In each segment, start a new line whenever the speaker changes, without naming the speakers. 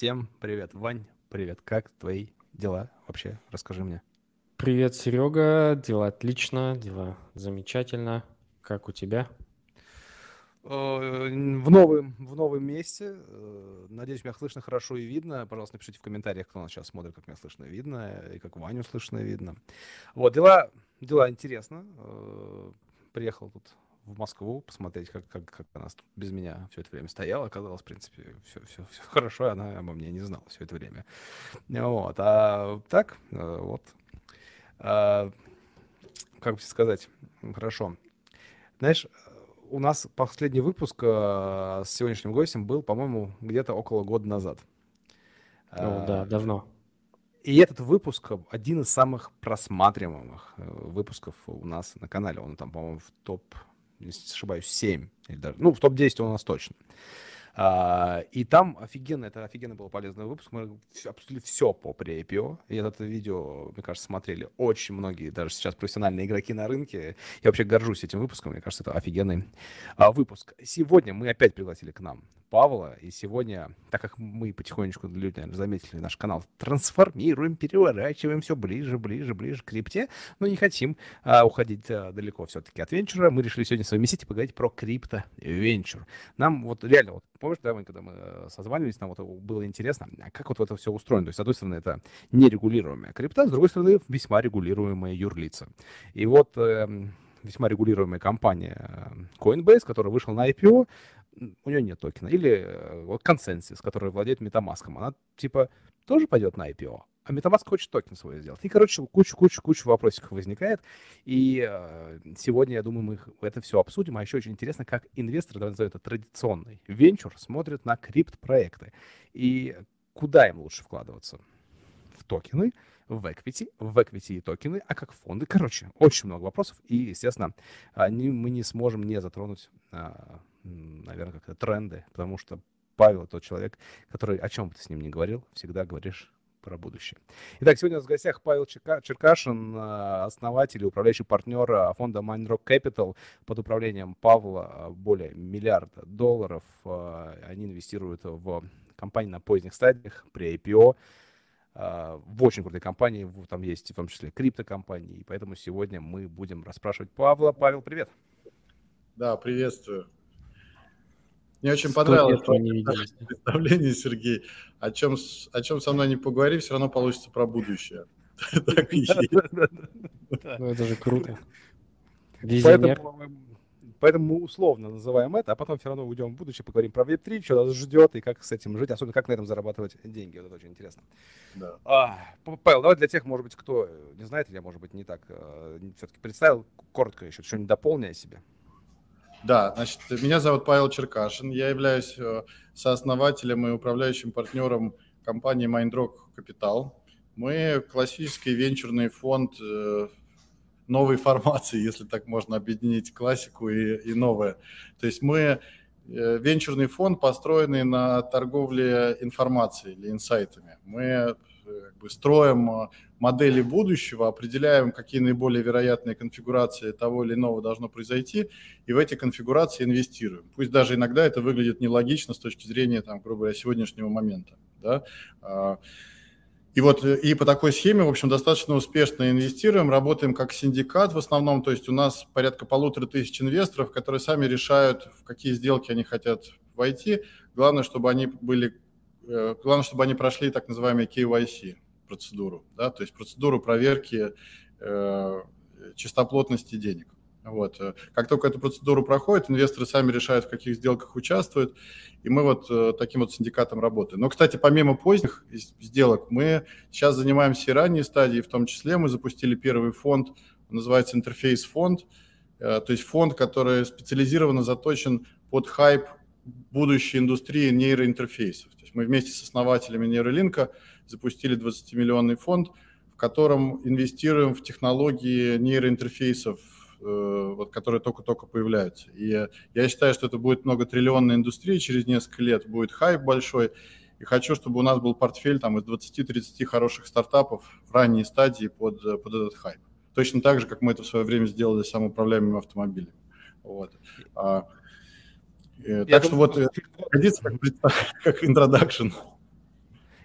Всем привет. Вань, привет. Как твои дела вообще? Расскажи мне.
Привет, Серега. Дела отлично, дела замечательно. Как у тебя?
Э, в новом, в новом месте. Э, надеюсь, меня слышно хорошо и видно. Пожалуйста, напишите в комментариях, кто нас сейчас смотрит, как меня слышно и видно, и как Ваню слышно и видно. Вот, дела, дела интересно. Э, приехал тут в Москву посмотреть, как, как, как она без меня все это время стояла. Оказалось, в принципе, все, все, все хорошо, и она обо мне не знала все это время. Вот, а так, вот. А, как бы сказать, хорошо. Знаешь, у нас последний выпуск э, с сегодняшним гостем был, по-моему, где-то около года назад.
Ну, да, давно.
И этот выпуск один из самых просматриваемых э, выпусков у нас на канале. Он там, по-моему, в топ, если не ошибаюсь, 7. Или даже, ну, в топ-10 у нас точно. А, и там офигенно, это офигенно был полезный выпуск. Мы обсудили все по pre-IPO. И это видео, мне кажется, смотрели очень многие, даже сейчас профессиональные игроки на рынке. Я вообще горжусь этим выпуском. Мне кажется, это офигенный а, выпуск. Сегодня мы опять пригласили к нам Павла. И сегодня, так как мы потихонечку, люди, наверное, заметили, наш канал трансформируем, переворачиваем все ближе, ближе, ближе к крипте, но не хотим а, уходить а, далеко все-таки от венчура. Мы решили сегодня совместить и поговорить про крипто-венчур. нам вот реально, вот помнишь, да, мы когда мы э, созванивались, нам вот было интересно, а как вот это все устроено. То есть, с одной стороны, это нерегулируемая крипта, с другой стороны, весьма регулируемая юрлица. И вот э, весьма регулируемая компания э, Coinbase, которая вышла на IPO, у нее нет токена. Или э, вот консенсус, который владеет MetaMask, она типа тоже пойдет на IPO. А MetaMask хочет токен свой сделать. И, короче, кучу-кучу-кучу вопросиков возникает. И э, сегодня, я думаю, мы это все обсудим. А еще очень интересно, как инвесторы, давай назовем это традиционный венчур, смотрят на крипт-проекты. И куда им лучше вкладываться? В токены, в equity, в equity и токены, а как фонды. Короче, очень много вопросов. И, естественно, они, мы не сможем не затронуть а, наверное, как-то тренды, потому что Павел тот человек, который, о чем бы ты с ним ни говорил, всегда говоришь про будущее. Итак, сегодня у нас в гостях Павел Черкашин, э, основатель и управляющий партнер э, фонда Mindrock Capital под управлением Павла более миллиарда долларов. Они инвестируют в компании на поздних стадиях, при IPO, в очень крутые компании, там есть в том числе криптокомпании, и поэтому сегодня мы будем расспрашивать Павла. Павел, привет.
Да, приветствую. Мне очень понравилось представление, Сергей. О чем, о чем со мной не поговори, все равно получится про будущее.
Ну, это же круто.
Поэтому мы условно называем это, а потом все равно уйдем в будущее, поговорим про Web3, что нас ждет и как с этим жить, особенно как на этом зарабатывать деньги. Вот это очень интересно. Да. А, Павел, давай для тех, может быть, кто не знает, или я, может быть, не так э, все-таки представил, коротко еще что-нибудь дополни о себе.
Да, значит, меня зовут Павел Черкашин. Я являюсь э, сооснователем и управляющим партнером компании Mindrock Capital. Мы классический венчурный фонд э, новой формации, если так можно объединить классику и, и новое. То есть мы э, венчурный фонд, построенный на торговле информацией или инсайтами. Мы как бы, строим модели будущего, определяем, какие наиболее вероятные конфигурации того или иного должно произойти, и в эти конфигурации инвестируем. Пусть даже иногда это выглядит нелогично с точки зрения, там, грубо говоря, сегодняшнего момента. Да? И вот и по такой схеме, в общем, достаточно успешно инвестируем, работаем как синдикат в основном, то есть у нас порядка полутора тысяч инвесторов, которые сами решают, в какие сделки они хотят войти. Главное, чтобы они были, э, главное, чтобы они прошли так называемый KYC, процедуру, да, то есть процедуру проверки э, чистоплотности денег. Вот. Э, как только эту процедуру проходит, инвесторы сами решают, в каких сделках участвуют, и мы вот э, таким вот синдикатом работаем. Но, кстати, помимо поздних сделок, мы сейчас занимаемся и ранней стадии, в том числе мы запустили первый фонд, называется интерфейс фонд, э, то есть фонд, который специализированно заточен под хайп будущей индустрии нейроинтерфейсов. То есть мы вместе с основателями нейролинка запустили 20-миллионный фонд, в котором инвестируем в технологии нейроинтерфейсов, вот, которые только-только появляются. И я считаю, что это будет многотриллионная индустрия через несколько лет, будет хайп большой. И хочу, чтобы у нас был портфель там, из 20-30 хороших стартапов в ранней стадии под, под этот хайп. Точно так же, как мы это в свое время сделали с самоуправляемыми автомобилями. Вот. А, Я так что вот годится как, как introduction.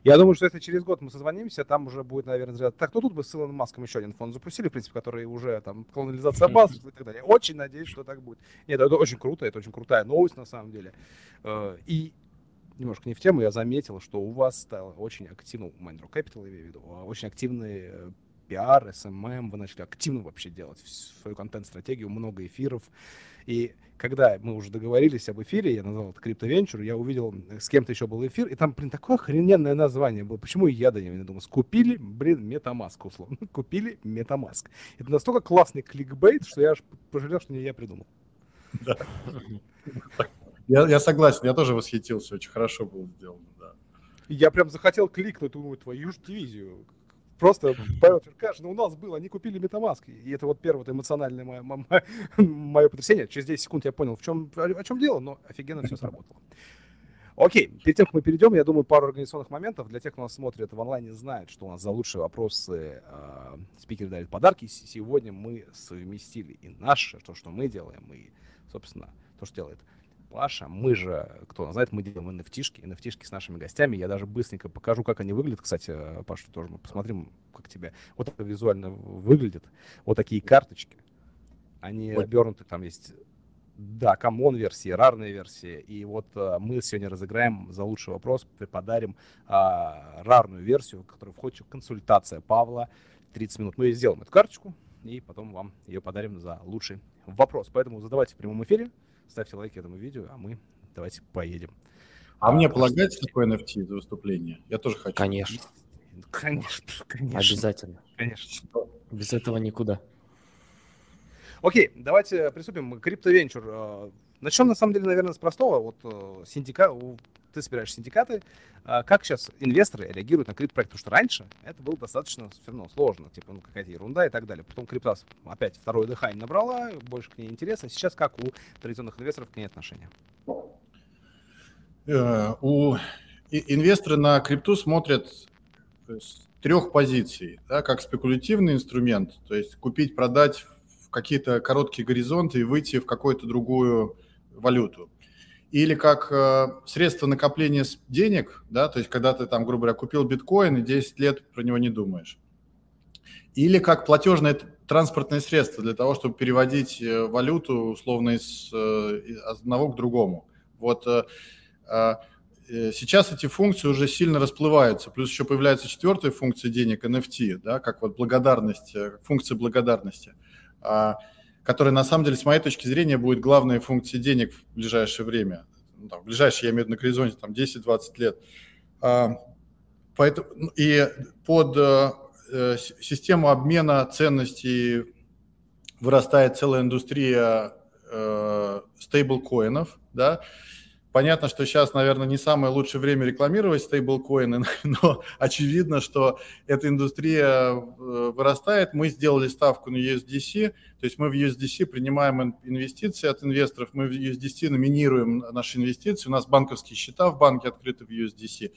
Я думаю, что если через год мы созвонимся, там уже будет, наверное, взгляд. Так, ну тут бы с Илоном Маском еще один фонд запустили, в принципе, который уже там колониализация баз и так далее. Очень надеюсь, что так будет. Нет, это очень круто, это очень крутая новость на самом деле. Э, и немножко не в тему, я заметил, что у вас стало очень активно, у Mindro Capital, я имею в виду, очень активный э, пиар, SMM, вы начали активно вообще делать свою контент-стратегию, много эфиров. И когда мы уже договорились об эфире, я назвал это Venture, я увидел, с кем-то еще был эфир, и там, блин, такое охрененное название было. Почему я до него не думал? Скупили, блин, MetaMask, условно. Купили MetaMask. Это настолько классный кликбейт, что я аж пожалел, что не я придумал. Да.
Я, я согласен, я тоже восхитился, очень хорошо было сделано, да.
Я прям захотел кликнуть, думаю, твою же дивизию. Просто Павел Черкаш, ну у нас был, они купили Metamask. И это вот первое эмоциональное мое, мое, мое потрясение. Через 10 секунд я понял, в чем, о чем дело, но офигенно все сработало. Окей, перед тем, как мы перейдем, я думаю, пару организационных моментов. Для тех, кто нас смотрит в онлайне, знает, что у нас за лучшие вопросы э, спикеры дарят подарки. Сегодня мы совместили и наше, то, что мы делаем, и, собственно, то, что делает Паша, мы же, кто знает, мы делаем NFT-шки, NFT-шки с нашими гостями. Я даже быстренько покажу, как они выглядят. Кстати, Паша, тоже мы посмотрим, как тебе вот это визуально выглядит. Вот такие карточки. Они Ой. обернуты, там есть, да, common версии, рарные версии. И вот а, мы сегодня разыграем за лучший вопрос, подарим а, рарную версию, в которую входит консультация Павла. 30 минут мы сделаем эту карточку, и потом вам ее подарим за лучший вопрос. Поэтому задавайте в прямом эфире ставьте лайки этому видео, а мы давайте поедем.
А, а мне полагается такое NFT за выступление? Я тоже хочу.
Конечно.
Конечно, конечно.
Обязательно.
Конечно.
Без этого никуда.
Окей, давайте приступим. Криптовенчур. Начнем, на самом деле, наверное, с простого. Вот э, синдика... ты собираешь синдикаты. А как сейчас инвесторы реагируют на криптопроект? Потому что раньше это было достаточно все равно сложно. Типа, ну, какая-то ерунда и так далее. Потом криптас опять второе дыхание набрала, больше к ней интересно. Сейчас как у традиционных инвесторов к ней отношения?
Э, у инвесторы на крипту смотрят с трех позиций, да, как спекулятивный инструмент, то есть купить, продать в какие-то короткие горизонты и выйти в какую-то другую валюту. Или как э, средство накопления денег, да, то есть когда ты там, грубо говоря, купил биткоин и 10 лет про него не думаешь. Или как платежное транспортное средство для того, чтобы переводить э, валюту условно из, э, одного к другому. Вот э, э, сейчас эти функции уже сильно расплываются. Плюс еще появляется четвертая функция денег, NFT, да, как вот благодарность, э, функция благодарности. Которая на самом деле, с моей точки зрения, будет главной функцией денег в ближайшее время. Ну, там, в ближайшее, я имею в виду на горизонте, там 10-20 лет. А, поэтому, ну, и под э, э, систему обмена ценностей вырастает целая индустрия э, стейблкоинов, да, Понятно, что сейчас, наверное, не самое лучшее время рекламировать стейблкоины, но очевидно, что эта индустрия э, вырастает. Мы сделали ставку на USDC, то есть мы в USDC принимаем инвестиции от инвесторов, мы в USDC номинируем наши инвестиции, у нас банковские счета в банке открыты в USDC.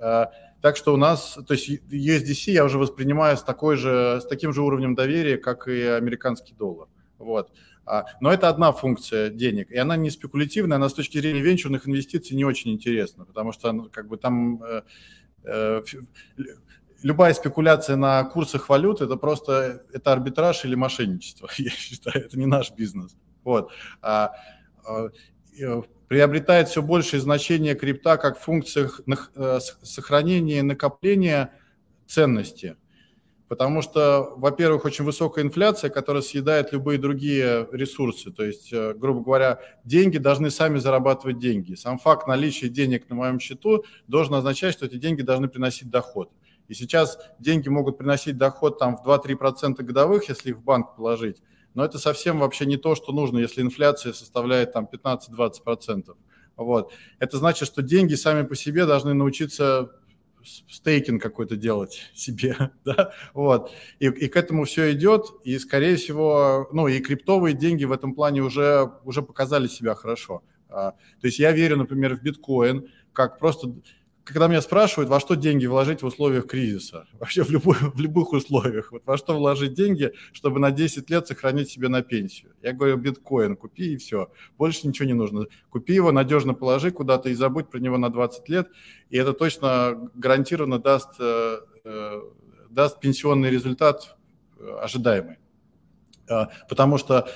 Э, так что у нас, то есть USDC я уже воспринимаю с, такой же, с таким же уровнем доверия, как и американский доллар. Вот. А, но это одна функция денег, и она не спекулятивная, она с точки зрения венчурных инвестиций не очень интересна, потому что ну, как бы там э, э, любая спекуляция на курсах валют это просто это арбитраж или мошенничество, я считаю, это не наш бизнес. Вот. А, а, э, приобретает все большее значение крипта как функция сохранения и накопления ценности – Потому что, во-первых, очень высокая инфляция, которая съедает любые другие ресурсы. То есть, э, грубо говоря, деньги должны сами зарабатывать деньги. Сам факт наличия денег на моем счету должен означать, что эти деньги должны приносить доход. И сейчас деньги могут приносить доход там, в 2-3% годовых, если их в банк положить. Но это совсем вообще не то, что нужно, если инфляция составляет там 15-20%. Вот. Это значит, что деньги сами по себе должны научиться стейкинг какой-то делать себе, да, вот, и, и к этому все идет, и, скорее всего, ну, и криптовые деньги в этом плане уже, уже показали себя хорошо. А, то есть я верю, например, в биткоин, как просто когда меня спрашивают, во что деньги вложить в условиях кризиса, вообще в, любой, в любых условиях, вот во что вложить деньги, чтобы на 10 лет сохранить себе на пенсию. Я говорю, биткоин купи и все, больше ничего не нужно. Купи его, надежно положи куда-то и забудь про него на 20 лет, и это точно гарантированно даст, э, э, даст пенсионный результат э, ожидаемый. Потому что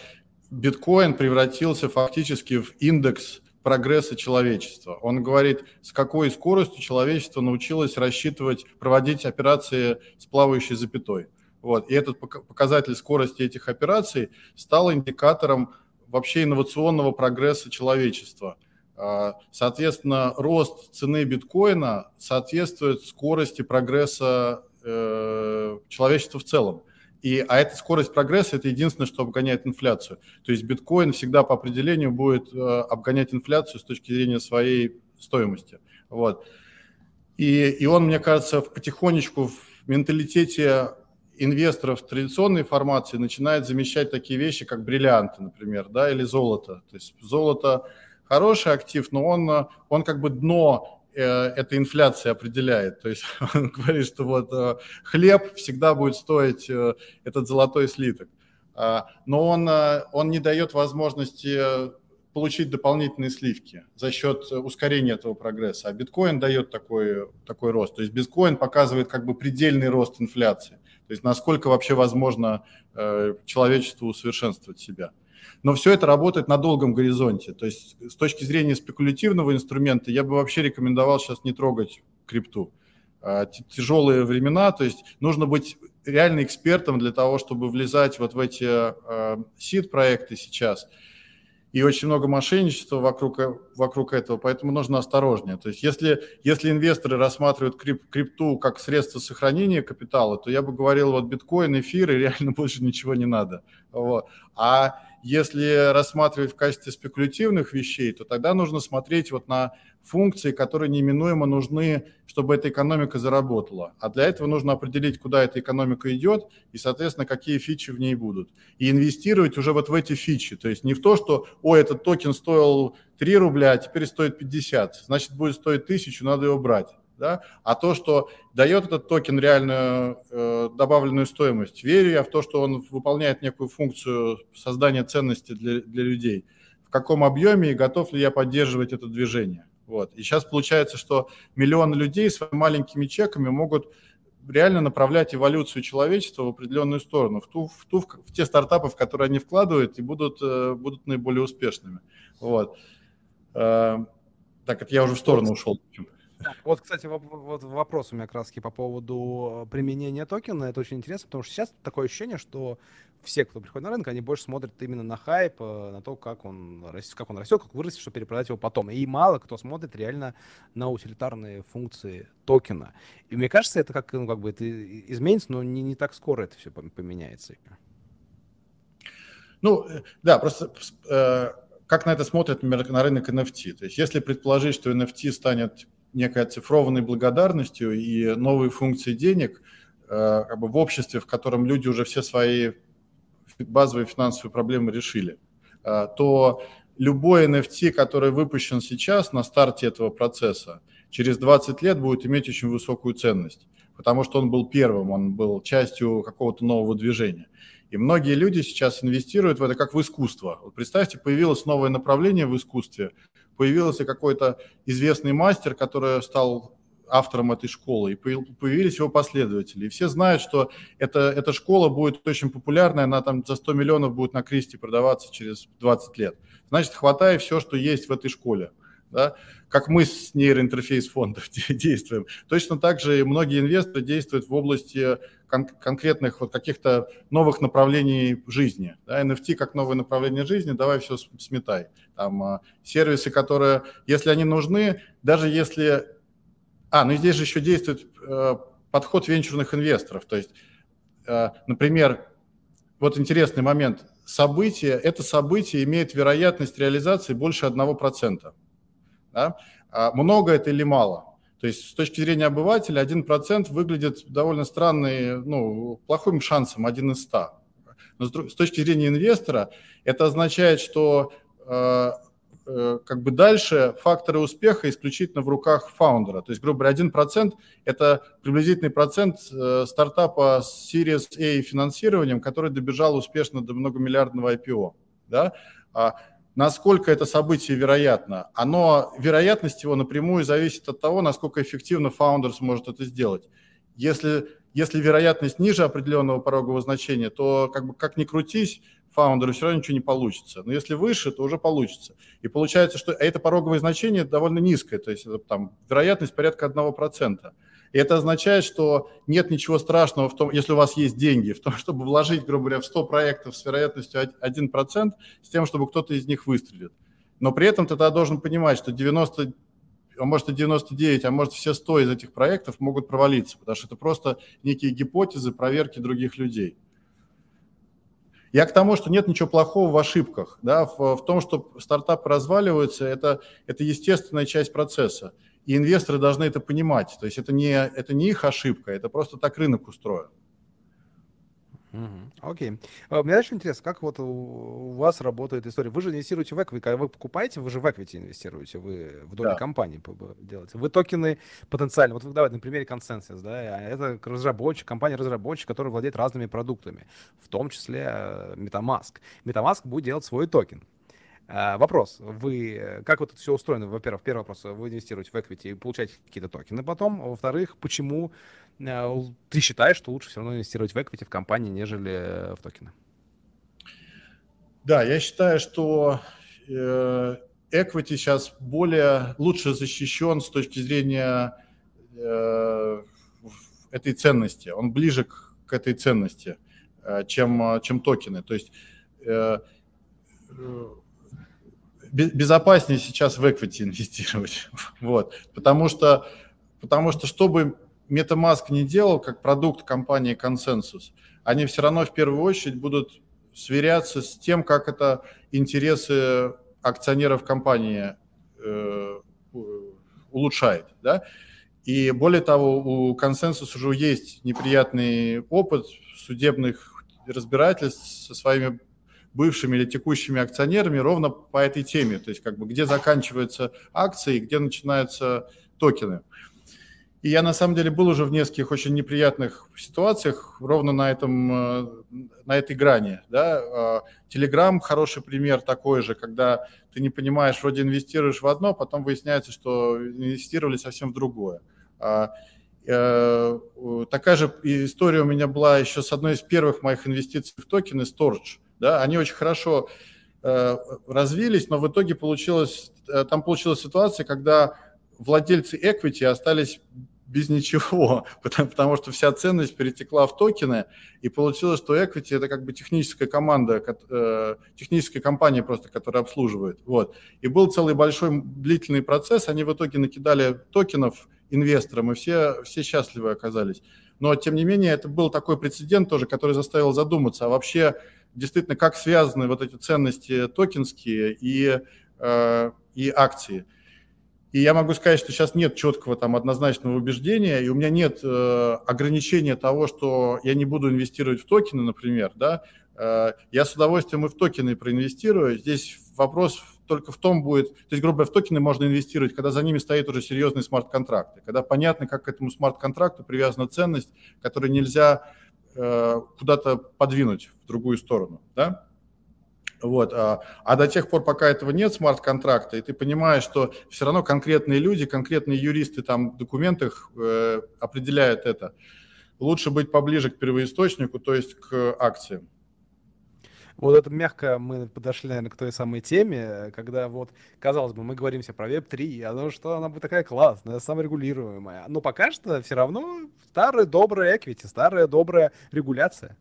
биткоин превратился фактически в индекс прогресса человечества. Он говорит, с какой скоростью человечество научилось рассчитывать, проводить операции с плавающей запятой. Вот. И этот показатель скорости этих операций стал индикатором вообще инновационного прогресса человечества. А, соответственно, рост цены биткоина соответствует скорости прогресса э, человечества в целом. И, а эта скорость прогресса – это единственное, что обгоняет инфляцию. То есть биткоин всегда по определению будет э, обгонять инфляцию с точки зрения своей стоимости. Вот. И, и он, мне кажется, потихонечку в менталитете инвесторов традиционной формации начинает замещать такие вещи, как бриллианты, например, да, или золото. То есть золото хороший актив, но он, он как бы дно Э, эта инфляция определяет. То есть он говорит, что вот э, хлеб всегда будет стоить э, этот золотой слиток. А, но он, он не дает возможности получить дополнительные сливки за счет ускорения этого прогресса. А биткоин дает такой, такой рост. То есть биткоин показывает как бы предельный рост инфляции. То есть насколько вообще возможно человечеству усовершенствовать себя но все это работает на долгом горизонте. То есть с точки зрения спекулятивного инструмента я бы вообще рекомендовал сейчас не трогать крипту. А, тяжелые времена, то есть нужно быть реально экспертом для того, чтобы влезать вот в эти а, сид-проекты сейчас. И очень много мошенничества вокруг, вокруг этого, поэтому нужно осторожнее. То есть если, если инвесторы рассматривают крип, крипту как средство сохранения капитала, то я бы говорил, вот биткоин, эфир, и реально больше ничего не надо. Вот. А если рассматривать в качестве спекулятивных вещей, то тогда нужно смотреть вот на функции, которые неминуемо нужны, чтобы эта экономика заработала. А для этого нужно определить, куда эта экономика идет и, соответственно, какие фичи в ней будут. И инвестировать уже вот в эти фичи. То есть не в то, что, ой, этот токен стоил 3 рубля, а теперь стоит 50. Значит, будет стоить 1000, надо его брать да, а то, что дает этот токен реальную э, добавленную стоимость. Верю я в то, что он выполняет некую функцию создания ценности для, для людей. В каком объеме и готов ли я поддерживать это движение. Вот. И сейчас получается, что миллионы людей своими маленькими чеками могут реально направлять эволюцию человечества в определенную сторону, в, ту, в, ту, в те стартапы, в которые они вкладывают, и будут, э, будут наиболее успешными. Вот. Э, так, это я уже в сторону ушел.
Вот, кстати, вот вопрос у меня краски по поводу применения токена. Это очень интересно, потому что сейчас такое ощущение, что все, кто приходит на рынок, они больше смотрят именно на хайп, э, на то, как он, растет, как он растет, как вырастет, чтобы перепродать его потом. И мало кто смотрит реально на утилитарные функции токена. И мне кажется, это как, ну, как бы это изменится, но не, не так скоро это все поменяется.
Ну, э, да, просто э, как на это смотрят, например, на рынок NFT. То есть если предположить, что NFT станет некой оцифрованной благодарностью и новые функции денег э, как бы в обществе, в котором люди уже все свои базовые финансовые проблемы решили, э, то любой NFT, который выпущен сейчас на старте этого процесса, через 20 лет будет иметь очень высокую ценность, потому что он был первым, он был частью какого-то нового движения. И многие люди сейчас инвестируют в это как в искусство. Вот представьте, появилось новое направление в искусстве, появился какой-то известный мастер, который стал автором этой школы, и появились его последователи. И все знают, что это, эта школа будет очень популярная, она там за 100 миллионов будет на кресте продаваться через 20 лет. Значит, хватай все, что есть в этой школе да, как мы с нейроинтерфейс фондов действуем. Точно так же и многие инвесторы действуют в области кон- конкретных вот каких-то новых направлений жизни. Да, NFT как новое направление жизни, давай все сметай. Там а, сервисы, которые, если они нужны, даже если... А, ну здесь же еще действует э, подход венчурных инвесторов. То есть, э, например, вот интересный момент. Событие, это событие имеет вероятность реализации больше 1%. Да? А много это или мало? То есть с точки зрения обывателя 1% выглядит довольно странный, ну, плохим шансом, один из 100. Но с точки зрения инвестора это означает, что э, э, как бы дальше факторы успеха исключительно в руках фаундера. То есть, грубо говоря, 1% – это приблизительный процент э, стартапа с Series A финансированием, который добежал успешно до многомиллиардного IPO. Да? А насколько это событие вероятно? Оно, вероятность его напрямую зависит от того, насколько эффективно фаундер сможет это сделать. Если, если вероятность ниже определенного порогового значения, то как бы как ни крутись, фаундеру все равно ничего не получится. Но если выше, то уже получится. И получается, что это пороговое значение довольно низкое, то есть это, там вероятность порядка 1%. И это означает, что нет ничего страшного в том, если у вас есть деньги, в том, чтобы вложить, грубо говоря, в 100 проектов с вероятностью 1%, с тем, чтобы кто-то из них выстрелит. Но при этом ты тогда должен понимать, что 90, а может и 99, а может все 100 из этих проектов могут провалиться, потому что это просто некие гипотезы, проверки других людей. Я к тому, что нет ничего плохого в ошибках. Да, в, в том, что стартапы разваливаются, это, это естественная часть процесса. И инвесторы должны это понимать. То есть это не, это не их ошибка, это просто так рынок устроен.
Окей. Okay. А, мне очень интересно, как вот у вас работает история. Вы же инвестируете в equity, когда вы покупаете, вы же в equity инвестируете, вы в доли да. компании делаете. Вы токены потенциально, вот давайте на примере ConsenSys, да, а это разработчик, компания-разработчик, который владеет разными продуктами, в том числе э, MetaMask. MetaMask будет делать свой токен. А, вопрос, вы, как вот это все устроено? Во-первых, первый вопрос, вы инвестируете в equity и получаете какие-то токены потом. Во-вторых, почему э, ты считаешь, что лучше все равно инвестировать в equity в компании, нежели в токены?
Да, я считаю, что э, equity сейчас более лучше защищен с точки зрения э, этой ценности. Он ближе к, к этой ценности, чем, чем токены. То есть безопаснее сейчас в equity инвестировать. вот. Потому что, потому что чтобы MetaMask не делал как продукт компании Consensus, они все равно в первую очередь будут сверяться с тем, как это интересы акционеров компании э, улучшает. Да? И более того, у консенсуса уже есть неприятный опыт судебных разбирательств со своими бывшими или текущими акционерами ровно по этой теме, то есть как бы где заканчиваются акции, где начинаются токены. И я на самом деле был уже в нескольких очень неприятных ситуациях ровно на, этом, э, на этой грани. Да? Telegram хороший пример такой же, когда ты не понимаешь, вроде инвестируешь в одно, потом выясняется, что инвестировали совсем в другое. А, э, такая же история у меня была еще с одной из первых моих инвестиций в токены Storage да, они очень хорошо э, развились, но в итоге получилось, э, там получилась ситуация, когда владельцы equity остались без ничего, потому, потому что вся ценность перетекла в токены, и получилось, что equity это как бы техническая команда, э, техническая компания просто, которая обслуживает. Вот. И был целый большой длительный процесс, они в итоге накидали токенов инвесторам, и все, все счастливы оказались. Но, тем не менее, это был такой прецедент тоже, который заставил задуматься, а вообще действительно, как связаны вот эти ценности токенские и, э, и акции. И я могу сказать, что сейчас нет четкого там однозначного убеждения, и у меня нет э, ограничения того, что я не буду инвестировать в токены, например, да. Э, я с удовольствием и в токены проинвестирую. Здесь вопрос только в том будет, то есть, грубо говоря, в токены можно инвестировать, когда за ними стоит уже серьезные смарт-контракты, когда понятно, как к этому смарт-контракту привязана ценность, которую нельзя куда-то подвинуть в другую сторону, да? Вот. А, а до тех пор, пока этого нет смарт-контракта, и ты понимаешь, что все равно конкретные люди, конкретные юристы там в документах э, определяют это, лучше быть поближе к первоисточнику, то есть к акциям.
Вот это мягко мы подошли, наверное, к той самой теме, когда вот, казалось бы, мы говорим все про Web3, а ну что она будет такая классная, саморегулируемая. Но пока что все равно старая добрая equity, старая добрая регуляция.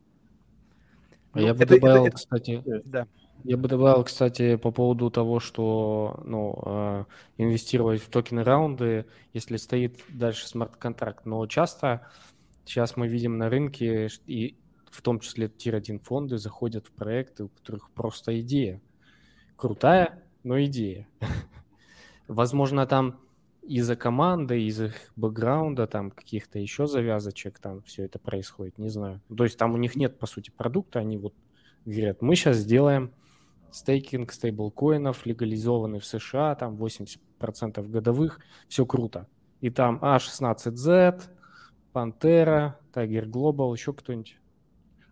А ну, я бы это, добавил, это, кстати, да. Я бы добавил, кстати, по поводу того, что ну, э, инвестировать в токены раунды, если стоит дальше смарт-контракт. Но часто сейчас мы видим на рынке, и в том числе tier-1 фонды, заходят в проекты, у которых просто идея. Крутая, но идея. Возможно, там из-за команды, из их бэкграунда, там каких-то еще завязочек, там все это происходит, не знаю. То есть там у них нет, по сути, продукта, они вот говорят, мы сейчас сделаем стейкинг стейблкоинов легализованы в США, там 80% годовых, все круто. И там A16Z, Pantera, Tiger Global, еще кто-нибудь.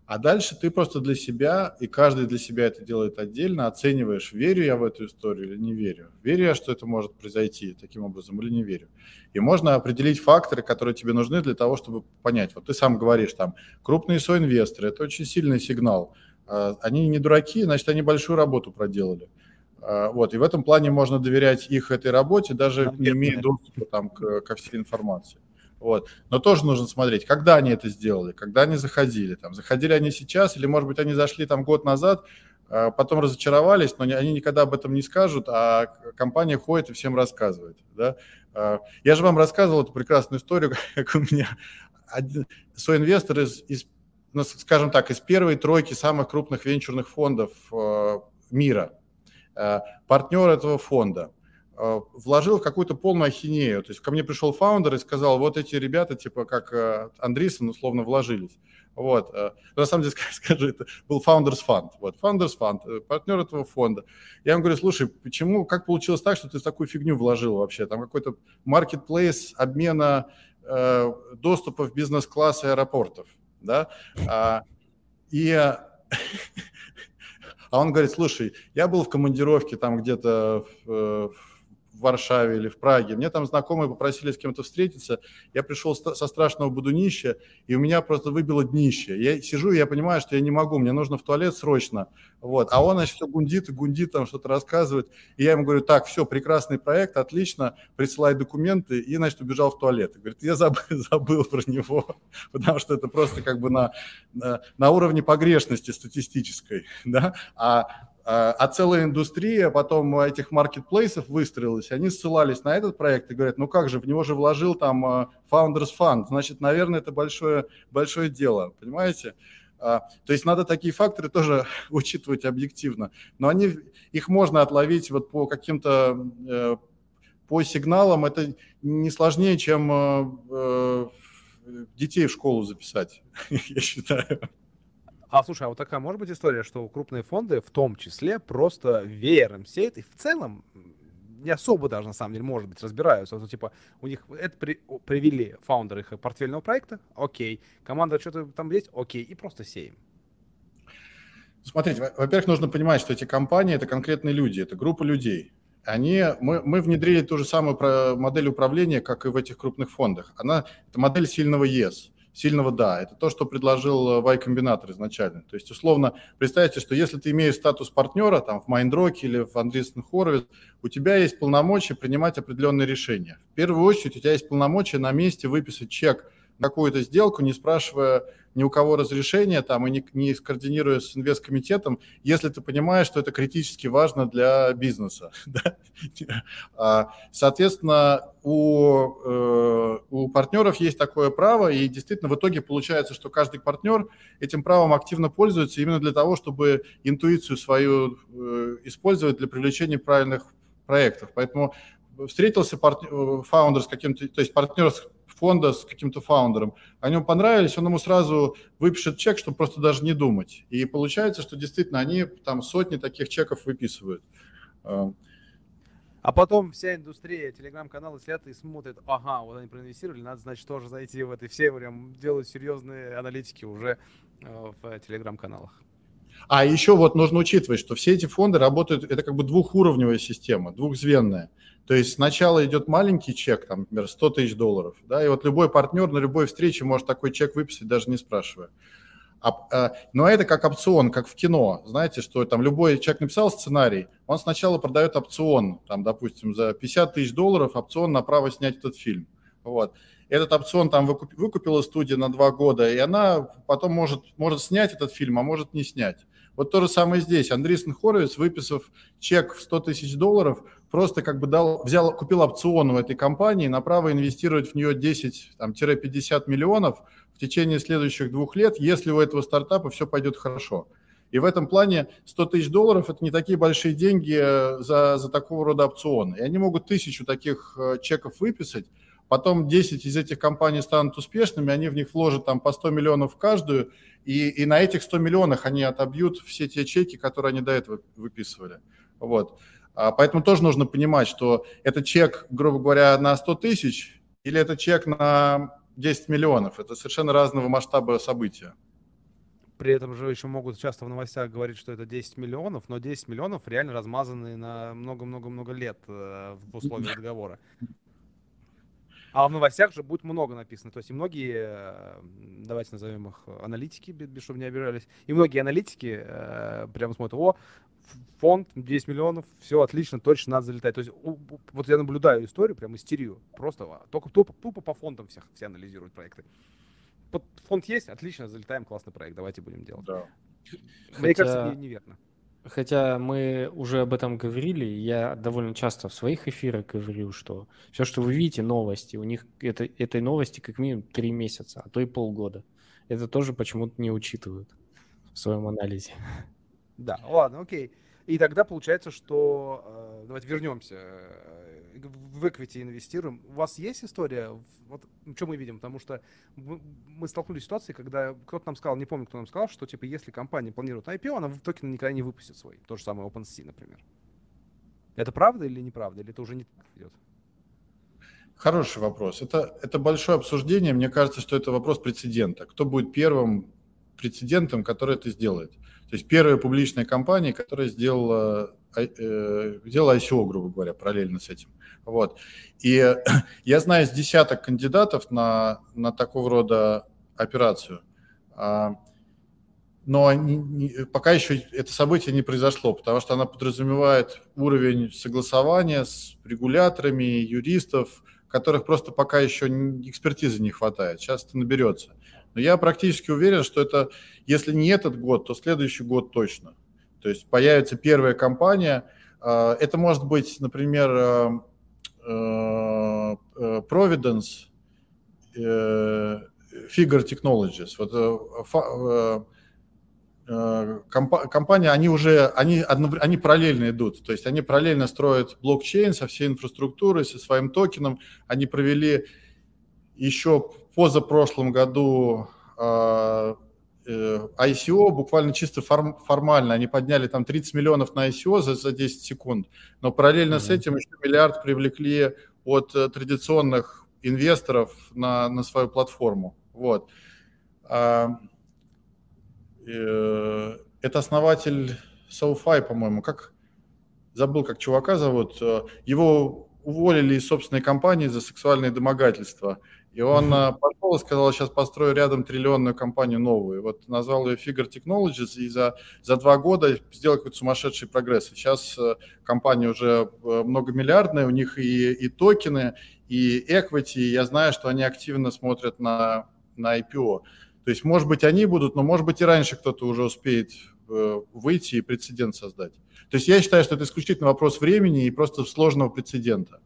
А дальше ты просто для себя, и каждый для себя это делает отдельно, оцениваешь, верю я в эту историю или не верю. Верю я, что это может произойти таким образом или не верю. И можно определить факторы, которые тебе нужны для того, чтобы понять. Вот ты сам говоришь, там, крупные соинвесторы, это очень сильный сигнал. А, они не дураки, значит, они большую работу проделали. А, вот, и в этом плане можно доверять их этой работе, даже не имея доступа там, к, ко всей информации. Вот. Но тоже нужно смотреть, когда они это сделали, когда они заходили. Там, заходили они сейчас, или, может быть, они зашли там год назад, а, потом разочаровались, но они никогда об этом не скажут, а компания ходит и всем рассказывает. Да? А, я же вам рассказывал эту прекрасную историю, как у меня один, соинвестор из, из, ну, скажем так, из первой тройки самых крупных венчурных фондов а, мира, партнер этого фонда – вложил в какую-то полную ахинею. То есть ко мне пришел фаундер и сказал, вот эти ребята, типа как э, Андриссон, условно вложились. Вот. Э, на самом деле, скажи, это был Founders Fund. Вот, Founders Fund, партнер этого фонда. Я ему говорю, слушай, почему, как получилось так, что ты в такую фигню вложил вообще? Там какой-то marketplace обмена э, доступа в бизнес-класс аэропортов, да? А, и а он говорит, слушай, я был в командировке там где-то в, Варшаве или в Праге. Мне там знакомые попросили с кем-то встретиться. Я пришел со страшного будунища, и у меня просто выбило днище. Я сижу, и я понимаю, что я не могу, мне нужно в туалет срочно. Вот. А он, значит, все гундит и гундит, там что-то рассказывает. И я ему говорю, так, все, прекрасный проект, отлично, присылай документы. И, значит, убежал в туалет. И говорит, я забыл, забыл про него, потому что это просто как бы на, на, на уровне погрешности статистической. Да? А а, а целая индустрия потом этих маркетплейсов выстроилась, они ссылались на этот проект и говорят, ну как же, в него же вложил там а, Founders Fund, значит, наверное, это большое, большое дело, понимаете? А, то есть надо такие факторы тоже учитывать объективно, но они, их можно отловить вот по каким-то, э, по сигналам, это не сложнее, чем э, э, детей в школу записать, я считаю.
А слушай, а вот такая может быть история, что крупные фонды в том числе просто веером сеют и в целом не особо даже, на самом деле, может быть, разбираются. Вот, типа, у них это при, привели фаундер их портфельного проекта, окей. Команда что-то там есть, окей, и просто сеем.
Смотрите, во-первых, нужно понимать, что эти компании – это конкретные люди, это группа людей. Они, мы, мы внедрили ту же самую модель управления, как и в этих крупных фондах. Она, это модель сильного ЕС сильного «да». Это то, что предложил э, Y-комбинатор изначально. То есть, условно, представьте, что если ты имеешь статус партнера там, в Майндроке или в Андресен Хоровиц, у тебя есть полномочия принимать определенные решения. В первую очередь у тебя есть полномочия на месте выписать чек – какую-то сделку, не спрашивая ни у кого разрешения там и не, не скоординируя с инвесткомитетом, если ты понимаешь, что это критически важно для бизнеса. А, соответственно, у, э, у партнеров есть такое право, и действительно в итоге получается, что каждый партнер этим правом активно пользуется именно для того, чтобы интуицию свою э, использовать для привлечения правильных проектов. Поэтому встретился партнер, э, фаундер с каким-то, то есть партнер с фонда с каким-то фаундером, они ему понравились, он ему сразу выпишет чек, чтобы просто даже не думать. И получается, что действительно они там сотни таких чеков выписывают.
А, а потом вся индустрия, телеграм-каналы сидят и смотрят, ага, вот они проинвестировали, надо, значит, тоже зайти в это. Все прям делают серьезные аналитики уже э, в телеграм-каналах.
А еще вот нужно учитывать, что все эти фонды работают, это как бы двухуровневая система, двухзвенная. То есть сначала идет маленький чек, там, например, 100 тысяч долларов, да, и вот любой партнер на любой встрече может такой чек выписать, даже не спрашивая. А, но это как опцион, как в кино. Знаете, что там любой человек написал сценарий, он сначала продает опцион, там, допустим, за 50 тысяч долларов опцион на право снять этот фильм. Вот. Этот опцион там выкуп, выкупила студия на два года, и она потом может, может снять этот фильм, а может не снять. Вот то же самое здесь. Андрейсен Хоровиц, выписав чек в 100 тысяч долларов, просто как бы дал, взял, купил опцион у этой компании на право инвестировать в нее 10-50 миллионов в течение следующих двух лет, если у этого стартапа все пойдет хорошо. И в этом плане 100 тысяч долларов – это не такие большие деньги э, за, за такого рода опционы. И они могут тысячу таких э, чеков выписать, потом 10 из этих компаний станут успешными, они в них вложат там по 100 миллионов в каждую, и, и на этих 100 миллионах они отобьют все те чеки, которые они до этого выписывали. Вот. А, поэтому тоже нужно понимать, что это чек, грубо говоря, на 100 тысяч или это чек на 10 миллионов. Это совершенно разного масштаба события.
При этом же еще могут часто в новостях говорить, что это 10 миллионов, но 10 миллионов реально размазаны на много-много-много лет э, в условиях договора. А в новостях же будет много написано. То есть и многие, э, давайте назовем их аналитики, чтобы не обижались, и многие аналитики э, прямо смотрят, о, фонд 10 миллионов, все отлично, точно надо залетать. То есть у, вот я наблюдаю историю, прям истерию, просто а, только тупо, тупо по фондам всех, все анализируют проекты. Вот фонд есть, отлично, залетаем, классный проект, давайте будем делать. Да. Мне Хотя... кажется, неверно.
Хотя мы уже об этом говорили, я довольно часто в своих эфирах говорю, что все, что вы видите, новости, у них это, этой новости как минимум три месяца, а то и полгода. Это тоже почему-то не учитывают в своем анализе.
Да, ладно, окей. И тогда получается, что... Э, давайте вернемся. Э, в equity инвестируем. У вас есть история? Вот что мы видим? Потому что мы столкнулись с ситуацией, когда кто-то нам сказал, не помню, кто нам сказал, что типа если компания планирует IPO, она в токен никогда не выпустит свой. То же самое OpenSea, например. Это правда или неправда? Или это уже не идет?
Хороший вопрос. Это, это большое обсуждение. Мне кажется, что это вопрос прецедента. Кто будет первым прецедентом, который это сделает? То есть первая публичная компания, которая сделала, э, сделала ICO, грубо говоря, параллельно с этим. Вот. И я знаю с десяток кандидатов на, на такого рода операцию. А, но не, не, пока еще это событие не произошло, потому что она подразумевает уровень согласования с регуляторами, юристов, которых просто пока еще экспертизы не хватает. Сейчас это наберется. Но я практически уверен, что это, если не этот год, то следующий год точно. То есть появится первая компания. А, это может быть, например, а, Providence, э, Figure Technologies. Вот э, компания, они уже, они, они параллельно идут, то есть они параллельно строят блокчейн со всей инфраструктурой, со своим токеном. Они провели еще позапрошлом году а, э, ICO буквально чисто форм, формально. Они подняли там 30 миллионов на ICO за, за 10 секунд. Но параллельно mm-hmm. с этим еще миллиард привлекли от э, традиционных инвесторов на, на свою платформу. Вот. А, э, это основатель SoFi, по-моему. Как забыл, как чувака зовут. Его уволили из собственной компании за сексуальное домогательство. И он mm-hmm. пошел и сказал, сейчас построю рядом триллионную компанию новую. Вот назвал ее Figure Technologies и за, за два года сделал какой-то сумасшедший прогресс. И сейчас э, компания уже э, многомиллиардная, у них и, и токены, и equity. И я знаю, что они активно смотрят на, на IPO. То есть, может быть, они будут, но, может быть, и раньше кто-то уже успеет выйти и прецедент создать. То есть я считаю, что это исключительно вопрос времени и просто сложного прецедента.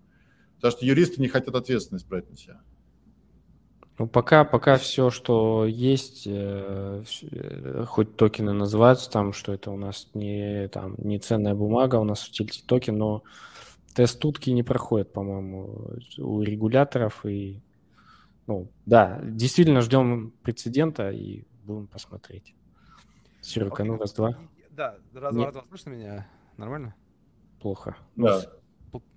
Потому что юристы не хотят ответственность брать на себя.
Ну, пока, пока все, что есть, э, э, хоть токены называются там, что это у нас не, там, не ценная бумага, у нас utility токен, но тест утки не проходит, по-моему, у регуляторов. И, ну, да, действительно ждем прецедента и будем посмотреть. Серега, ну раз-два.
Да, раз-два, раз-два, слышно меня? Нормально?
Плохо.
Да.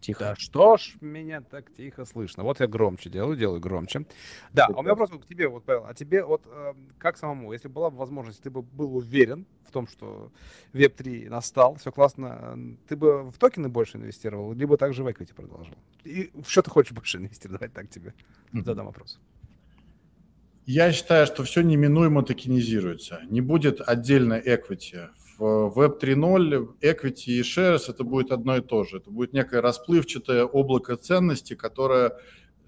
Тихо. Да что ж меня так тихо слышно? Вот я громче делаю, делаю громче. Да, а у меня вопрос к тебе, вот, Павел, а тебе вот э, как самому, если была бы возможность, ты бы был уверен в том, что Web3 настал, все классно, ты бы в токены больше инвестировал, либо также в equity продолжил? И в что ты хочешь больше инвестировать? Давай так тебе задам вопрос.
Я считаю, что все неминуемо токенизируется. Не будет отдельно equity. В Web 3.0 equity и shares это будет одно и то же. Это будет некое расплывчатое облако ценностей, которое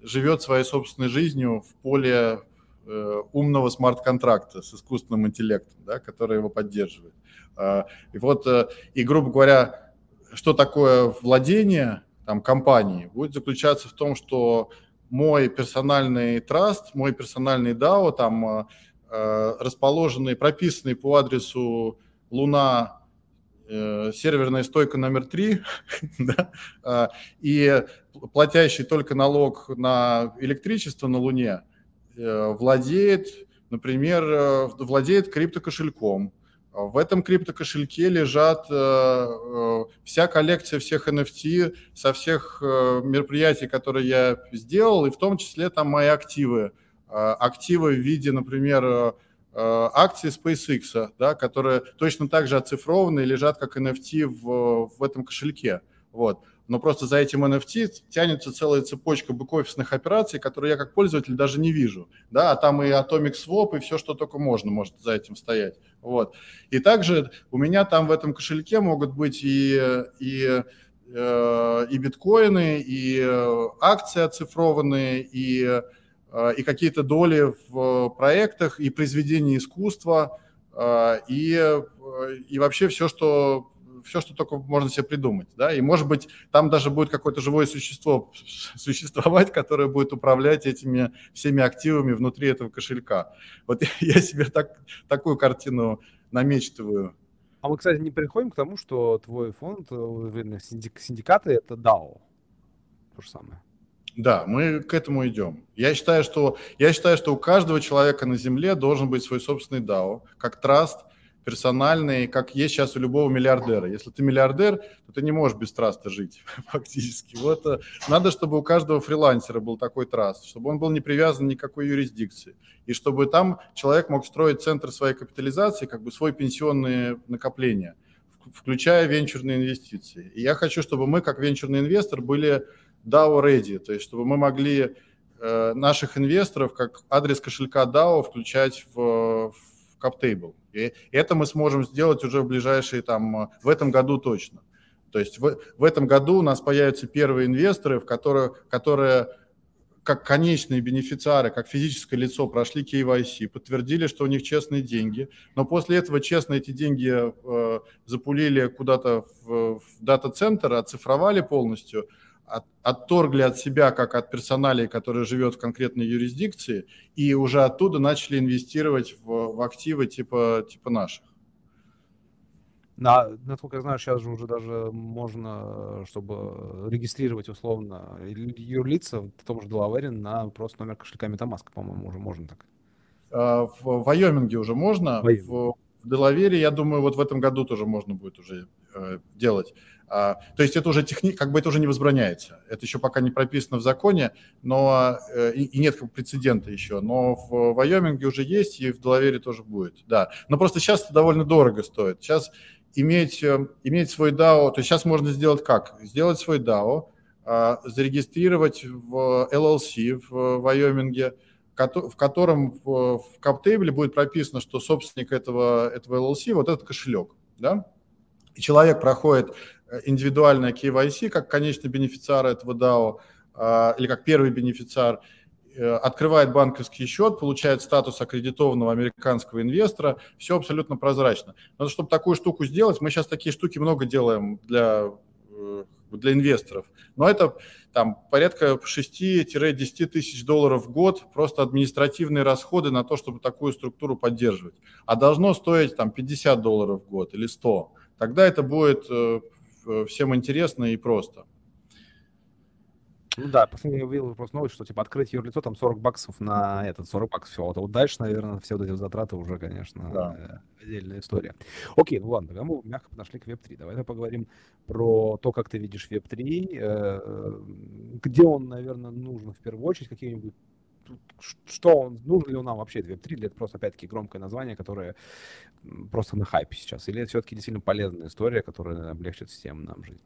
живет своей собственной жизнью в поле э, умного смарт-контракта с искусственным интеллектом, да, который его поддерживает. Э, и вот, э, и грубо говоря, что такое владение там, компании, будет заключаться в том, что мой персональный траст, мой персональный DAO, там э, расположенный, прописанный по адресу Луна э, серверная стойка номер три, да, э, и платящий только налог на электричество на Луне э, владеет, например, э, владеет криптокошельком. В этом криптокошельке лежат вся коллекция всех NFT со всех мероприятий, которые я сделал, и в том числе там мои активы. Активы в виде, например, акции SpaceX, да, которые точно так же оцифрованы и лежат как NFT в, в этом кошельке. Вот. Но просто за этим NFT тянется целая цепочка бэк-офисных операций, которые я как пользователь даже не вижу. Да, а там и Atomic Swap, и все, что только можно, может за этим стоять. Вот. И также у меня там в этом кошельке могут быть и, и, э, и биткоины, и э, акции оцифрованные, и Э, и какие-то доли в проектах, и произведения искусства, э, и, э, и вообще все, что все, что только можно себе придумать, да, и, может быть, там даже будет какое-то живое существо существовать, которое будет управлять этими всеми активами внутри этого кошелька. Вот я себе так, такую картину намечтываю.
А мы, кстати, не приходим к тому, что твой фонд, синдикаты, это DAO, то же самое.
Да, мы к этому идем. Я считаю, что, я считаю, что у каждого человека на Земле должен быть свой собственный DAO, как траст, персональный, как есть сейчас у любого миллиардера. Если ты миллиардер, то ты не можешь без траста жить фактически. Вот э, надо, чтобы у каждого фрилансера был такой траст, чтобы он был не привязан ни к какой юрисдикции, и чтобы там человек мог строить центр своей капитализации, как бы свой пенсионные накопления, включая венчурные инвестиции. И я хочу, чтобы мы, как венчурный инвестор, были DAO ready, то есть чтобы мы могли э, наших инвесторов как адрес кошелька DAO включать в, в CapTable. И это мы сможем сделать уже в ближайшие там, в этом году точно. То есть в, в этом году у нас появятся первые инвесторы, в которые, которые как конечные бенефициары, как физическое лицо прошли KYC, подтвердили, что у них честные деньги, но после этого честно эти деньги э, запулили куда-то в, в дата-центр, оцифровали полностью – от, отторгли от себя, как от персоналей, который живет в конкретной юрисдикции, и уже оттуда начали инвестировать в, в активы типа, типа наших.
Да, насколько я знаю, сейчас же уже даже можно, чтобы регистрировать условно юрлица в том же Делавере на просто номер кошелька MetaMask, по-моему, уже можно так.
А, в Вайоминге уже можно, в, в Делавере, я думаю, вот в этом году тоже можно будет уже э, делать. А, то есть это уже техни... как бы это уже не возбраняется. Это еще пока не прописано в законе, но э, и, нет прецедента еще. Но в Вайоминге уже есть, и в Делавере тоже будет. Да. Но просто сейчас это довольно дорого стоит. Сейчас иметь, э, иметь свой DAO, то есть сейчас можно сделать как? Сделать свой DAO, а, зарегистрировать в LLC в Вайоминге, в котором в, CapTable будет прописано, что собственник этого, этого LLC вот этот кошелек, да, и человек проходит индивидуальное KYC как конечный бенефициар этого DAO а, или как первый бенефициар, э, открывает банковский счет, получает статус аккредитованного американского инвестора, все абсолютно прозрачно. Но чтобы такую штуку сделать, мы сейчас такие штуки много делаем для, э, для инвесторов, но это там порядка 6-10 тысяч долларов в год просто административные расходы на то, чтобы такую структуру поддерживать. А должно стоить там 50 долларов в год или 100. Тогда это будет Э, всем интересно и просто.
Ну да, последний я увидел просто новость, что типа открыть юрлицо там 40 баксов на этот 40 баксов все. Вот, вот дальше, наверное, все вот эти затраты уже, конечно, да. Э, отдельная история. Окей, ну ладно, тогда мы мягко подошли к Web3. Давай поговорим про то, как ты видишь Web3, э, где он, наверное, нужен в первую очередь, какие-нибудь что он, нужен ли он нам вообще Web3, или это просто, опять-таки, громкое название, которое просто на хайпе сейчас, или это все-таки действительно полезная история, которая облегчит всем нам жизнь?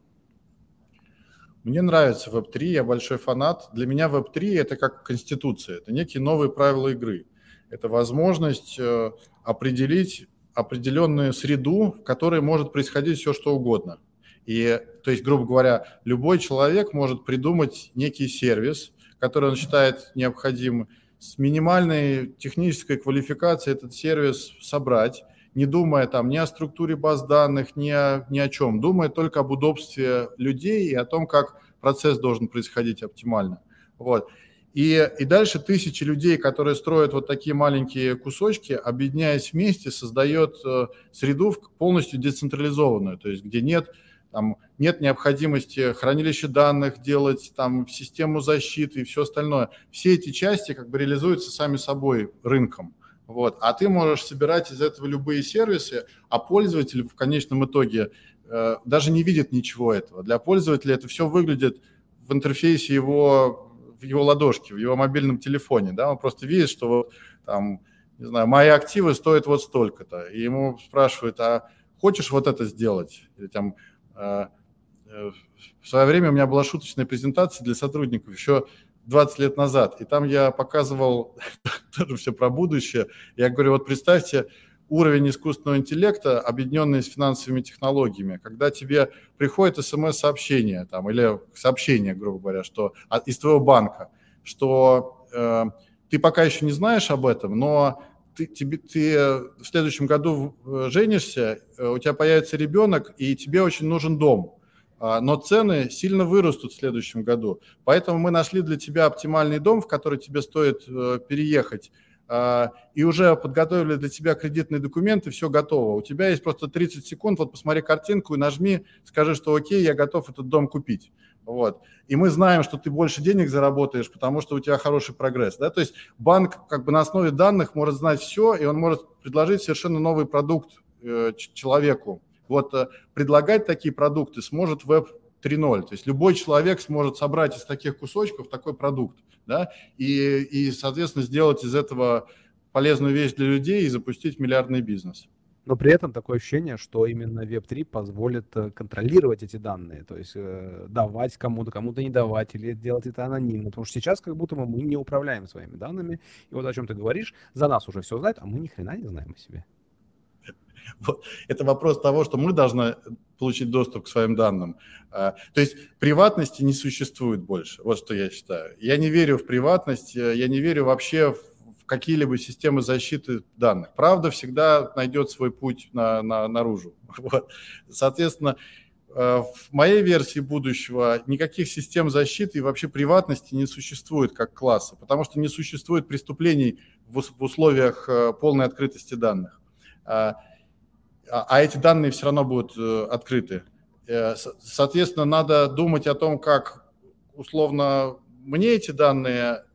Мне нравится Web3, я большой фанат. Для меня Web3 это как конституция, это некие новые правила игры. Это возможность э, определить определенную среду, в которой может происходить все, что угодно. И, то есть, грубо говоря, любой человек может придумать некий сервис, который он считает необходимым, с минимальной технической квалификацией этот сервис собрать, не думая там ни о структуре баз данных, ни о, ни о чем, думая только об удобстве людей и о том, как процесс должен происходить оптимально. Вот. И, и дальше тысячи людей, которые строят вот такие маленькие кусочки, объединяясь вместе, создает э, среду полностью децентрализованную, то есть где нет там нет необходимости хранилище данных делать, там систему защиты и все остальное. Все эти части как бы реализуются сами собой рынком. Вот. А ты можешь собирать из этого любые сервисы, а пользователь в конечном итоге э, даже не видит ничего этого. Для пользователя это все выглядит в интерфейсе его, в его ладошке, в его мобильном телефоне. Да? Он просто видит, что вот, там, не знаю, мои активы стоят вот столько-то. И ему спрашивают, а хочешь вот это сделать? Или там, в свое время у меня была шуточная презентация для сотрудников еще 20 лет назад, и там я показывал тоже все про будущее. Я говорю, вот представьте, уровень искусственного интеллекта, объединенный с финансовыми технологиями, когда тебе приходит смс-сообщение там, или сообщение, грубо говоря, что из твоего банка, что э, ты пока еще не знаешь об этом, но ты, тебе, ты в следующем году э, женишься, э, у тебя появится ребенок, и тебе очень нужен дом. А, но цены сильно вырастут в следующем году. Поэтому мы нашли для тебя оптимальный дом, в который тебе стоит э, переехать а, и уже подготовили для тебя кредитные документы, все готово. У тебя есть просто 30 секунд, вот посмотри картинку и нажми, скажи, что окей, я готов этот дом купить. Вот. И мы знаем, что ты больше денег заработаешь, потому что у тебя хороший прогресс. Да? То есть банк как бы на основе данных может знать все, и он может предложить совершенно новый продукт э, человеку. Вот э, предлагать такие продукты сможет веб 3.0. То есть любой человек сможет собрать из таких кусочков такой продукт да, и, и, соответственно, сделать из этого полезную вещь для людей и запустить миллиардный бизнес.
Но при этом такое ощущение, что именно Web3 позволит э, контролировать эти данные, то есть э, давать кому-то, кому-то не давать, или делать это анонимно. Потому что сейчас как будто мы не управляем своими данными. И вот о чем ты говоришь, за нас уже все знают, а мы ни хрена не знаем о себе.
Это вопрос того, что мы должны получить доступ к своим данным. А, то есть приватности не существует больше. Вот что я считаю. Я не верю в приватность, э, я не верю вообще в какие-либо системы защиты данных. Правда всегда найдет свой путь на, на, наружу. Вот. Соответственно, э, в моей версии будущего никаких систем защиты и вообще приватности не существует как класса, потому что не существует преступлений в условиях э, полной открытости данных. А, а, а эти данные все равно будут э, открыты. Соответственно, надо думать о том, как условно мне эти данные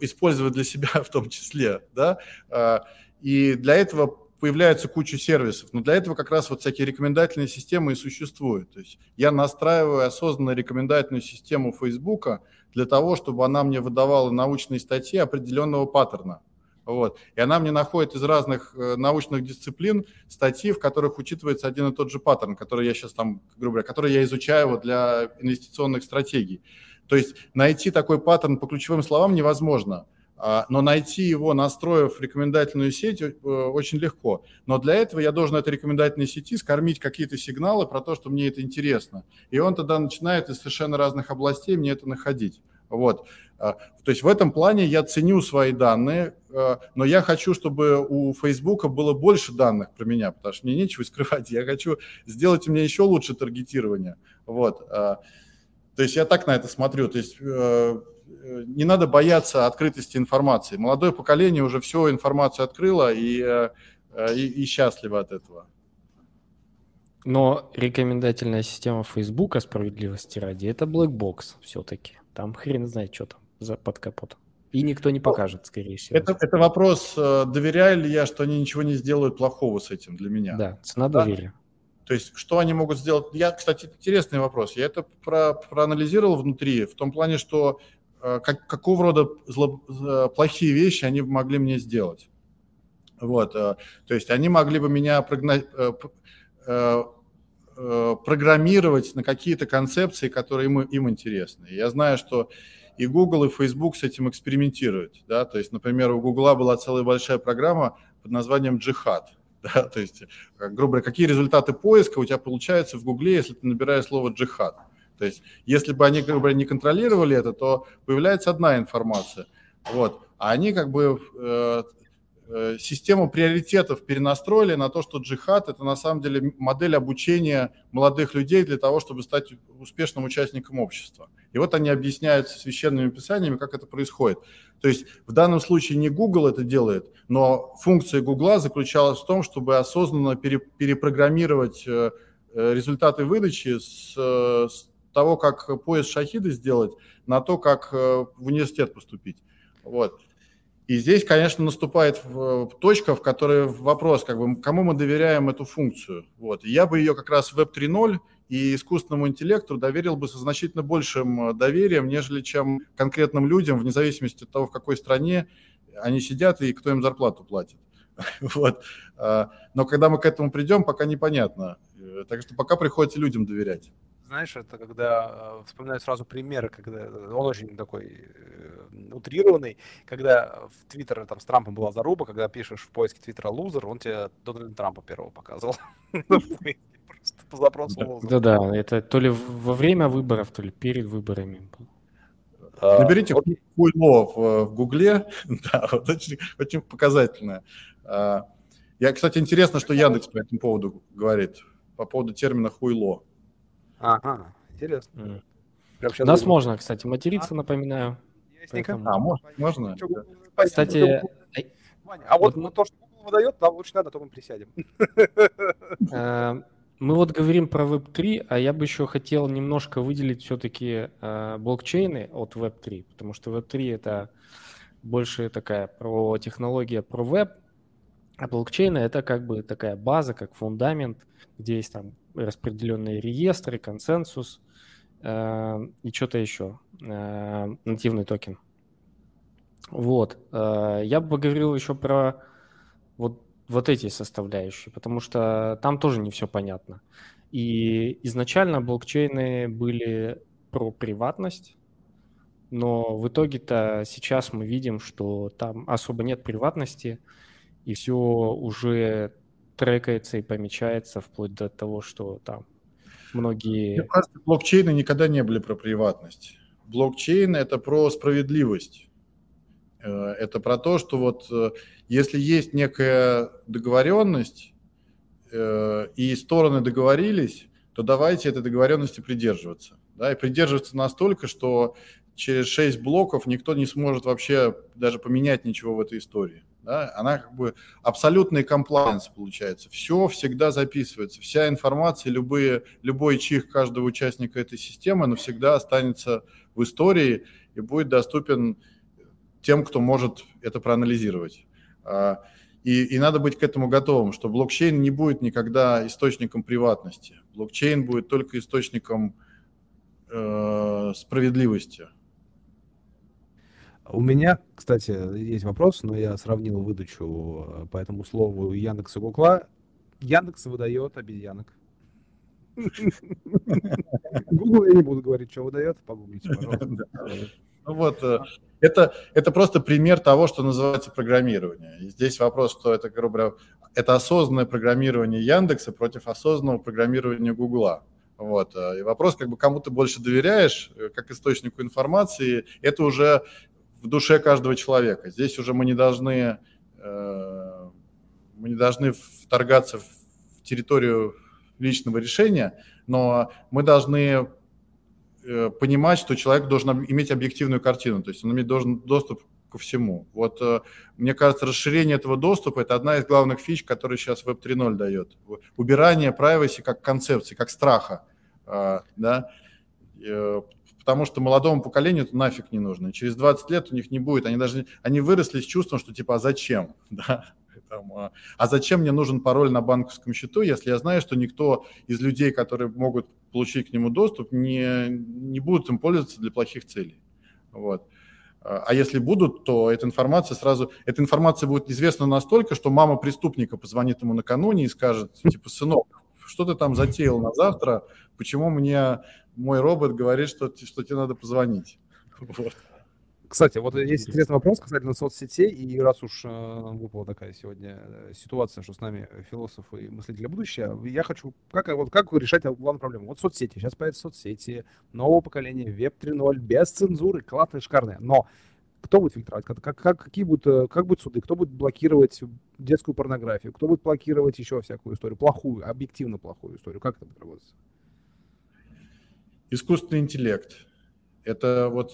использовать для себя в том числе, да, а, и для этого появляется куча сервисов, но для этого как раз вот всякие рекомендательные системы и существуют. То есть я настраиваю осознанно рекомендательную систему Фейсбука для того, чтобы она мне выдавала научные статьи определенного паттерна. Вот. И она мне находит из разных э, научных дисциплин статьи, в которых учитывается один и тот же паттерн, который я сейчас там, грубо говоря, который я изучаю вот для инвестиционных стратегий. То есть найти такой паттерн по ключевым словам невозможно, а, но найти его, настроив рекомендательную сеть, э, очень легко. Но для этого я должен этой рекомендательной сети скормить какие-то сигналы про то, что мне это интересно. И он тогда начинает из совершенно разных областей мне это находить. Вот. А, то есть в этом плане я ценю свои данные, а, но я хочу, чтобы у Фейсбука было больше данных про меня, потому что мне нечего скрывать. Я хочу сделать меня еще лучше таргетирование. Вот. То есть я так на это смотрю. То есть э, не надо бояться открытости информации. Молодое поколение уже всю информацию открыло и, э, и, и счастливо от этого.
Но рекомендательная система Фейсбука, справедливости ради, это box все-таки. Там хрен знает, что там за, под капотом. И никто не покажет, скорее всего.
Это, это вопрос, э, доверяю ли я, что они ничего не сделают плохого с этим для меня.
Да, цена да?
То есть, что они могут сделать? Я, кстати, интересный вопрос. Я это про, проанализировал внутри, в том плане, что э, как, какого рода зло, э, плохие вещи они могли мне сделать. Вот, то есть они могли бы меня прогнать, программировать на какие-то концепции, которые им, им интересны. Я знаю, что и Google, и Facebook с этим экспериментируют. Да? То есть, например, у Google была целая большая программа под названием «Джихад». Да? То есть, как, грубо говоря, какие результаты поиска у тебя получаются в Гугле, если ты набираешь слово «джихад». То есть, если бы они, грубо говоря, не контролировали это, то появляется одна информация. Вот. А они как бы э, э, систему приоритетов перенастроили на то, что джихад – это на самом деле модель обучения молодых людей для того, чтобы стать успешным участником общества. И вот они объясняют священными писаниями, как это происходит. То есть в данном случае не Google это делает, но функция Google заключалась в том, чтобы осознанно пере, перепрограммировать э, э, результаты выдачи с, с того, как поезд шахиды сделать, на то, как в университет поступить. Вот. И здесь, конечно, наступает точка, в которой вопрос, как бы, кому мы доверяем эту функцию. Вот. Я бы ее как раз Web 3.0 и искусственному интеллекту доверил бы со значительно большим э, доверием, нежели чем конкретным людям, вне зависимости от того, в какой стране они сидят и кто им зарплату платит. Вот. А, но когда мы к этому придем, пока непонятно. Э, так что пока приходится людям доверять
знаешь, это когда э, вспоминаю сразу примеры, когда э, он очень такой э, утрированный, когда в Твиттер там с Трампом была заруба, когда пишешь в поиске Твиттера лузер, он тебе Дональда Трампа первого показывал.
Просто по запросу Да-да, это то ли во время выборов, то ли перед выборами.
А, Наберите хуйло в Гугле, да, очень, очень показательно. А, я, кстати, интересно, что Яндекс по этому поводу говорит, по поводу термина хуйло.
Ага, интересно.
Mm. У нас думаю. можно, кстати, материться, а? напоминаю.
Поэтому... А, можно? можно?
Кстати...
А вот, вот то, что Google выдает, нам лучше надо, то мы присядем.
Э, мы вот говорим про Web3, а я бы еще хотел немножко выделить все-таки э, блокчейны от Web3, потому что Web3 это больше такая про технология, про веб, а блокчейны это как бы такая база, как фундамент, где есть там распределенные реестры, консенсус э, и что-то еще, э, нативный токен. Вот. Э, я бы поговорил еще про вот, вот эти составляющие, потому что там тоже не все понятно. И изначально блокчейны были про приватность, но в итоге-то сейчас мы видим, что там особо нет приватности, и все уже трекается и помечается вплоть до того, что там многие...
Кажется, блокчейны никогда не были про приватность. Блокчейн – это про справедливость. Э, это про то, что вот э, если есть некая договоренность, э, и стороны договорились, то давайте этой договоренности придерживаться. Да, и придерживаться настолько, что через 6 блоков никто не сможет вообще даже поменять ничего в этой истории да, она как бы абсолютный комплайенс получается. Все всегда записывается, вся информация, любые, любой чих каждого участника этой системы навсегда останется в истории и будет доступен тем, кто может это проанализировать. А, и, и надо быть к этому готовым, что блокчейн не будет никогда источником приватности. Блокчейн будет только источником э, справедливости.
У меня, кстати, есть вопрос, но я сравнил выдачу э, по этому слову Яндекса и Гугла. Яндекс выдает обезьянок. Google я не буду говорить, что выдает, погуглите, пожалуйста.
Ну вот, э, это, это просто пример того, что называется программирование. И здесь вопрос, что это, грубо говоря, это осознанное программирование Яндекса против осознанного программирования Гугла. Вот. Э, и вопрос, как бы кому ты больше доверяешь, как источнику информации, это уже в душе каждого человека. Здесь уже мы не должны, э, мы не должны вторгаться в территорию личного решения, но мы должны э, понимать, что человек должен иметь объективную картину, то есть он иметь должен доступ ко всему. Вот э, мне кажется, расширение этого доступа – это одна из главных фич, которые сейчас Web 3.0 дает. Убирание privacy как концепции, как страха, да, потому что молодому поколению это нафиг не нужно. через 20 лет у них не будет, они даже они выросли с чувством, что типа, а зачем? Да? Там, а, а зачем мне нужен пароль на банковском счету, если я знаю, что никто из людей, которые могут получить к нему доступ, не, не будут им пользоваться для плохих целей. Вот. А, а если будут, то эта информация сразу, эта информация будет известна настолько, что мама преступника позвонит ему накануне и скажет, типа, сынок, что ты там затеял на завтра, почему мне мой робот говорит, что, что тебе надо позвонить. Вот.
Кстати, вот есть интересный вопрос касательно соцсетей, и раз уж э, выпала такая сегодня э, ситуация, что с нами философы и мыслители будущего, я хочу, как, вот, как решать главную проблему? Вот соцсети, сейчас появятся соцсети, нового поколения, веб 3.0, без цензуры, классные, шикарные, но кто будет фильтровать, как, как, как, какие будут, э, как будут суды, кто будет блокировать детскую порнографию, кто будет блокировать еще всякую историю, плохую, объективно плохую историю, как это будет работать?
Искусственный интеллект. Это вот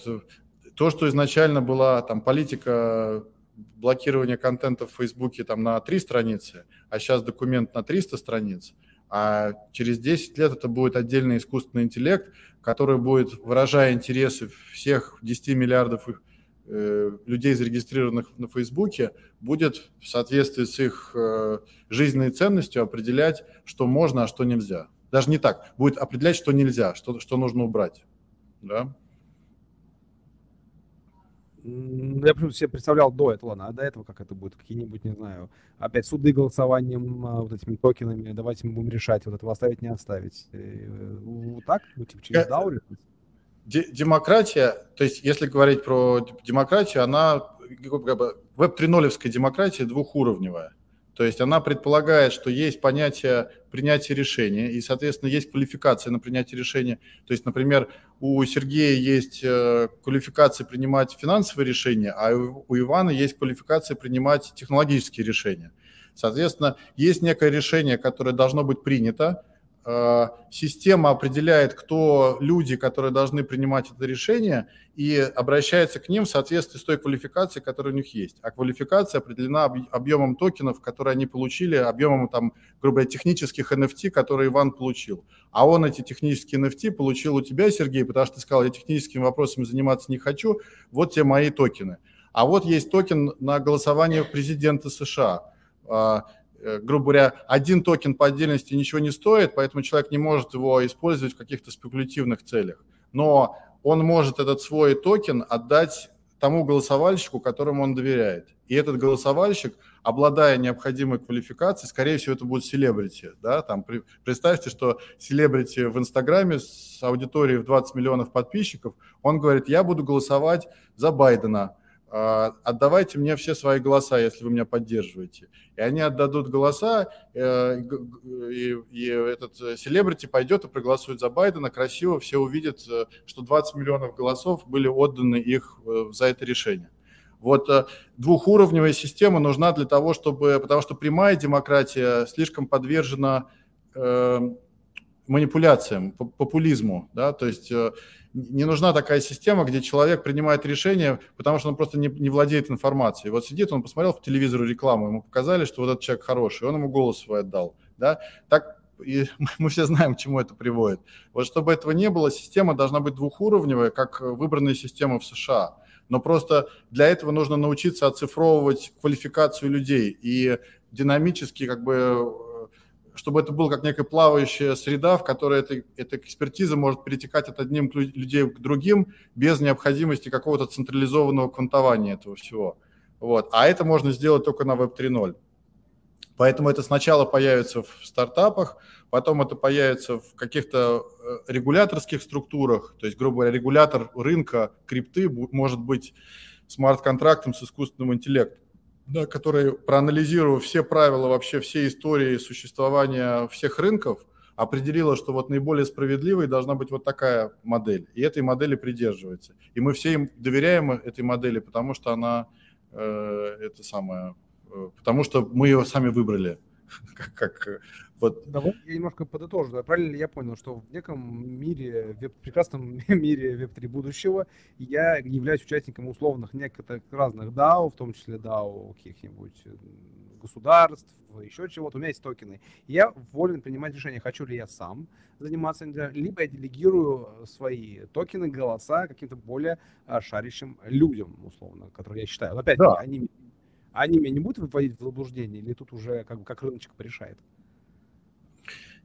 то, что изначально была там политика блокирования контента в Фейсбуке там на три страницы, а сейчас документ на 300 страниц, а через 10 лет это будет отдельный искусственный интеллект, который будет, выражая интересы всех 10 миллиардов э, людей, зарегистрированных на Фейсбуке, будет в соответствии с их э, жизненной ценностью определять, что можно, а что нельзя. Даже не так, будет определять, что нельзя, что, что нужно убрать. Да?
Я почему себе представлял до этого, ладно, а до этого как это будет, какие-нибудь, не знаю, опять суды голосованием, а, вот этими токенами, давайте мы будем решать, вот этого оставить, не оставить. Э, вот так, ну, типа через DAO
Демократия, то есть если говорить про демократию, она веб 3.0 демократия двухуровневая. То есть она предполагает, что есть понятие принятия решения, и, соответственно, есть квалификация на принятие решения. То есть, например, у Сергея есть э, квалификация принимать финансовые решения, а у Ивана есть квалификация принимать технологические решения. Соответственно, есть некое решение, которое должно быть принято, система определяет, кто люди, которые должны принимать это решение, и обращается к ним в соответствии с той квалификацией, которая у них есть. А квалификация определена объемом токенов, которые они получили, объемом, там, грубо говоря, технических NFT, которые Иван получил. А он эти технические NFT получил у тебя, Сергей, потому что ты сказал, я техническими вопросами заниматься не хочу, вот те мои токены. А вот есть токен на голосование президента США а, – Э, грубо говоря, один токен по отдельности ничего не стоит, поэтому человек не может его использовать в каких-то спекулятивных целях. Но он может этот свой токен отдать тому голосовальщику, которому он доверяет. И этот голосовальщик, обладая необходимой квалификацией, скорее всего, это будет селебрити. Да? Там, представьте, что селебрити в Инстаграме с аудиторией в 20 миллионов подписчиков, он говорит, я буду голосовать за Байдена, отдавайте мне все свои голоса, если вы меня поддерживаете. И они отдадут голоса, э, и, и этот селебрити пойдет и проголосует за Байдена, красиво все увидят, э, что 20 миллионов голосов были отданы их э, за это решение. Вот двухуровневая система нужна для того, чтобы, потому что прямая демократия слишком подвержена манипуляциям, популизму, да, то есть не нужна такая система, где человек принимает решение, потому что он просто не, не владеет информацией. Вот сидит, он посмотрел в телевизору рекламу, ему показали, что вот этот человек хороший, он ему голос свой отдал. Да? Так и мы все знаем, к чему это приводит. Вот чтобы этого не было, система должна быть двухуровневая, как выбранная система в США. Но просто для этого нужно научиться оцифровывать квалификацию людей и динамически как бы чтобы это было как некая плавающая среда, в которой эта, эта экспертиза может перетекать от одних людей к другим без необходимости какого-то централизованного квантования этого всего. Вот. А это можно сделать только на Web 3.0. Поэтому это сначала появится в стартапах, потом это появится в каких-то э, регуляторских структурах, то есть, грубо говоря, регулятор рынка крипты может быть смарт-контрактом с искусственным интеллектом да, который, проанализировав все правила, вообще все истории существования всех рынков, определила, что вот наиболее справедливой должна быть вот такая модель. И этой модели придерживается. И мы все им доверяем этой модели, потому что она э, это самое, э, потому что мы ее сами выбрали. как, как
вот. Давай я немножко подытожу. Правильно ли я понял, что в неком мире, веб, прекрасном мире Web3 будущего я являюсь участником условных некоторых разных DAO, в том числе DAO каких-нибудь государств, еще чего-то, у меня есть токены. я волен принимать решение, хочу ли я сам заниматься, либо я делегирую свои токены, голоса каким-то более а, шарящим людям, условно, которые я считаю. Но опять, да. они, они меня не будут выводить в заблуждение, или тут уже как, как рыночек порешает?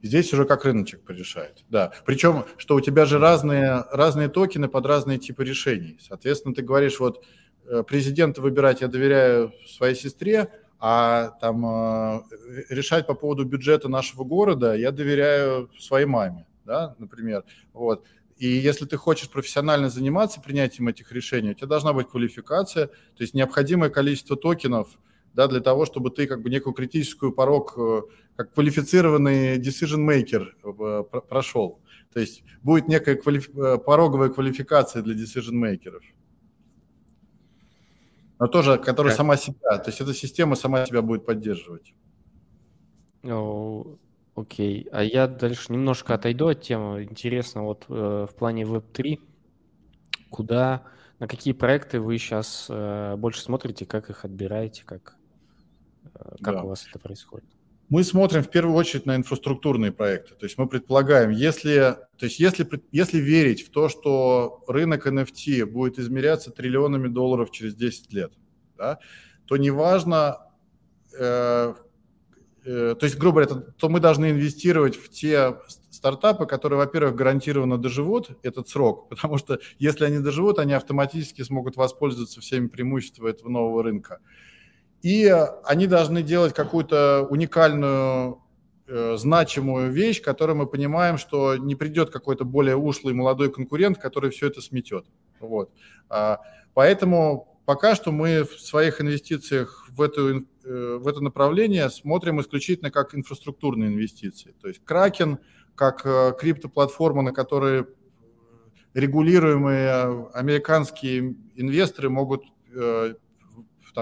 Здесь уже как рыночек порешает, да. Причем, что у тебя же разные, разные токены под разные типы решений. Соответственно, ты говоришь, вот э, президента выбирать я доверяю своей сестре, а там э, решать по поводу бюджета нашего города я доверяю своей маме, да, например. Вот. И если ты хочешь профессионально заниматься принятием этих решений, у тебя должна быть квалификация, то есть необходимое количество токенов – да, для того, чтобы ты как бы некую критическую порог, э, как квалифицированный decision maker э, прошел. То есть будет некая квалиф... Э, пороговая квалификация для decision makers. Но тоже, которая как? сама себя, то есть эта система сама себя будет поддерживать.
О, окей, а я дальше немножко отойду от темы. Интересно, вот э, в плане Web3 куда, на какие проекты вы сейчас э, больше смотрите, как их отбираете, как, как да. у вас это происходит?
Мы смотрим в первую очередь на инфраструктурные проекты. То есть мы предполагаем, если, то есть если, если верить в то, что рынок NFT будет измеряться триллионами долларов через 10 лет, да, то неважно, э, э, то есть, грубо говоря, то мы должны инвестировать в те стартапы, которые, во-первых, гарантированно доживут этот срок, потому что если они доживут, они автоматически смогут воспользоваться всеми преимуществами этого нового рынка. И они должны делать какую-то уникальную, э, значимую вещь, которую мы понимаем, что не придет какой-то более ушлый молодой конкурент, который все это сметет. Вот. А, поэтому пока что мы в своих инвестициях в, эту, э, в это направление смотрим исключительно как инфраструктурные инвестиции. То есть Кракен как э, криптоплатформа, на которой регулируемые американские инвесторы могут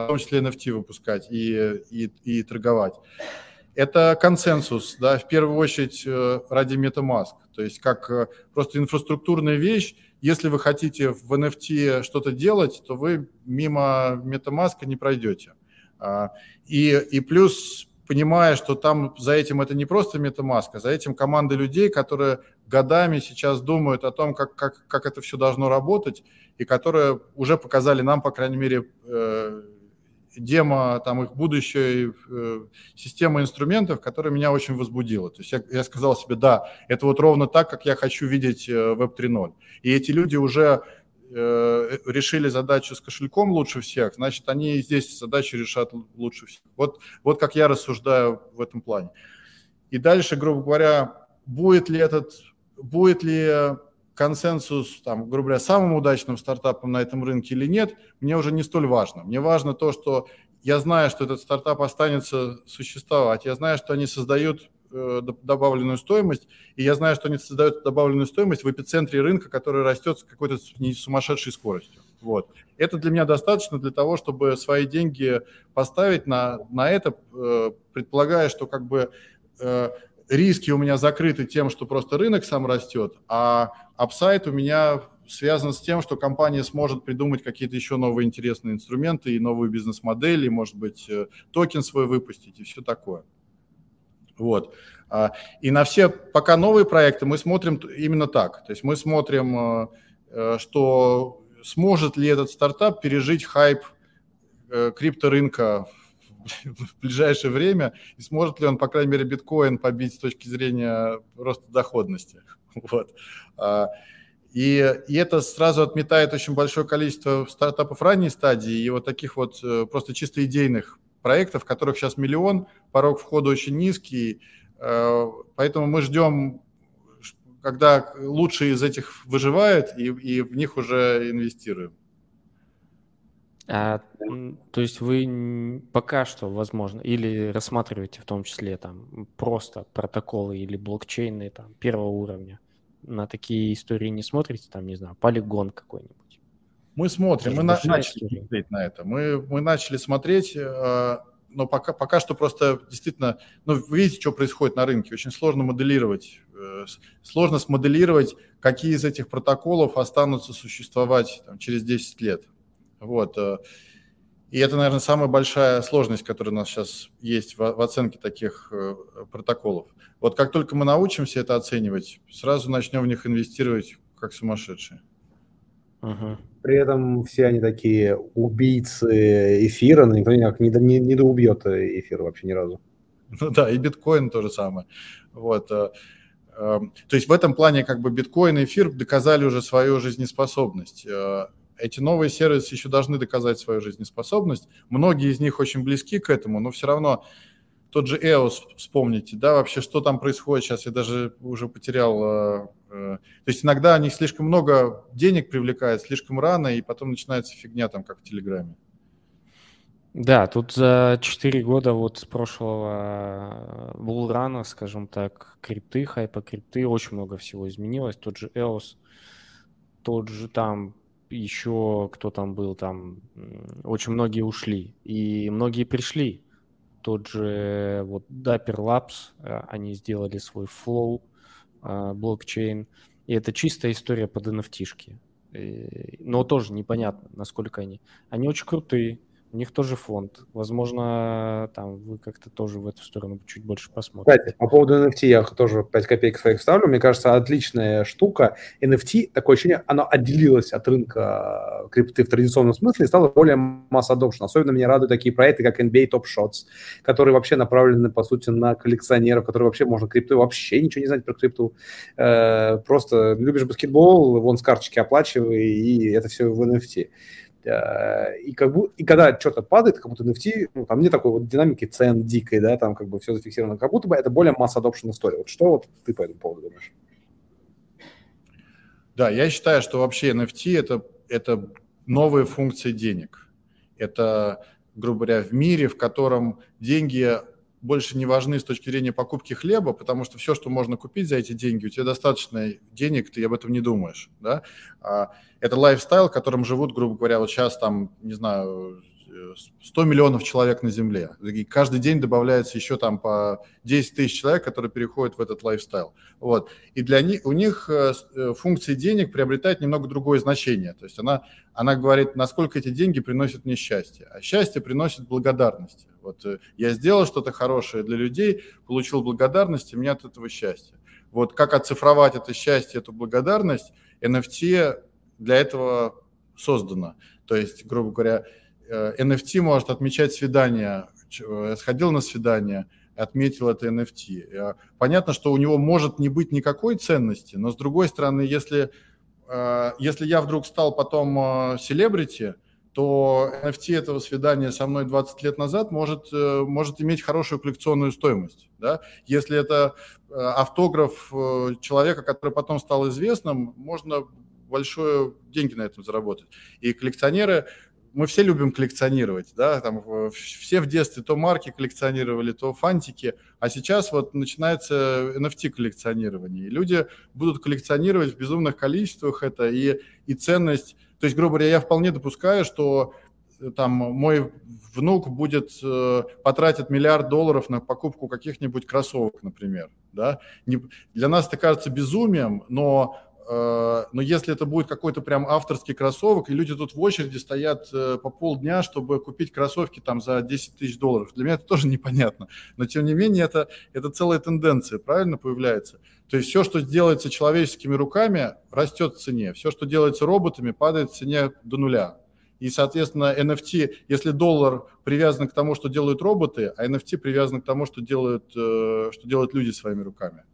в том числе NFT выпускать и, и, и торговать. Это консенсус, да, в первую очередь э, ради MetaMask, то есть как э, просто инфраструктурная вещь. Если вы хотите в NFT что-то делать, то вы мимо MetaMask не пройдете. А, и, и плюс понимая, что там за этим это не просто MetaMask, а за этим команда людей, которые годами сейчас думают о том, как, как, как это все должно работать, и которые уже показали нам, по крайней мере, э, демо там их будущей э, системы инструментов, которая меня очень возбудила. То есть я, я сказал себе, да, это вот ровно так, как я хочу видеть э, Web 3.0. И эти люди уже э, решили задачу с кошельком лучше всех, значит, они здесь задачу решат лучше всех. Вот, вот как я рассуждаю в этом плане. И дальше, грубо говоря, будет ли этот, будет ли консенсус, там, грубо говоря, самым удачным стартапом на этом рынке или нет, мне уже не столь важно. Мне важно то, что я знаю, что этот стартап останется существовать, я знаю, что они создают э, добавленную стоимость, и я знаю, что они создают добавленную стоимость в эпицентре рынка, который растет с какой-то сумасшедшей скоростью. Вот. Это для меня достаточно для того, чтобы свои деньги поставить на, на это, э, предполагая, что как бы э, риски у меня закрыты тем, что просто рынок сам растет, а upside у меня связан с тем, что компания сможет придумать какие-то еще новые интересные инструменты и новые бизнес-модели, может быть, э, токен свой выпустить и все такое. Вот. А, и на все пока новые проекты мы смотрим именно так. То есть мы смотрим, э, э, что сможет ли этот стартап пережить хайп крипторынка в ближайшее время, и сможет ли он, по крайней мере, биткоин побить с точки зрения роста доходности. Вот. А, и, и это сразу отметает очень большое количество стартапов ранней стадии и вот таких вот э, просто чисто идейных проектов, которых сейчас миллион, порог входа очень низкий, э, поэтому мы ждем, когда лучшие из этих выживают, и, и в них уже инвестируем.
А, то есть вы пока что, возможно, или рассматриваете в том числе там просто протоколы или блокчейны там первого уровня? На такие истории не смотрите, там, не знаю, полигон какой-нибудь?
Мы смотрим, мы на, начали история. смотреть на это. Мы, мы начали смотреть, э, но пока, пока что просто действительно, ну, вы видите, что происходит на рынке. Очень сложно моделировать, э, сложно смоделировать, какие из этих протоколов останутся существовать там, через 10 лет. Вот. Э, и это, наверное, самая большая сложность, которая у нас сейчас есть в, в оценке таких э, протоколов. Вот как только мы научимся это оценивать, сразу начнем в них инвестировать как сумасшедшие.
Угу. При этом все они такие убийцы эфира, но никто никак не, не, не доубьет эфир вообще ни разу.
Ну да, и биткоин то же самое. Вот. Э, то есть в этом плане как бы биткоин и эфир доказали уже свою жизнеспособность эти новые сервисы еще должны доказать свою жизнеспособность. Многие из них очень близки к этому, но все равно тот же EOS, вспомните, да, вообще, что там происходит сейчас, я даже уже потерял. Э, э, то есть иногда они слишком много денег привлекают, слишком рано, и потом начинается фигня там, как в Телеграме.
Да, тут за 4 года вот с прошлого булрана, скажем так, крипты, хайпа крипты, очень много всего изменилось. Тот же EOS, тот же там еще кто там был, там очень многие ушли, и многие пришли. Тот же вот Dapper Labs, э, они сделали свой Flow э, блокчейн, и это чистая история под NFT. но тоже непонятно, насколько они. Они очень крутые, у них тоже фонд. Возможно, там вы как-то тоже в эту сторону чуть больше посмотрите.
Кстати, по поводу NFT я тоже 5 копеек своих ставлю. Мне кажется, отличная штука. NFT, такое ощущение, оно отделилось от рынка крипты в традиционном смысле и стало более масс adoption. Особенно меня радуют такие проекты, как NBA Top Shots, которые вообще направлены, по сути, на коллекционеров, которые вообще можно крипту вообще ничего не знать про крипту. Э, просто любишь баскетбол, вон с карточки оплачивай, и это все в NFT. Э, и, как бы, и когда что-то падает, как будто NFT, ну, там нет такой вот динамики цен дикой, да, там как бы все зафиксировано, как будто бы это более масс adoption история. Вот что вот ты по этому поводу думаешь?
Да, я считаю, что вообще NFT это, это новые функции денег. Это, грубо говоря, в мире, в котором деньги больше не важны с точки зрения покупки хлеба, потому что все, что можно купить за эти деньги, у тебя достаточно денег, ты об этом не думаешь. Да? А это lifestyle, которым живут, грубо говоря, вот сейчас там, не знаю, 100 миллионов человек на Земле. И каждый день добавляется еще там по 10 тысяч человек, которые переходят в этот lifestyle. Вот. И для них, у них э, э, функция денег приобретает немного другое значение. То есть она, она говорит, насколько эти деньги приносят мне счастье. А счастье приносит благодарность. Вот э, я сделал что-то хорошее для людей, получил благодарность, и мне от этого счастье. Вот как оцифровать это счастье, эту благодарность, NFT для этого создано. То есть, грубо говоря, NFT может отмечать свидание, сходил на свидание, отметил это NFT. Понятно, что у него может не быть никакой ценности, но с другой стороны, если, если я вдруг стал потом селебрити, то NFT этого свидания со мной 20 лет назад может, может иметь хорошую коллекционную стоимость. Да? Если это автограф человека, который потом стал известным, можно большое деньги на этом заработать. И коллекционеры мы все любим коллекционировать, да, там все в детстве то марки коллекционировали, то фантики, а сейчас вот начинается NFT коллекционирование. И люди будут коллекционировать в безумных количествах это, и, и ценность, то есть, грубо говоря, я вполне допускаю, что э, там мой внук будет э, потратит миллиард долларов на покупку каких-нибудь кроссовок, например, да. Не, для нас это кажется безумием, но но если это будет какой-то прям авторский кроссовок, и люди тут в очереди стоят э, по полдня, чтобы купить кроссовки там за 10 тысяч долларов, для меня это тоже непонятно. Но тем не менее это, это целая тенденция, правильно, появляется. То есть все, что делается человеческими руками, растет в цене. Все, что делается роботами, падает в цене до нуля. И, соответственно, NFT, если доллар привязан к тому, что делают роботы, а NFT привязан к тому, что делают, э, что делают люди своими руками.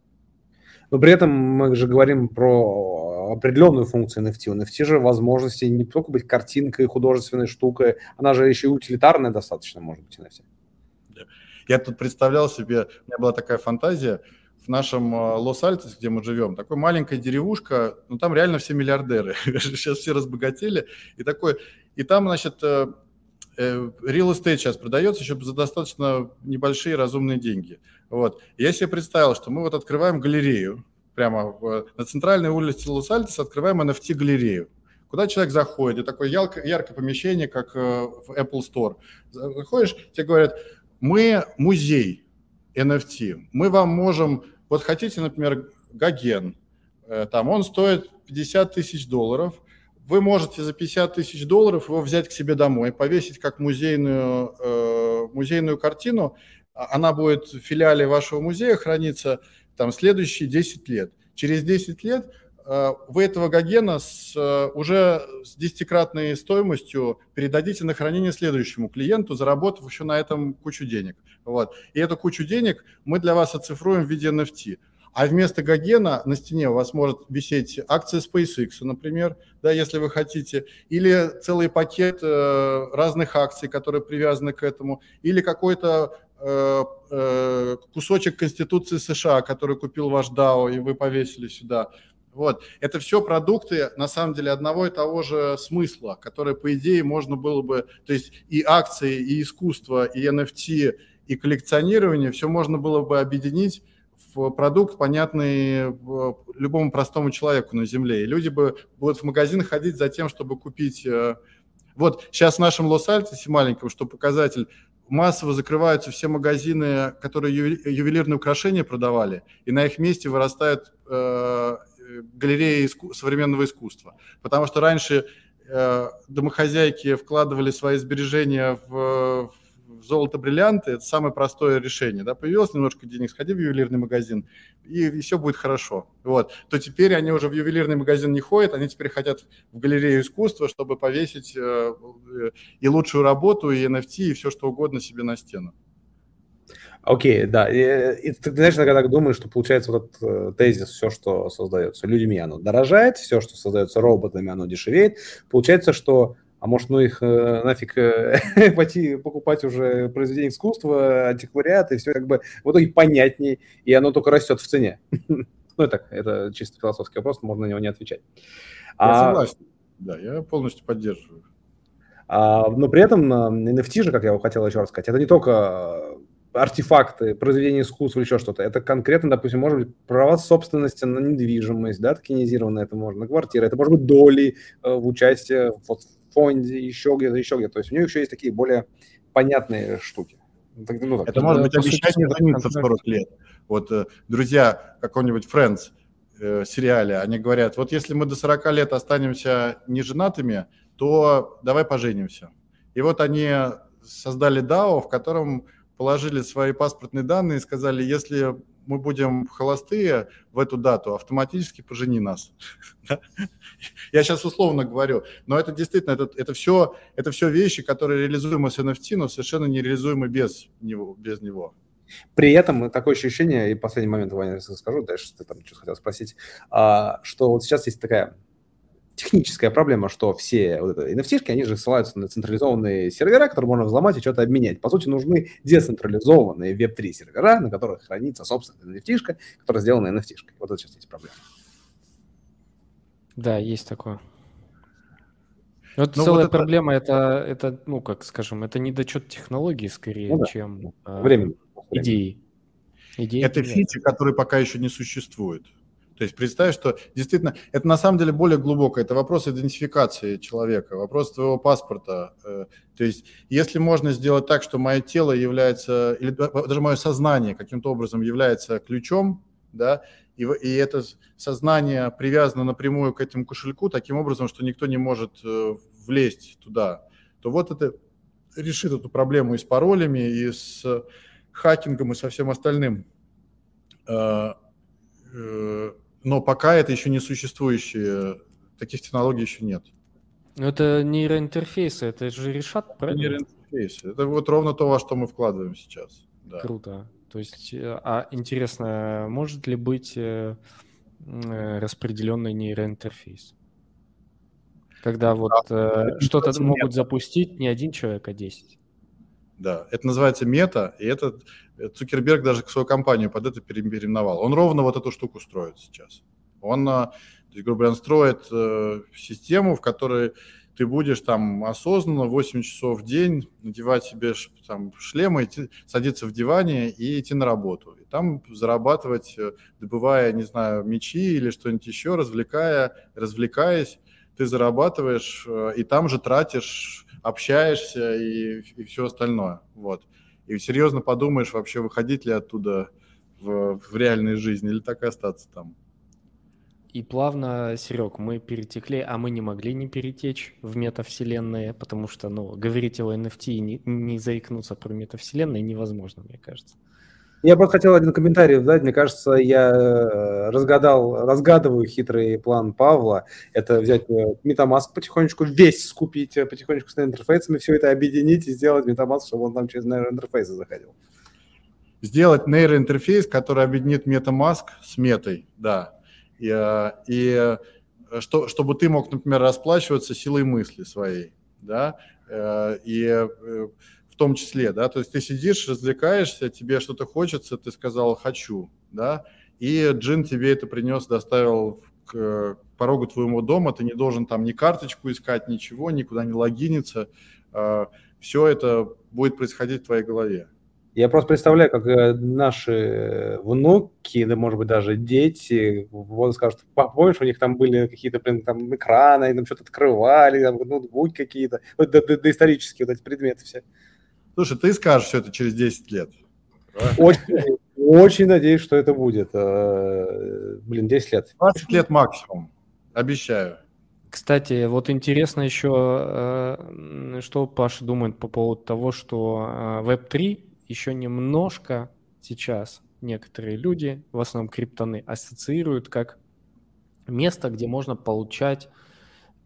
Но при этом мы же говорим про определенную функцию NFT. У NFT же возможности не только быть картинкой, художественной штукой, она же еще и утилитарная достаточно может быть NFT.
Я тут представлял себе, у меня была такая фантазия, в нашем а, Лос-Альтес, где мы живем, такой маленькая деревушка, ну там реально все миллиардеры, сейчас все разбогатели, и такой, и там, значит, э, э, real estate сейчас продается еще за достаточно небольшие разумные деньги. Вот. Я себе представил, что мы вот открываем галерею, прямо на центральной улице Лос-Альтес открываем NFT-галерею, куда человек заходит, и такое яркое, помещение, как э, в Apple Store. Заходишь, тебе говорят, мы музей NFT, мы вам можем, вот хотите, например, Гоген, э, там он стоит 50 тысяч долларов, вы можете за 50 тысяч долларов его взять к себе домой, повесить как музейную, э, музейную картину, она будет в филиале вашего музея храниться там следующие 10 лет. Через 10 лет э, вы этого гогена с, э, уже с десятикратной стоимостью передадите на хранение следующему клиенту, заработав еще на этом кучу денег. Вот. И эту кучу денег мы для вас оцифруем в виде NFT. А вместо Гогена на стене у вас может висеть акция SpaceX, например, да, если вы хотите, или целый пакет э, разных акций, которые привязаны к этому, или какой-то кусочек Конституции США, который купил ваш DAO, и вы повесили сюда. Вот. Это все продукты, на самом деле, одного и того же смысла, которые, по идее, можно было бы... То есть и акции, и искусство, и NFT, и коллекционирование, все можно было бы объединить в продукт, понятный любому простому человеку на Земле. И люди бы будут в магазин ходить за тем, чтобы купить... Э, вот сейчас в нашем Лос-Альтесе маленьком, что показатель, массово закрываются все магазины, которые ювелирные украшения продавали, и на их месте вырастают э, галереи иску- современного искусства. Потому что раньше э, домохозяйки вкладывали свои сбережения в, золото, бриллианты – это самое простое решение. Да? Появилось немножко денег, сходи в ювелирный магазин, и, и все будет хорошо. Вот. То теперь они уже в ювелирный магазин не ходят, они теперь хотят в галерею искусства, чтобы повесить э, и лучшую работу, и NFT, и все что угодно себе на стену.
Окей, okay, да. И, и ты, знаешь, иногда думаешь, что получается вот этот э, тезис, все, что создается людьми, оно дорожает, все, что создается роботами, оно дешевеет. Получается, что а может, ну их э, нафиг э, пойти покупать уже произведение искусства, антиквариат, и все как бы в итоге понятней, и оно только растет в цене. ну, это, это чисто философский вопрос, можно на него не отвечать.
Я а, согласен, да, я полностью поддерживаю.
А, но при этом NFT же, как я хотел еще раз сказать, это не только артефакты, произведения искусства или еще что-то. Это конкретно, допустим, может быть права собственности на недвижимость, да, токенизированно это можно, на квартиры, это может быть доли э, в участии в фонде, еще где-то, еще где-то. То есть у них еще есть такие более понятные штуки.
Ну, так, это может быть обещание жениться в 40 лет. Вот э, друзья какого-нибудь Friends э, сериале, они говорят, вот если мы до 40 лет останемся неженатыми, то давай поженимся. И вот они создали DAO, в котором положили свои паспортные данные и сказали, если мы будем холостые в эту дату, автоматически пожени нас. Я сейчас условно говорю, но это действительно, это, это, все, это все вещи, которые реализуемы с NFT, но совершенно нереализуемы без него. Без него.
При этом такое ощущение, и последний момент, Ваня, скажу, дальше ты там что-то хотел спросить, а, что вот сейчас есть такая техническая проблема, что все вот это NFT, они же ссылаются на централизованные сервера, которые можно взломать и что-то обменять. По сути, нужны децентрализованные Web3 сервера, на которых хранится собственная NFT, которая сделана NFT. Вот это сейчас есть проблема.
Да, есть такое. Вот ну, целая вот это... проблема это, это, ну, как скажем, это недочет технологии скорее, ну, да. чем
э, Временно.
идеи.
идеи. Это фичи, которые пока еще не существуют. То есть представь, что действительно это на самом деле более глубоко. Это вопрос идентификации человека, вопрос твоего паспорта. Э, то есть если можно сделать так, что мое тело является, или даже мое сознание каким-то образом является ключом, да, и, и это сознание привязано напрямую к этому кошельку таким образом, что никто не может э, влезть туда, то вот это решит эту проблему и с паролями, и с хакингом, и со всем остальным. Э, но пока это еще не существующие, таких технологий еще нет.
Но это нейроинтерфейсы, это же решат,
правильно? Нейроинтерфейсы. Это вот ровно то, во что мы вкладываем сейчас.
Да. Круто. То есть, э, а интересно, может ли быть э, э, распределенный нейроинтерфейс? Когда вот да, что-то могут запустить не один человек, а 10.
Да, это называется мета, и это Цукерберг даже свою компанию под это переименовал. Он ровно вот эту штуку строит сейчас. Он, э, то есть, грубо говоря, строит э, систему, в которой ты будешь там осознанно 8 часов в день надевать себе там шлемы, идти, садиться в диване и идти на работу. И там зарабатывать, э, добывая, не знаю, мечи или что-нибудь еще, развлекая, развлекаясь, ты зарабатываешь и там же тратишь общаешься и, и все остальное. Вот. И серьезно подумаешь, вообще выходить ли оттуда в, в реальной жизни или так и остаться там.
И плавно, Серег, мы перетекли, а мы не могли не перетечь в метавселенные, потому что, ну, говорить о NFT и не, не заикнуться про метавселенные невозможно, мне кажется.
Я просто хотел один комментарий дать. Мне кажется, я э, разгадал, разгадываю хитрый план Павла. Это взять э, MetaMask потихонечку, весь скупить э, потихонечку с интерфейсами, все это объединить и сделать MetaMask, чтобы он там через нейроинтерфейсы заходил.
Сделать нейроинтерфейс, который объединит MetaMask с метой, да. И, и что, чтобы ты мог, например, расплачиваться силой мысли своей, да, и том числе, да, то есть ты сидишь, развлекаешься, тебе что-то хочется, ты сказал «хочу», да, и джин тебе это принес, доставил к порогу твоего дома, ты не должен там ни карточку искать, ничего, никуда не логиниться, а, все это будет происходить в твоей голове.
Я просто представляю, как э, наши внуки, да, может быть, даже дети, вот скажут, помнишь, у них там были какие-то, блин, там экраны, там что-то открывали, там ноутбуки какие-то, вот доисторические вот эти предметы все.
Слушай, ты скажешь все это через 10 лет.
Очень, Очень надеюсь, что это будет. Э, блин, 10 лет.
20 лет максимум, обещаю.
Кстати, вот интересно еще, э, что Паша думает по поводу того, что Web3 еще немножко сейчас некоторые люди, в основном криптоны, ассоциируют как место, где можно получать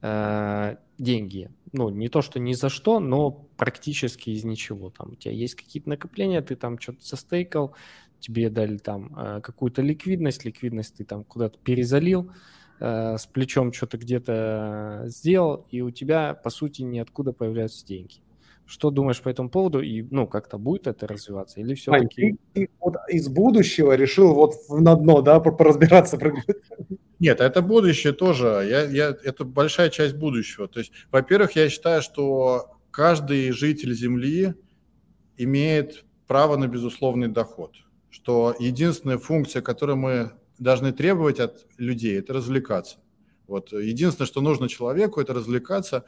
э, деньги. Ну, не то, что ни за что, но практически из ничего. Там у тебя есть какие-то накопления, ты там что-то застейкал, тебе дали там э, какую-то ликвидность, ликвидность ты там куда-то перезалил, э, с плечом что-то где-то сделал, и у тебя, по сути, ниоткуда появляются деньги. Что думаешь по этому поводу? И, ну, как-то будет это развиваться? Или все-таки...
Ты, вот из будущего решил вот на дно, да, поразбираться?
Нет, это будущее тоже. Я, я, это большая часть будущего. То есть, во-первых, я считаю, что каждый житель Земли имеет право на безусловный доход. Что единственная функция, которую мы должны требовать от людей, это развлекаться. Вот единственное, что нужно человеку, это развлекаться.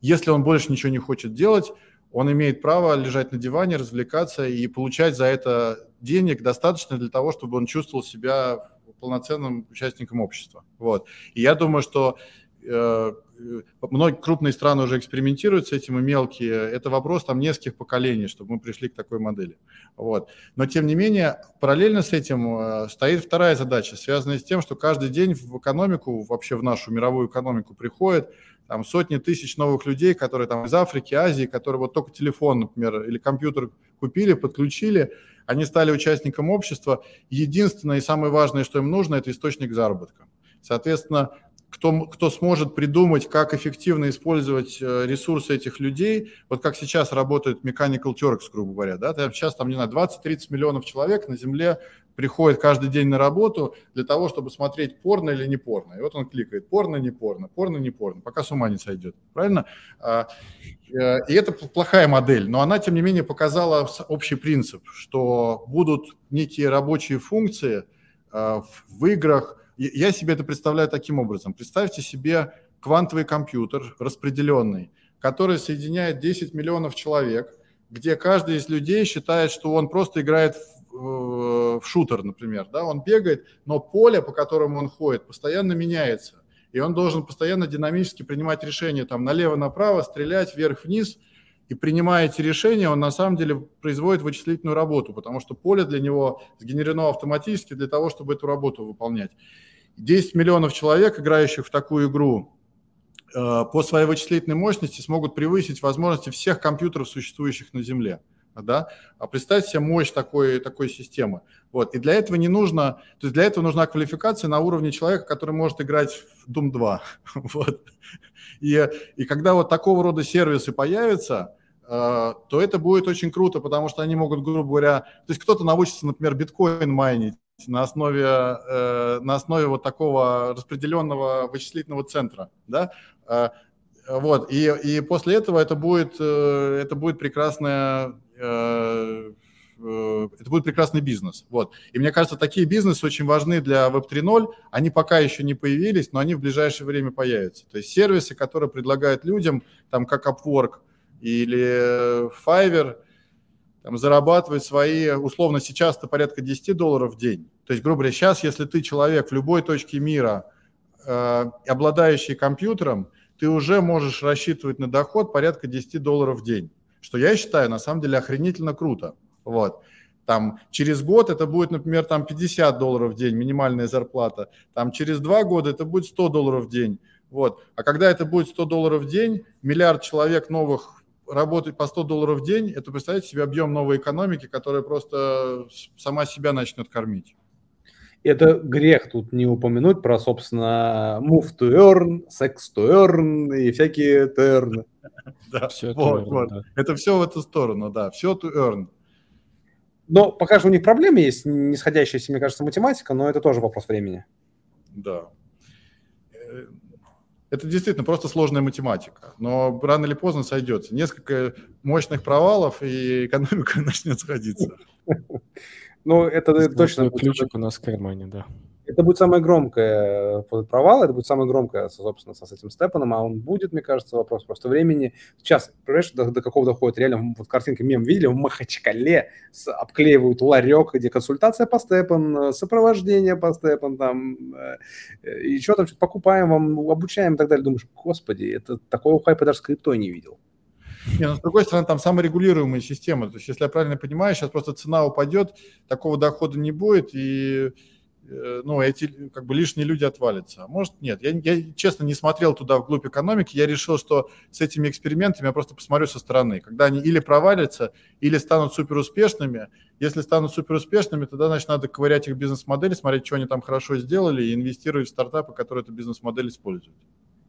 Если он больше ничего не хочет делать, он имеет право лежать на диване, развлекаться и получать за это денег достаточно для того, чтобы он чувствовал себя полноценным участником общества. Вот. И я думаю, что многие крупные страны уже экспериментируют с этим, и мелкие. Это вопрос там нескольких поколений, чтобы мы пришли к такой модели. Вот. Но, тем не менее, параллельно с этим э, стоит вторая задача, связанная с тем, что каждый день в экономику, вообще в нашу мировую экономику приходит там сотни тысяч новых людей, которые там из Африки, Азии, которые вот только телефон, например, или компьютер купили, подключили, они стали участником общества. Единственное и самое важное, что им нужно, это источник заработка. Соответственно, кто, кто сможет придумать, как эффективно использовать э, ресурсы этих людей, вот как сейчас работает Mechanical Turks, грубо говоря, да, сейчас там, не знаю, 20-30 миллионов человек на Земле приходит каждый день на работу для того, чтобы смотреть порно или не порно. И вот он кликает порно, не порно, порно, не порно, пока с ума не сойдет. Правильно? А, э, и это плохая модель, но она, тем не менее, показала общий принцип, что будут некие рабочие функции э, в играх, я себе это представляю таким образом. Представьте себе квантовый компьютер распределенный, который соединяет 10 миллионов человек, где каждый из людей считает, что он просто играет в, э, в шутер, например. Да? Он бегает, но поле, по которому он ходит, постоянно меняется. И он должен постоянно динамически принимать решения там налево-направо, стрелять вверх-вниз – и принимая эти решения, он на самом деле производит вычислительную работу, потому что поле для него сгенерено автоматически для того, чтобы эту работу выполнять. 10 миллионов человек, играющих в такую игру, э, по своей вычислительной мощности смогут превысить возможности всех компьютеров, существующих на Земле. Да? А представьте себе мощь такой, такой системы. Вот. И для этого не нужно, то есть для этого нужна квалификация на уровне человека, который может играть в Doom 2. Вот. И, и когда вот такого рода сервисы появятся, Э, то это будет очень круто, потому что они могут, грубо говоря, то есть кто-то научится, например, биткоин майнить на основе, э, на основе вот такого распределенного вычислительного центра, да, э, вот, и, и после этого это будет, это будет прекрасная это будет прекрасный бизнес. Вот. И мне кажется, такие бизнесы очень важны для Web 3.0. Они пока еще не появились, но они в ближайшее время появятся. То есть сервисы, которые предлагают людям, там как Upwork, или Fiverr там, зарабатывает свои, условно, сейчас это порядка 10 долларов в день. То есть, грубо говоря, сейчас, если ты человек в любой точке мира, э, обладающий компьютером, ты уже можешь рассчитывать на доход порядка 10 долларов в день, что я считаю, на самом деле, охренительно круто. Вот. Там через год это будет, например, там 50 долларов в день минимальная зарплата. Там через два года это будет 100 долларов в день. Вот. А когда это будет 100 долларов в день, миллиард человек новых работать по 100 долларов в день, это, представьте себе, объем новой экономики, которая просто сама себя начнет кормить.
Это грех тут не упомянуть про, собственно, move to earn, sex to earn и всякие turn.
Да, все вот, вот. Это все в эту сторону, да, все to earn.
Но пока что у них проблемы есть, нисходящаяся, мне кажется, математика, но это тоже вопрос времени.
Да. Это действительно просто сложная математика, но рано или поздно сойдется. Несколько мощных провалов, и экономика начнет сходиться.
Ну, это точно... Ключик у нас в кармане, да.
Это будет самое громкое э, провал, это будет самое громкое, собственно, с этим Степаном, а он будет, мне кажется, вопрос просто времени. Сейчас, понимаешь, до, до какого доходит реально, вот картинка мем видели, в Махачкале с, обклеивают ларек, где консультация по Степан, сопровождение по Степан, там, э, и что там, что-то покупаем вам, обучаем и так далее. Думаешь, господи, это такого хайпа даже с не видел.
Не, но с другой стороны, там саморегулируемая система. То есть, если я правильно понимаю, сейчас просто цена упадет, такого дохода не будет, и э, ну, эти как бы лишние люди отвалятся. А может, нет. Я, я, честно, не смотрел туда вглубь экономики. Я решил, что с этими экспериментами я просто посмотрю со стороны. Когда они или провалятся, или станут суперуспешными. Если станут суперуспешными, тогда, значит, надо ковырять их бизнес-модели, смотреть, что они там хорошо сделали, и инвестировать в стартапы, которые эту бизнес-модель используют.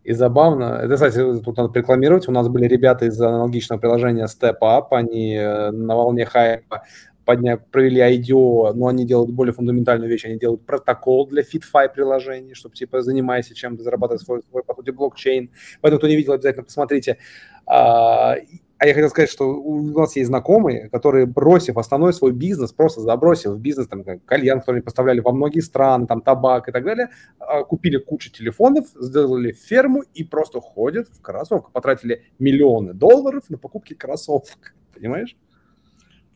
И забавно, это, кстати, тут надо рекламировать, у нас были ребята из аналогичного приложения Step Up, они э, на волне хайпа подня... провели IDO, но они делают более фундаментальную вещь, они делают протокол для FitFi приложений, чтобы, типа, занимайся чем-то, зарабатывать свой, свой, по сути, блокчейн. Поэтому, кто не видел, обязательно посмотрите. А, а я хотел сказать, что у нас есть знакомые, которые, бросив основной свой бизнес, просто забросив бизнес, там, кальян, который они поставляли во многие страны, там, табак и так далее, а, купили кучу телефонов, сделали ферму и просто ходят в кроссовках. Потратили миллионы долларов на покупки кроссовок. Понимаешь?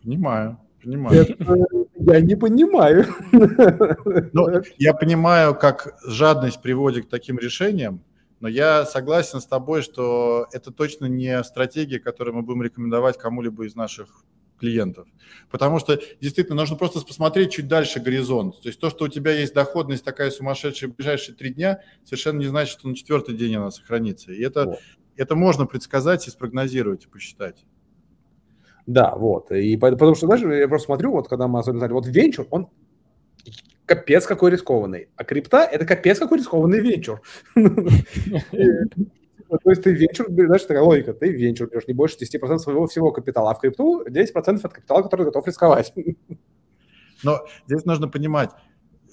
Понимаю. Понимаю. Это,
я не понимаю.
Ну, я понимаю, как жадность приводит к таким решениям, но я согласен с тобой, что это точно не стратегия, которую мы будем рекомендовать кому-либо из наших клиентов. Потому что действительно нужно просто посмотреть чуть дальше горизонт. То есть то, что у тебя есть доходность такая сумасшедшая в ближайшие три дня, совершенно не значит, что на четвертый день она сохранится. И это, вот. это можно предсказать и спрогнозировать, и посчитать.
Да, вот. И потому что, знаешь, я просто смотрю, вот когда мы особенно вот венчур, он капец какой рискованный. А крипта – это капец какой рискованный венчур. То есть ты венчур, знаешь, такая логика, ты венчур берешь не больше 10% своего всего капитала, а в крипту 10% от капитала, который готов рисковать.
Но здесь нужно понимать,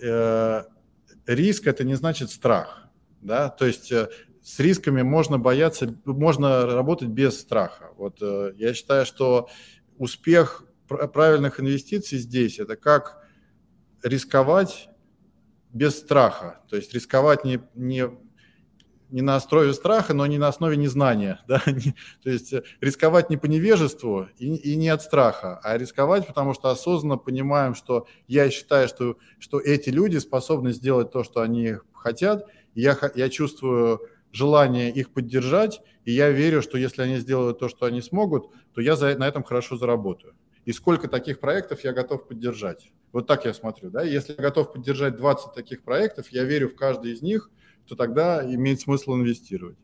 э, риск – это не значит страх. Да? То есть э, с рисками можно бояться, можно работать без страха. Вот э, я считаю, что успех правильных инвестиций здесь – это как рисковать без страха. То есть рисковать не, не, не на основе страха, но не на основе незнания. Да? То есть рисковать не по невежеству и, и не от страха, а рисковать, потому что осознанно понимаем, что я считаю, что, что эти люди способны сделать то, что они хотят. Я, я чувствую желание их поддержать, и я верю, что если они сделают то, что они смогут, то я за, на этом хорошо заработаю. И сколько таких проектов я готов поддержать. Вот так я смотрю. Да? Если я готов поддержать 20 таких проектов, я верю в каждый из них, то тогда имеет смысл инвестировать.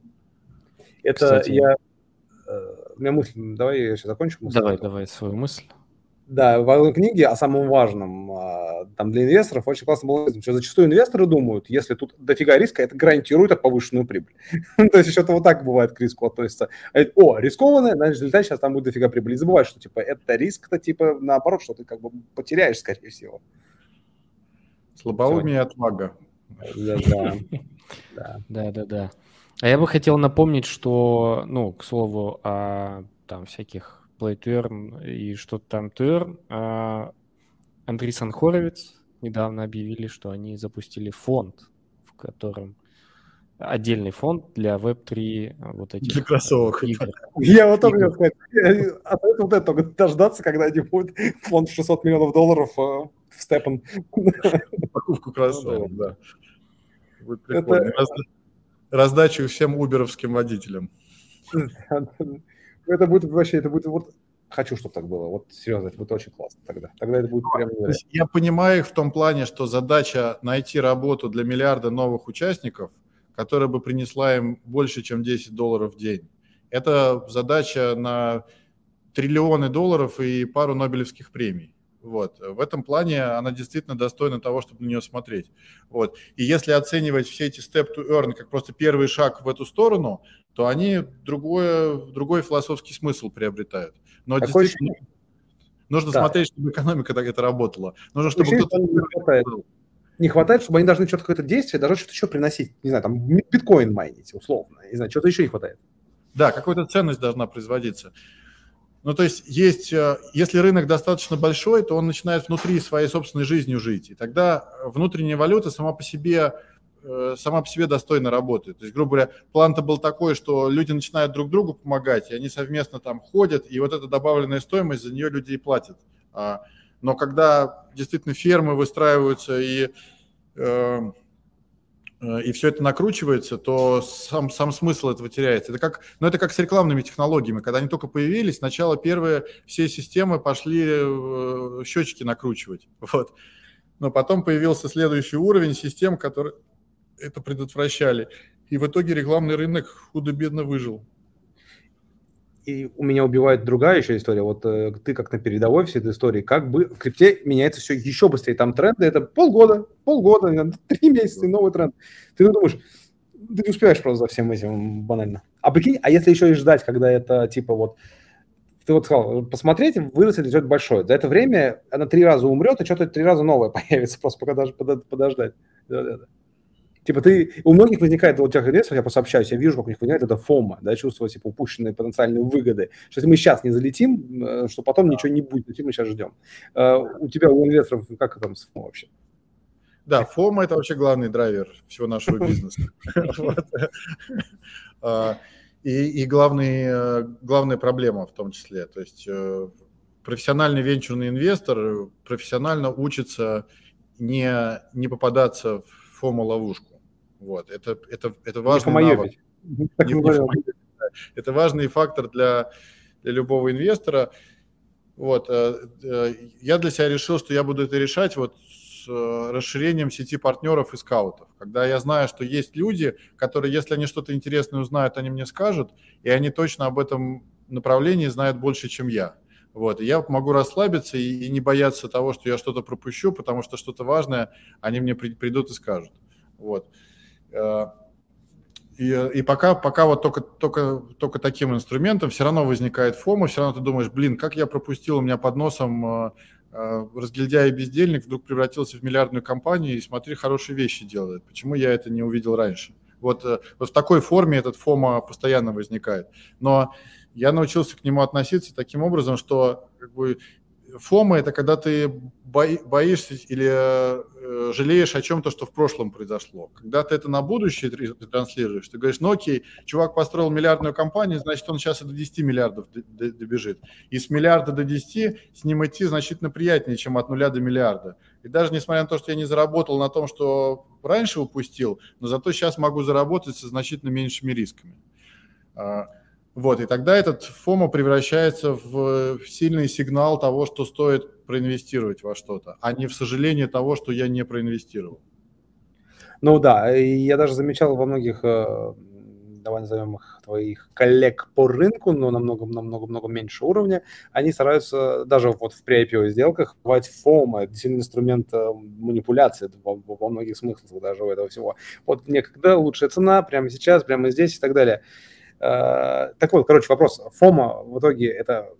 Это Кстати, я... Э, у меня мысль, давай я сейчас закончу.
Мысль. Давай, давай свою мысль.
Да, в одной книге о самом важном, а, там для инвесторов очень классно было что зачастую инвесторы думают, если тут дофига риска, это гарантирует от повышенную прибыль. То есть что-то вот так бывает к риску относится. О, рискованное, значит, результат сейчас там будет дофига прибыли. И забываешь, что типа это риск-то типа наоборот, что ты как бы потеряешь, скорее всего.
Слабоумие и отвага.
Да, да, да, да. А я бы хотел напомнить, что, ну, к слову, о там всяких Play to Earn и что-то там to Earn. А Андрей Санхоровец недавно объявили, что они запустили фонд, в котором отдельный фонд для Web3 вот этих
для кроссовок.
игр. Я вот только сказать, а вот это только дождаться, когда они будут фонд в 600 миллионов долларов э, в Степан.
Покупку кроссовок, да. Будет прикольно. Раздачу всем уберовским водителям.
это будет вообще, это будет вот хочу, чтобы так было. Вот серьезно, это будет очень классно тогда. Тогда это будет прям
Я понимаю их в том плане, что задача найти работу для миллиарда новых участников, которая бы принесла им больше, чем 10 долларов в день. Это задача на триллионы долларов и пару Нобелевских премий. Вот. В этом плане она действительно достойна того, чтобы на нее смотреть. Вот. И если оценивать все эти step to earn как просто первый шаг в эту сторону, то они другое, другой философский смысл приобретают. Но Такое действительно ощущение... нужно да. смотреть, чтобы экономика так это работала. Нужно, чтобы кто-то...
Не хватает. не хватает, чтобы они должны что-то какое-то действие, даже что-то еще приносить. Не знаю, там биткоин майнить, условно. Не знаю, что-то еще не хватает.
Да, какая-то ценность должна производиться. Ну, то есть есть, э, если рынок достаточно большой, то он начинает внутри своей собственной жизнью жить. И тогда внутренняя валюта сама по себе э, сама по себе достойно работает. То есть, грубо говоря, план-то был такой, что люди начинают друг другу помогать, и они совместно там ходят, и вот эта добавленная стоимость, за нее люди и платят. А, но когда действительно фермы выстраиваются и э, и все это накручивается, то сам, сам смысл этого теряется. Это как, ну, это как с рекламными технологиями. Когда они только появились, сначала первые все системы пошли э, счетчики накручивать. Вот. Но потом появился следующий уровень систем, которые это предотвращали. И в итоге рекламный рынок худо-бедно выжил
и у меня убивает другая еще история. Вот э, ты как на передовой всей этой истории, как бы в крипте меняется все еще быстрее. Там тренды это полгода, полгода, три месяца, новый тренд. Ты думаешь, ты не успеваешь просто за всем этим банально. А прикинь, а если еще и ждать, когда это типа вот ты вот сказал, посмотреть, вырастет идет большое. За это время она три раза умрет, и что-то три раза новое появится, просто пока даже подождать. Типа ты, у многих возникает, вот тех инвесторов, я просто общаюсь, я вижу, как у них возникает это фома, да, чувство, типа, упущенные потенциальные выгоды, что если мы сейчас не залетим, э, что потом ничего не будет, мы сейчас ждем. Э, у тебя, у инвесторов, как там с фома вообще?
Да, фома – это вообще главный драйвер всего нашего бизнеса. А, и главный, э, главная проблема в том числе. То есть профессиональный венчурный инвестор профессионально учится не, не попадаться в фома-ловушку. Вот. Это, это, это важный навык. Это важный фактор для, для любого инвестора. Вот. Э, э, я для себя решил, что я буду это решать вот с э, расширением сети партнеров и скаутов. Когда я знаю, что есть люди, которые, если они что-то интересное узнают, они мне скажут, и они точно об этом направлении знают больше, чем я. Вот, и я могу расслабиться и, и не бояться того, что я что-то пропущу, потому что что-то важное они мне при, придут и скажут. Вот. Э, и, и пока, пока вот только, только, только таким инструментом все равно возникает фома, все равно ты думаешь, блин, как я пропустил, у меня под носом э, э, разгильдяй и бездельник вдруг превратился в миллиардную компанию, и смотри, хорошие вещи делает. Почему я это не увидел раньше? Вот, вот в такой форме этот фома постоянно возникает. Но я научился к нему относиться таким образом, что как бы, Фома – это когда ты боишься или э, жалеешь о чем-то, что в прошлом произошло. Когда ты это на будущее транслируешь, ты говоришь, ну окей, чувак построил миллиардную компанию, значит, он сейчас и до 10 миллиардов добежит. И с миллиарда до 10 с ним идти значительно приятнее, чем от нуля до миллиарда. И даже несмотря на то, что я не заработал на том, что раньше упустил, но зато сейчас могу заработать со значительно меньшими рисками. Вот, и тогда этот ФОМО превращается в сильный сигнал того, что стоит проинвестировать во что-то, а не в сожаление того, что я не проинвестировал.
Ну да, я даже замечал во многих, э, давай назовем их, твоих коллег по рынку, но намного-намного-много меньше уровня, они стараются даже вот в pre-IPO сделках бывать фома, сильный инструмент э, манипуляции во, во многих смыслах даже у этого всего. Вот некогда лучшая цена, прямо сейчас, прямо здесь и так далее. Э, так вот, короче, вопрос. Фома в итоге это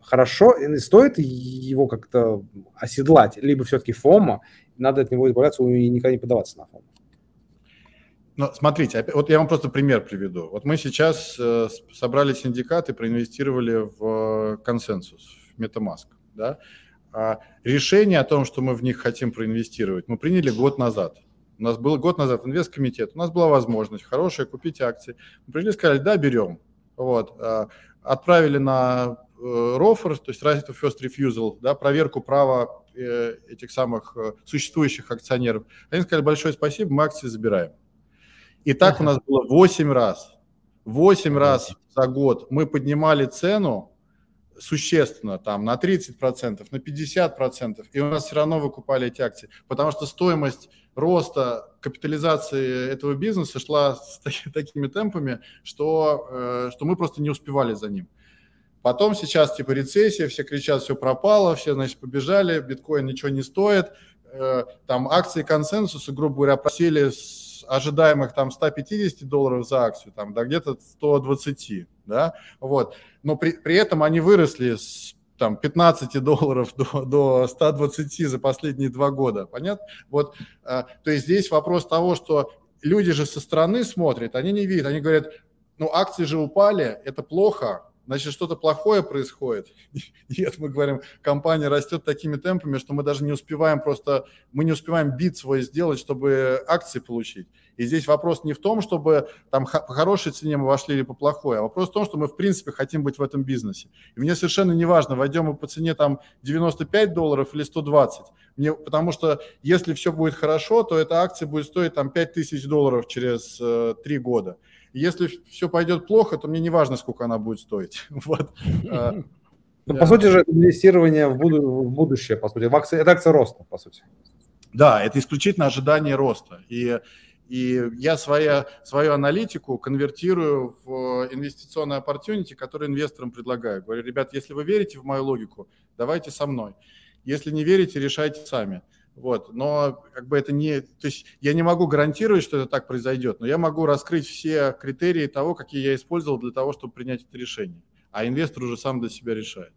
хорошо, стоит его как-то оседлать, либо все-таки Фома, надо от него избавляться и никогда не подаваться на Фому?
Ну, смотрите, вот я вам просто пример приведу. Вот мы сейчас э, собрали синдикат и проинвестировали в консенсус, в MetaMask. Да? А решение о том, что мы в них хотим проинвестировать, мы приняли год назад. У нас был год назад инвесткомитет, у нас была возможность хорошая купить акции. Мы пришли и сказали, да, берем. Вот. А, отправили на ROFR, э, то есть Right of First Refusal, да, проверку права э, этих самых э, существующих акционеров. Они сказали, большое спасибо, мы акции забираем. И так у нас было 8 раз. 8 раз за год мы поднимали цену существенно, там, на 30%, на 50%, и у нас все равно выкупали эти акции, потому что стоимость роста капитализации этого бизнеса шла с такими темпами, что, э, что мы просто не успевали за ним. Потом сейчас типа рецессия, все кричат, все пропало, все, значит, побежали, биткоин ничего не стоит, э, там акции консенсуса, грубо говоря, просели с ожидаемых там 150 долларов за акцию, там, до где-то 120, да, вот. Но при, при этом они выросли с там 15 долларов до, до 120 за последние два года. Понятно? Вот, э, то есть здесь вопрос того, что люди же со стороны смотрят, они не видят, они говорят, ну акции же упали, это плохо, значит, что-то плохое происходит. Нет, мы говорим, компания растет такими темпами, что мы даже не успеваем просто, мы не успеваем бит свой сделать, чтобы акции получить. И здесь вопрос не в том, чтобы там по хорошей цене мы вошли или по плохой, а вопрос в том, что мы в принципе хотим быть в этом бизнесе. И мне совершенно не важно, войдем мы по цене там 95 долларов или 120. Мне, потому что если все будет хорошо, то эта акция будет стоить там 5 тысяч долларов через э, 3 года. Если все пойдет плохо, то мне не важно, сколько она будет стоить. Вот.
А, ну, по сути же, инвестирование в, будущее, по сути. В акции, это акция роста, по сути.
Да, это исключительно ожидание роста. И и я своя, свою аналитику конвертирую в инвестиционные opportunity, которые инвесторам предлагаю. Говорю, ребят, если вы верите в мою логику, давайте со мной. Если не верите, решайте сами. Вот. Но как бы это не... То есть я не могу гарантировать, что это так произойдет, но я могу раскрыть все критерии того, какие я использовал для того, чтобы принять это решение. А инвестор уже сам для себя решает.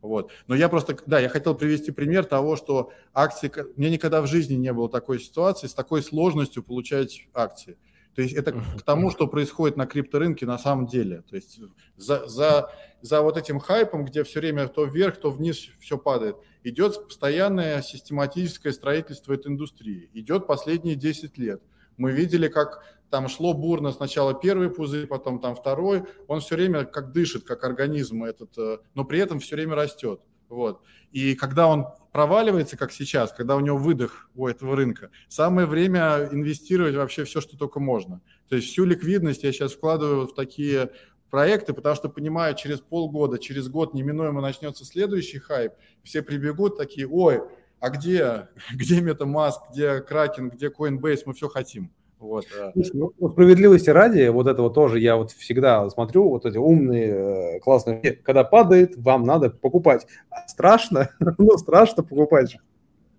Вот. Но я просто, да, я хотел привести пример того, что акции, мне никогда в жизни не было такой ситуации с такой сложностью получать акции. То есть это к тому, что происходит на крипторынке на самом деле. То есть за, за, за вот этим хайпом, где все время то вверх, то вниз все падает, идет постоянное систематическое строительство этой индустрии. Идет последние 10 лет. Мы видели, как там шло бурно сначала первый пузырь, потом там второй, он все время как дышит, как организм этот, э, но при этом все время растет. Вот. И когда он проваливается, как сейчас, когда у него выдох у этого рынка, самое время инвестировать вообще все, что только можно. То есть всю ликвидность я сейчас вкладываю в такие проекты, потому что понимаю, через полгода, через год неминуемо начнется следующий хайп, все прибегут такие, ой, а где, где MetaMask, где Kraken, где Coinbase, мы все хотим. Вот.
Ну, справедливости ради, вот этого тоже я вот всегда смотрю, вот эти умные, э, классные, когда падает, вам надо покупать. Страшно, ну страшно покупать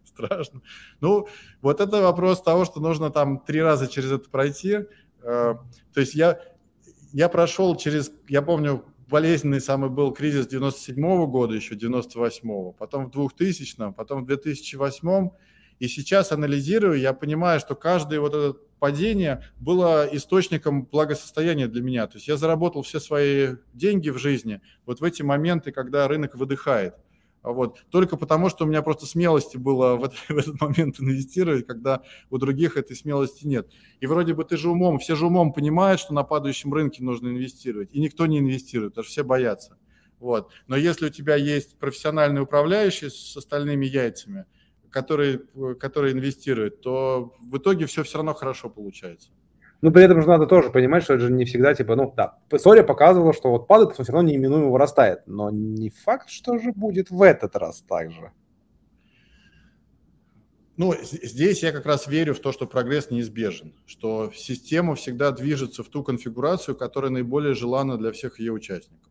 Страшно. Ну, вот это вопрос того, что нужно там три раза через это пройти. Э, то есть я, я прошел через, я помню, болезненный самый был кризис 97 -го года, еще 98-го, потом в 2000-м, потом в 2008-м, и сейчас анализирую, я понимаю, что каждое вот это падение было источником благосостояния для меня. То есть я заработал все свои деньги в жизни вот в эти моменты, когда рынок выдыхает. Вот. Только потому, что у меня просто смелости было в, это, в этот момент инвестировать, когда у других этой смелости нет. И вроде бы ты же умом, все же умом понимают, что на падающем рынке нужно инвестировать, и никто не инвестирует, потому что все боятся. Вот. Но если у тебя есть профессиональный управляющий с остальными яйцами – которые, которые инвестируют, то в итоге все все равно хорошо получается.
Ну, при этом же надо тоже понимать, что это же не всегда, типа, ну, да, история показывала, что вот падает, но все равно неименуемо вырастает. Но не факт, что же будет в этот раз так же.
Ну, здесь я как раз верю в то, что прогресс неизбежен, что система всегда движется в ту конфигурацию, которая наиболее желанна для всех ее участников.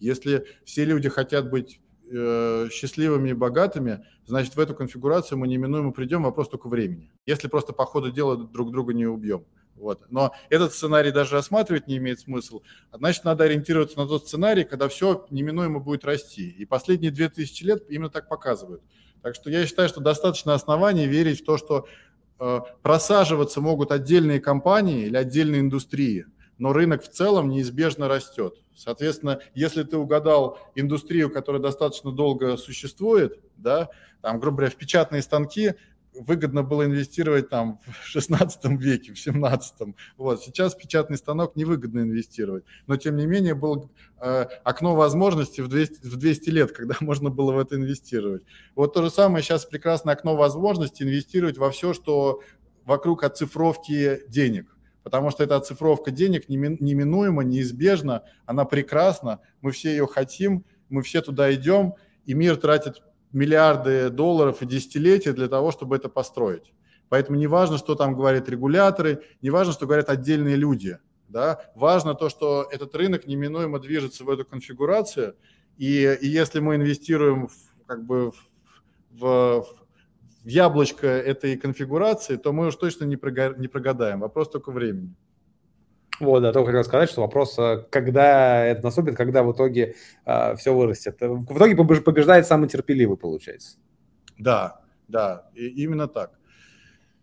Если все люди хотят быть э, счастливыми и богатыми, значит, в эту конфигурацию мы неминуемо придем, вопрос только времени. Если просто по ходу дела друг друга не убьем. Вот. Но этот сценарий даже рассматривать не имеет смысла. Значит, надо ориентироваться на тот сценарий, когда все неминуемо будет расти. И последние 2000 лет именно так показывают. Так что я считаю, что достаточно оснований верить в то, что э, просаживаться могут отдельные компании или отдельные индустрии – но рынок в целом неизбежно растет. Soответственно, если ты угадал индустрию, которая достаточно долго существует, да, там, грубо говоря, в печатные станки выгодно было инвестировать там в 16 веке, в 17 вот сейчас печатный станок невыгодно инвестировать, но тем не менее было э, окно возможностей в 200, в 200 лет, когда можно было в это инвестировать. Вот то же самое сейчас прекрасное окно возможностей инвестировать во все, что вокруг оцифровки денег потому что эта оцифровка денег неминуема, неизбежна, она прекрасна, мы все ее хотим, мы все туда идем, и мир тратит миллиарды долларов и десятилетия для того, чтобы это построить. Поэтому не важно, что там говорят регуляторы, не важно, что говорят отдельные люди. Да? Важно то, что этот рынок неминуемо движется в эту конфигурацию, и, и если мы инвестируем в, как бы в, в, яблочко этой конфигурации, то мы уж точно не, не прогадаем. Вопрос только времени.
Вот, да, только хотел сказать, что вопрос, э, когда это наступит, когда в итоге э, все вырастет. В итоге побеждает самый терпеливый, получается.
Да, да, и именно так.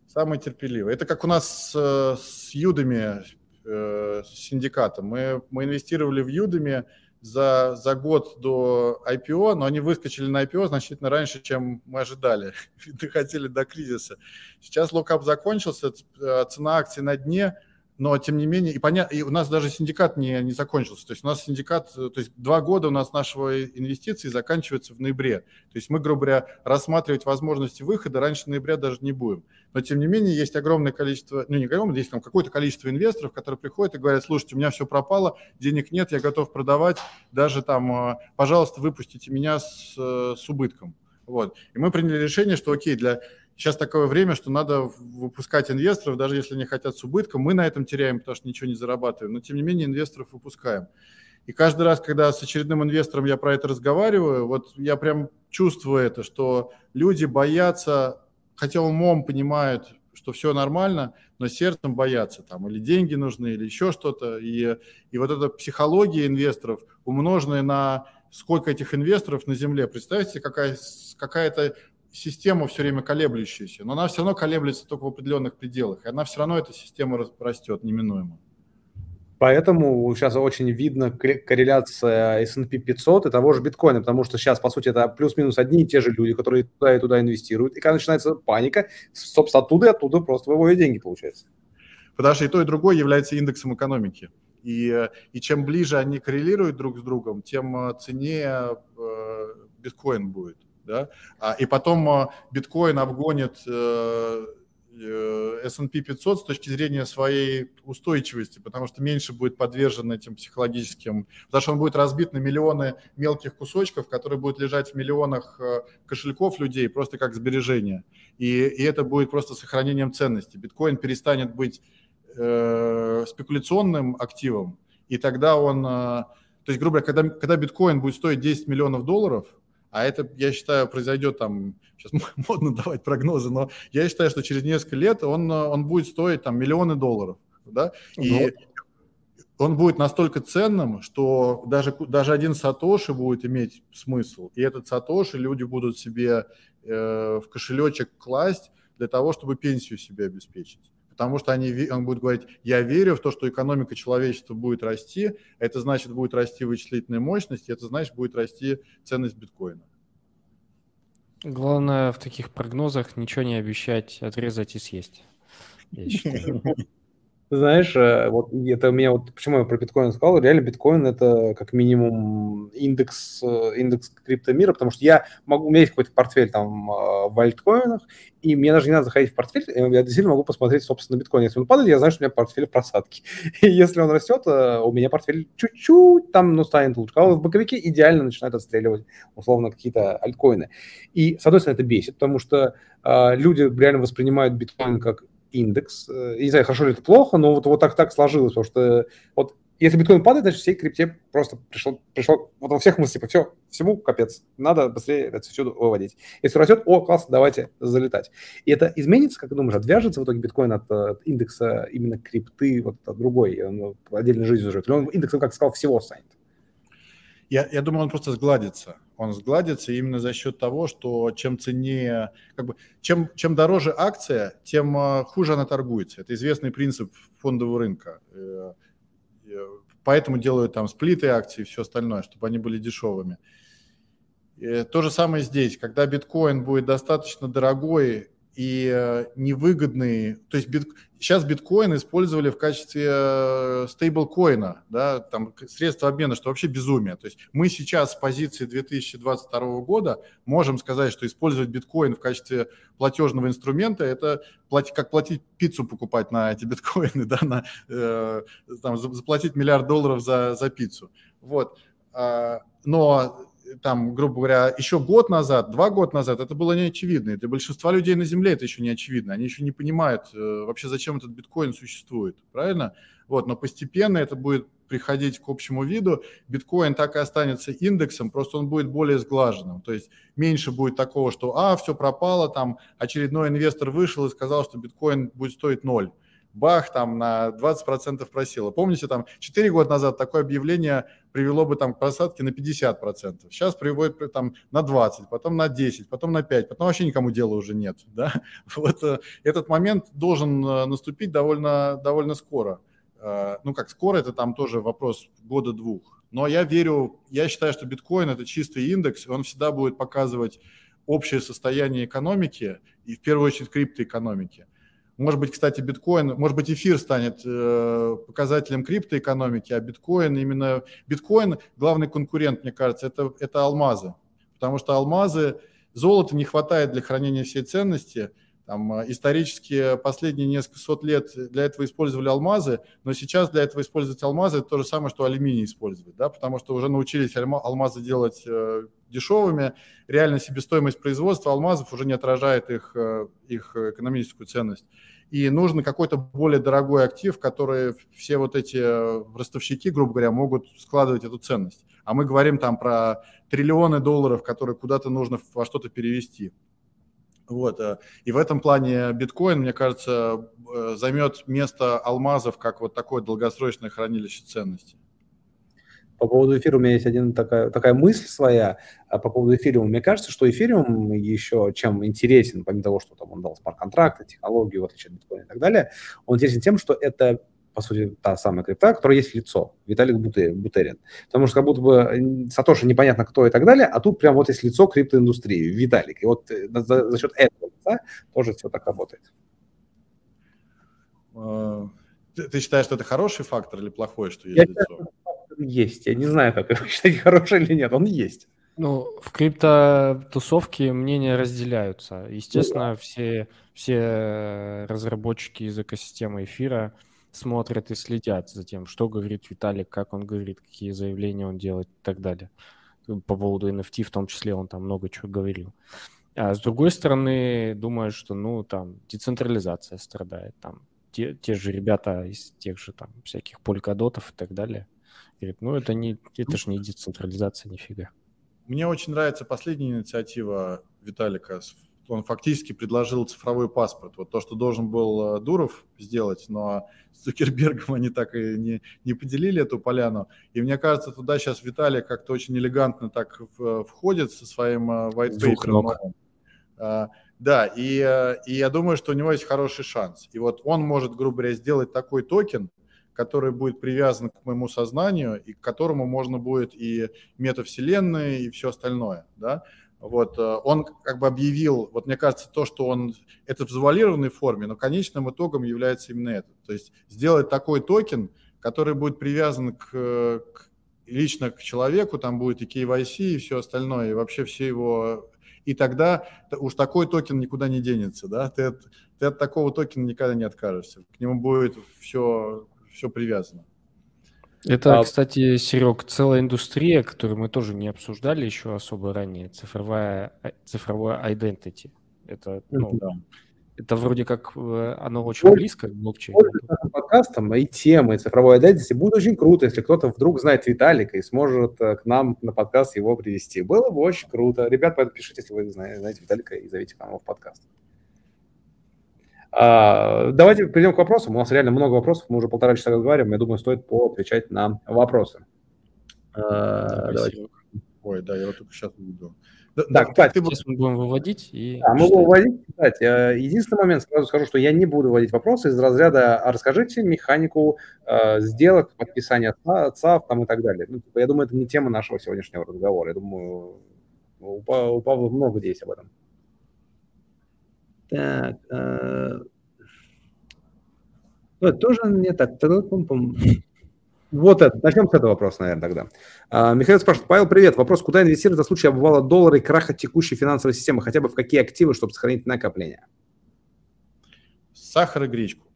Самый терпеливый. Это как у нас с, с Юдами, э, с синдикатом. Мы, мы инвестировали в Udemy, за, за год до IPO, но они выскочили на IPO значительно раньше, чем мы ожидали. Доходили до кризиса. Сейчас lock-up закончился, цена акций на дне – но тем не менее, и, поня... и у нас даже синдикат не, не закончился. То есть у нас синдикат, то есть два года у нас нашего инвестиции заканчивается в ноябре. То есть мы, грубо говоря, рассматривать возможности выхода раньше ноября даже не будем. Но тем не менее есть огромное количество, ну не огромное, есть там какое-то количество инвесторов, которые приходят и говорят, слушайте, у меня все пропало, денег нет, я готов продавать, даже там, э, пожалуйста, выпустите меня с, э, с убытком. Вот. И мы приняли решение, что окей, для Сейчас такое время, что надо выпускать инвесторов, даже если они хотят с убытком. Мы на этом теряем, потому что ничего не зарабатываем, но тем не менее инвесторов выпускаем. И каждый раз, когда с очередным инвестором я про это разговариваю, вот я прям чувствую это, что люди боятся, хотя умом понимают, что все нормально, но сердцем боятся, там, или деньги нужны, или еще что-то. И, и вот эта психология инвесторов, умноженная на сколько этих инвесторов на Земле, представьте, какая, какая-то система все время колеблющаяся, но она все равно колеблется только в определенных пределах, и она все равно, эта система растет неминуемо.
Поэтому сейчас очень видно корреляция S&P 500 и того же биткоина, потому что сейчас, по сути, это плюс-минус одни и те же люди, которые туда и туда инвестируют. И когда начинается паника, собственно, оттуда и оттуда просто выводят деньги, получается.
Потому что и то, и другое является индексом экономики. И, и чем ближе они коррелируют друг с другом, тем э, ценнее э, биткоин будет да, а, и потом а, биткоин обгонит э, э, S&P 500 с точки зрения своей устойчивости, потому что меньше будет подвержен этим психологическим, потому что он будет разбит на миллионы мелких кусочков, которые будут лежать в миллионах э, кошельков людей просто как сбережения. И, и это будет просто сохранением ценности. Биткоин перестанет быть э, спекуляционным активом, и тогда он, э, то есть, грубо говоря, когда, когда биткоин будет стоить 10 миллионов долларов – а это, я считаю, произойдет там, сейчас модно давать прогнозы, но я считаю, что через несколько лет он, он будет стоить там миллионы долларов, да, и ну. он будет настолько ценным, что даже, даже один сатоши будет иметь смысл, и этот сатоши люди будут себе э, в кошелечек класть для того, чтобы пенсию себе обеспечить потому что они, он будет говорить, я верю в то, что экономика человечества будет расти, это значит, будет расти вычислительная мощность, и это значит, будет расти ценность биткоина.
Главное в таких прогнозах ничего не обещать, отрезать и съесть. Я считаю.
знаешь, э, вот это у меня вот, почему я про биткоин сказал, реально биткоин это как минимум индекс, э, индекс криптомира, потому что я могу, у какой-то портфель там э, в альткоинах, и мне даже не надо заходить в портфель, я действительно могу посмотреть, собственно, биткоин. Если он падает, я знаю, что у меня портфель в просадке. И если он растет, у меня портфель чуть-чуть там, ну, станет лучше. А он в боковике идеально начинает отстреливать, условно, какие-то альткоины. И, с одной стороны, это бесит, потому что э, люди реально воспринимают биткоин как индекс. Я э, не знаю, хорошо ли это плохо, но вот, вот так, так сложилось, потому что вот если биткоин падает, значит, всей крипте просто пришло, пришло вот во всех мыслях, типа, все, всему капец, надо быстрее все выводить. Если растет, о, класс, давайте залетать. И это изменится, как ты думаешь, отвяжется в итоге биткоин от, от индекса именно крипты, вот от другой, он отдельной жизнью живет, или он индексом, как сказал, всего станет?
Я, я думаю, он просто сгладится. Он сгладится именно за счет того, что чем ценнее, как бы, чем, чем дороже акция, тем э, хуже она торгуется. Это известный принцип фондового рынка. Э, э, поэтому делают там сплиты акций и все остальное, чтобы они были дешевыми. И то же самое здесь. Когда биткоин будет достаточно дорогой и э, невыгодные, то есть бит, сейчас биткоин использовали в качестве э, стейблкоина, да, там средства обмена, что вообще безумие. То есть мы сейчас с позиции 2022 года можем сказать, что использовать биткоин в качестве платежного инструмента это как платить пиццу покупать на эти биткоины, да, на, э, там, заплатить миллиард долларов за, за пиццу. Вот. А, но там, грубо говоря, еще год назад, два года назад это было неочевидно. И для большинства людей на Земле это еще не очевидно. Они еще не понимают э, вообще, зачем этот биткоин существует. Правильно? Вот, но постепенно это будет приходить к общему виду. Биткоин так и останется индексом, просто он будет более сглаженным. То есть меньше будет такого, что а, все пропало, там очередной инвестор вышел и сказал, что биткоин будет стоить ноль бах, там на 20% просило. Помните, там 4 года назад такое объявление привело бы там к просадке на 50%. Сейчас приводит там на 20, потом на 10, потом на 5, потом вообще никому дела уже нет. Да? Вот э, этот момент должен э, наступить довольно, довольно скоро. Э, ну, как скоро, это там тоже вопрос года-двух. Но я верю, я считаю, что биткоин – это чистый индекс, он всегда будет показывать общее состояние экономики и в первую очередь криптоэкономики. Может быть, кстати, биткоин, может быть, эфир станет э, показателем криптоэкономики, а биткоин именно... Биткоин, главный конкурент, мне кажется, это, это алмазы. Потому что алмазы, золота не хватает для хранения всей ценности – там, э, исторически последние несколько сот лет для этого использовали алмазы, но сейчас для этого использовать алмазы – это то же самое, что алюминий использовать, да, потому что уже научились алмазы делать э, дешевыми, реально себестоимость производства алмазов уже не отражает их, э, их экономическую ценность. И нужен какой-то более дорогой актив, который все вот эти ростовщики, грубо говоря, могут складывать эту ценность. А мы говорим там про триллионы долларов, которые куда-то нужно во что-то перевести. Вот. Э, и в этом плане биткоин, мне кажется, э, займет место алмазов как вот такое долгосрочное хранилище ценностей.
По поводу эфира у меня есть один такая, такая мысль своя а по поводу эфириума. Мне кажется, что эфириум еще чем интересен, помимо того, что там он дал смарт-контракты, технологию, в отличие от биткоина и так далее, он интересен тем, что это по сути, та самая крипта, у которой есть лицо, Виталик Бутерин. Потому что как будто бы Сатоши непонятно кто и так далее, а тут прям вот есть лицо криптоиндустрии, Виталик. И вот э, за, за счет этого лица тоже все так работает.
А, ты, ты считаешь, что это хороший фактор или плохой, что есть Я лицо?
Есть. Я не знаю, как его считать, хороший или нет. Он есть.
Ну, в крипто-тусовке мнения разделяются. Естественно, ну, все, все разработчики из экосистемы эфира – смотрят и следят за тем, что говорит Виталик, как он говорит, какие заявления он делает и так далее. По поводу NFT в том числе он там много чего говорил. А с другой стороны, думаю, что, ну, там, децентрализация страдает. Там те, те же ребята из тех же там всяких полькодотов и так далее. Говорит, ну, это, не, это же не децентрализация, нифига.
Мне очень нравится последняя инициатива Виталика он фактически предложил цифровой паспорт. Вот то, что должен был э, Дуров сделать, но с Цукербергом они так и не, не поделили эту поляну. И мне кажется, туда сейчас Виталий как-то очень элегантно так входит со своим э, white paper. Да, и, э, и я думаю, что у него есть хороший шанс. И вот он может, грубо говоря, сделать такой токен, который будет привязан к моему сознанию и к которому можно будет и метавселенные, и все остальное, да. Вот, э, он как бы объявил, вот мне кажется, то, что он, это в завуалированной форме, но конечным итогом является именно это. То есть сделать такой токен, который будет привязан к, к лично к человеку, там будет и KYC, и все остальное, и вообще все его... И тогда уж такой токен никуда не денется, да, ты от, ты от такого токена никогда не откажешься, к нему будет все, все привязано.
Это, а... кстати, Серег, целая индустрия, которую мы тоже не обсуждали еще особо ранее, цифровая, а, цифровая identity. Это, ну, да. это вроде как э, оно очень вот, близко к блокчейну.
Подкастом и темы цифровой identity будет очень круто, если кто-то вдруг знает Виталика и сможет э, к нам на подкаст его привести. Было бы очень круто. Ребят, пишите, если вы знаете Виталика и зовите к нам в подкаст. А, давайте перейдем к вопросам. У нас реально много вопросов. Мы уже полтора часа разговариваем. Я думаю, стоит поотвечать на вопросы.
А, Ой, да, я вот только сейчас увидел.
Да, да, кстати, ты сейчас мы будем выводить и.
Да, мы будем выводить. Кстати, э, единственный момент, сразу скажу, что я не буду вводить вопросы из разряда «А расскажите механику э, сделок, подписания ЦАВ там и так далее. Ну, типа, я думаю, это не тема нашего сегодняшнего разговора. Я думаю, у, у Павла много здесь об этом. Так. Э... Вот, тоже не так. Вот это. Начнем с этого вопроса, наверное, тогда. А, Михаил спрашивает. Павел, привет. Вопрос, куда инвестировать в случае обвала доллара и краха текущей финансовой системы? Хотя бы в какие активы, чтобы сохранить накопление?
Сахар и гречку.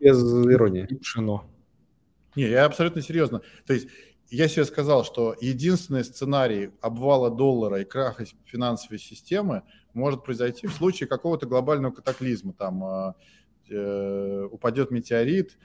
Без иронии.
И пшено.
Не, я абсолютно серьезно. То есть я себе сказал, что единственный сценарий обвала доллара и краха финансовой системы может произойти в случае какого-то глобального катаклизма. Там а, э, упадет метеорит,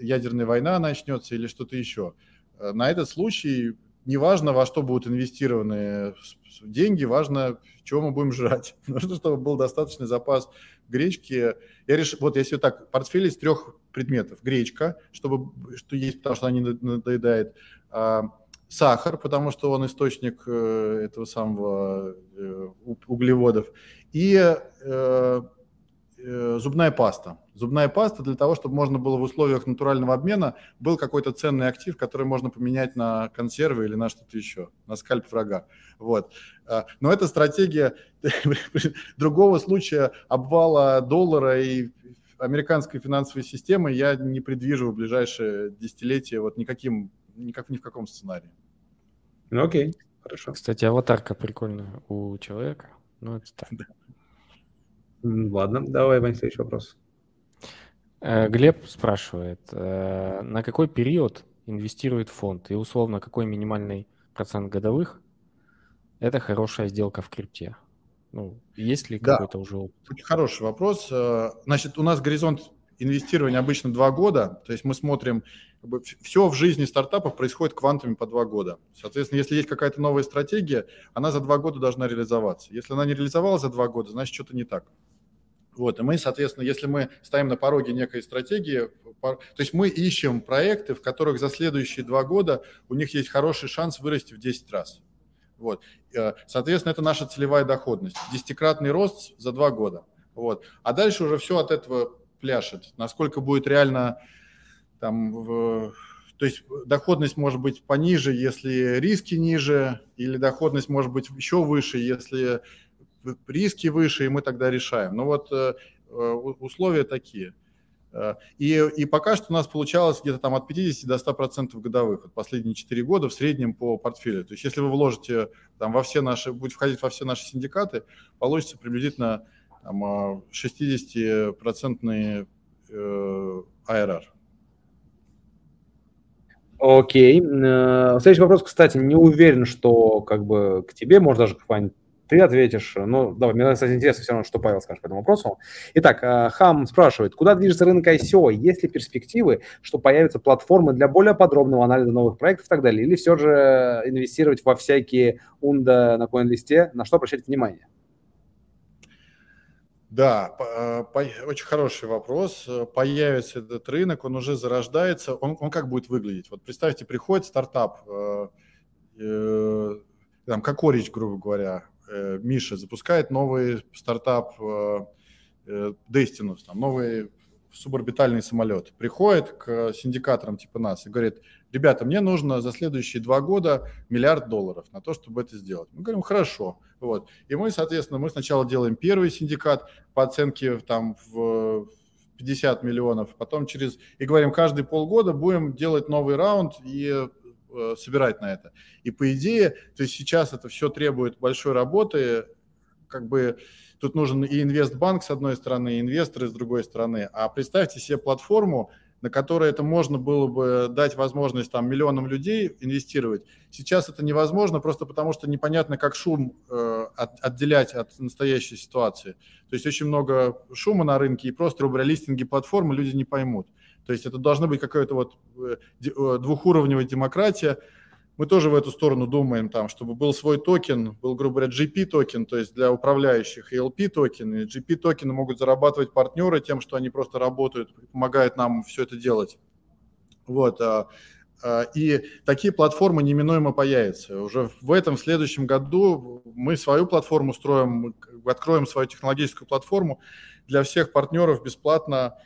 ядерная война начнется или что-то еще. На этот случай неважно, во что будут инвестированы деньги, важно, чего мы будем жрать. Нужно, чтобы был достаточный запас гречки. Я решил, вот если так, портфель из трех предметов. Гречка, чтобы, что есть, потому что она не надоедает. А, сахар, потому что он источник э, этого самого э, углеводов. И э, зубная паста. Зубная паста для того, чтобы можно было в условиях натурального обмена был какой-то ценный актив, который можно поменять на консервы или на что-то еще, на скальп врага. Вот. Но эта стратегия другого случая обвала доллара и американской финансовой системы я не предвижу в ближайшее десятилетие вот никаким, никак, ни в каком сценарии.
Ну окей, хорошо. Кстати, аватарка прикольная у человека. Ну, это так.
Ладно, давай, Вань, следующий вопрос.
Э, Глеб спрашивает, э, на какой период инвестирует фонд и условно какой минимальный процент годовых это хорошая сделка в крипте? Ну, есть ли да. какой-то уже опыт?
Очень хороший вопрос. Э, значит, у нас горизонт инвестирования обычно два года, то есть мы смотрим, как бы, все в жизни стартапов происходит квантами по два года. Соответственно, если есть какая-то новая стратегия, она за два года должна реализоваться. Если она не реализовалась за два года, значит, что-то не так. Вот, и мы, соответственно, если мы ставим на пороге некой стратегии, то есть мы ищем проекты, в которых за следующие два года у них есть хороший шанс вырасти в 10 раз. Вот. Э, соответственно, это наша целевая доходность. Десятикратный рост за два года. Вот. А дальше уже все от этого пляшет. Насколько будет реально там, в, то есть доходность может быть пониже, если риски ниже, или доходность может быть еще выше, если риски выше, и мы тогда решаем. Ну вот э, условия такие. Э, и, и пока что у нас получалось где-то там от 50 до 100 процентов годовых, вот последние 4 года в среднем по портфелю. То есть если вы вложите там во все наши, будете входить во все наши синдикаты, получится приблизительно 60-процентный э, IRR.
Окей. Следующий вопрос, кстати, не уверен, что как бы к тебе, может даже к Ване ты ответишь. Ну, давай, мне, кстати, интересно все равно, что Павел скажет по этому вопросу. Итак, э, Хам спрашивает, куда движется рынок ICO? Есть ли перспективы, что появятся платформы для более подробного анализа новых проектов и так далее? Или все же инвестировать во всякие унда на коин-листе? На что обращать внимание?
Да, э, по, очень хороший вопрос. Появится этот рынок, он уже зарождается. Он, он как будет выглядеть? Вот представьте, приходит стартап, э, э, там, как Орич, грубо говоря, Э, Миша запускает новый стартап э, э, Destinus, там, новый суборбитальный самолет, приходит к синдикаторам типа нас и говорит, ребята, мне нужно за следующие два года миллиард долларов на то, чтобы это сделать. Мы говорим, хорошо. Вот. И мы, соответственно, мы сначала делаем первый синдикат по оценке там в 50 миллионов, потом через... И говорим, каждые полгода будем делать новый раунд и Э, собирать на это. И по идее, то есть сейчас это все требует большой работы, как бы тут нужен и инвестбанк с одной стороны, и инвесторы с другой стороны. А представьте себе платформу, на которой это можно было бы дать возможность там миллионам людей инвестировать. Сейчас это невозможно просто потому, что непонятно, как шум э, от, отделять от настоящей ситуации. То есть очень много шума на рынке, и просто рубролистинги платформы люди не поймут. То есть это должна быть какая-то вот э, э, двухуровневая демократия. Мы тоже в эту сторону думаем, там, чтобы был свой токен, был, грубо говоря, GP-токен, то есть для управляющих, и LP-токен. И GP-токены могут зарабатывать партнеры тем, что они просто работают, помогают нам все это делать. Вот. А, а, и такие платформы неминуемо появятся. Уже в этом, в следующем году мы свою платформу строим, откроем свою технологическую платформу для всех партнеров бесплатно,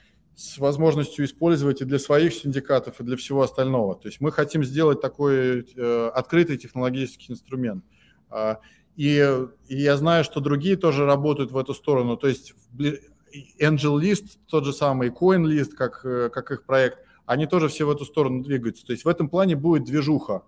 с возможностью использовать и для своих синдикатов, и для всего остального. То есть мы хотим сделать такой э, открытый технологический инструмент. Э, и, и я знаю, что другие тоже работают в эту сторону. То есть Angel List, тот же самый Coin List, как, э, как их проект, они тоже все в эту сторону двигаются. То есть в этом плане будет движуха.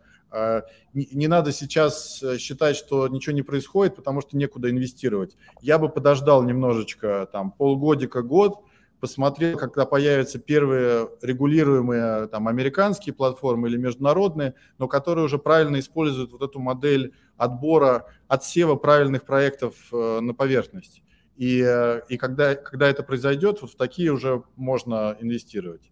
Не, не надо сейчас э, считать, что ничего не происходит, потому что некуда инвестировать. Я бы подождал немножечко, там, полгодика, год, посмотрел, когда появятся первые регулируемые там, американские платформы или международные, но которые уже правильно используют вот эту модель отбора, отсева правильных проектов э, на поверхность. И, э, и когда, когда это произойдет, вот в такие уже можно инвестировать.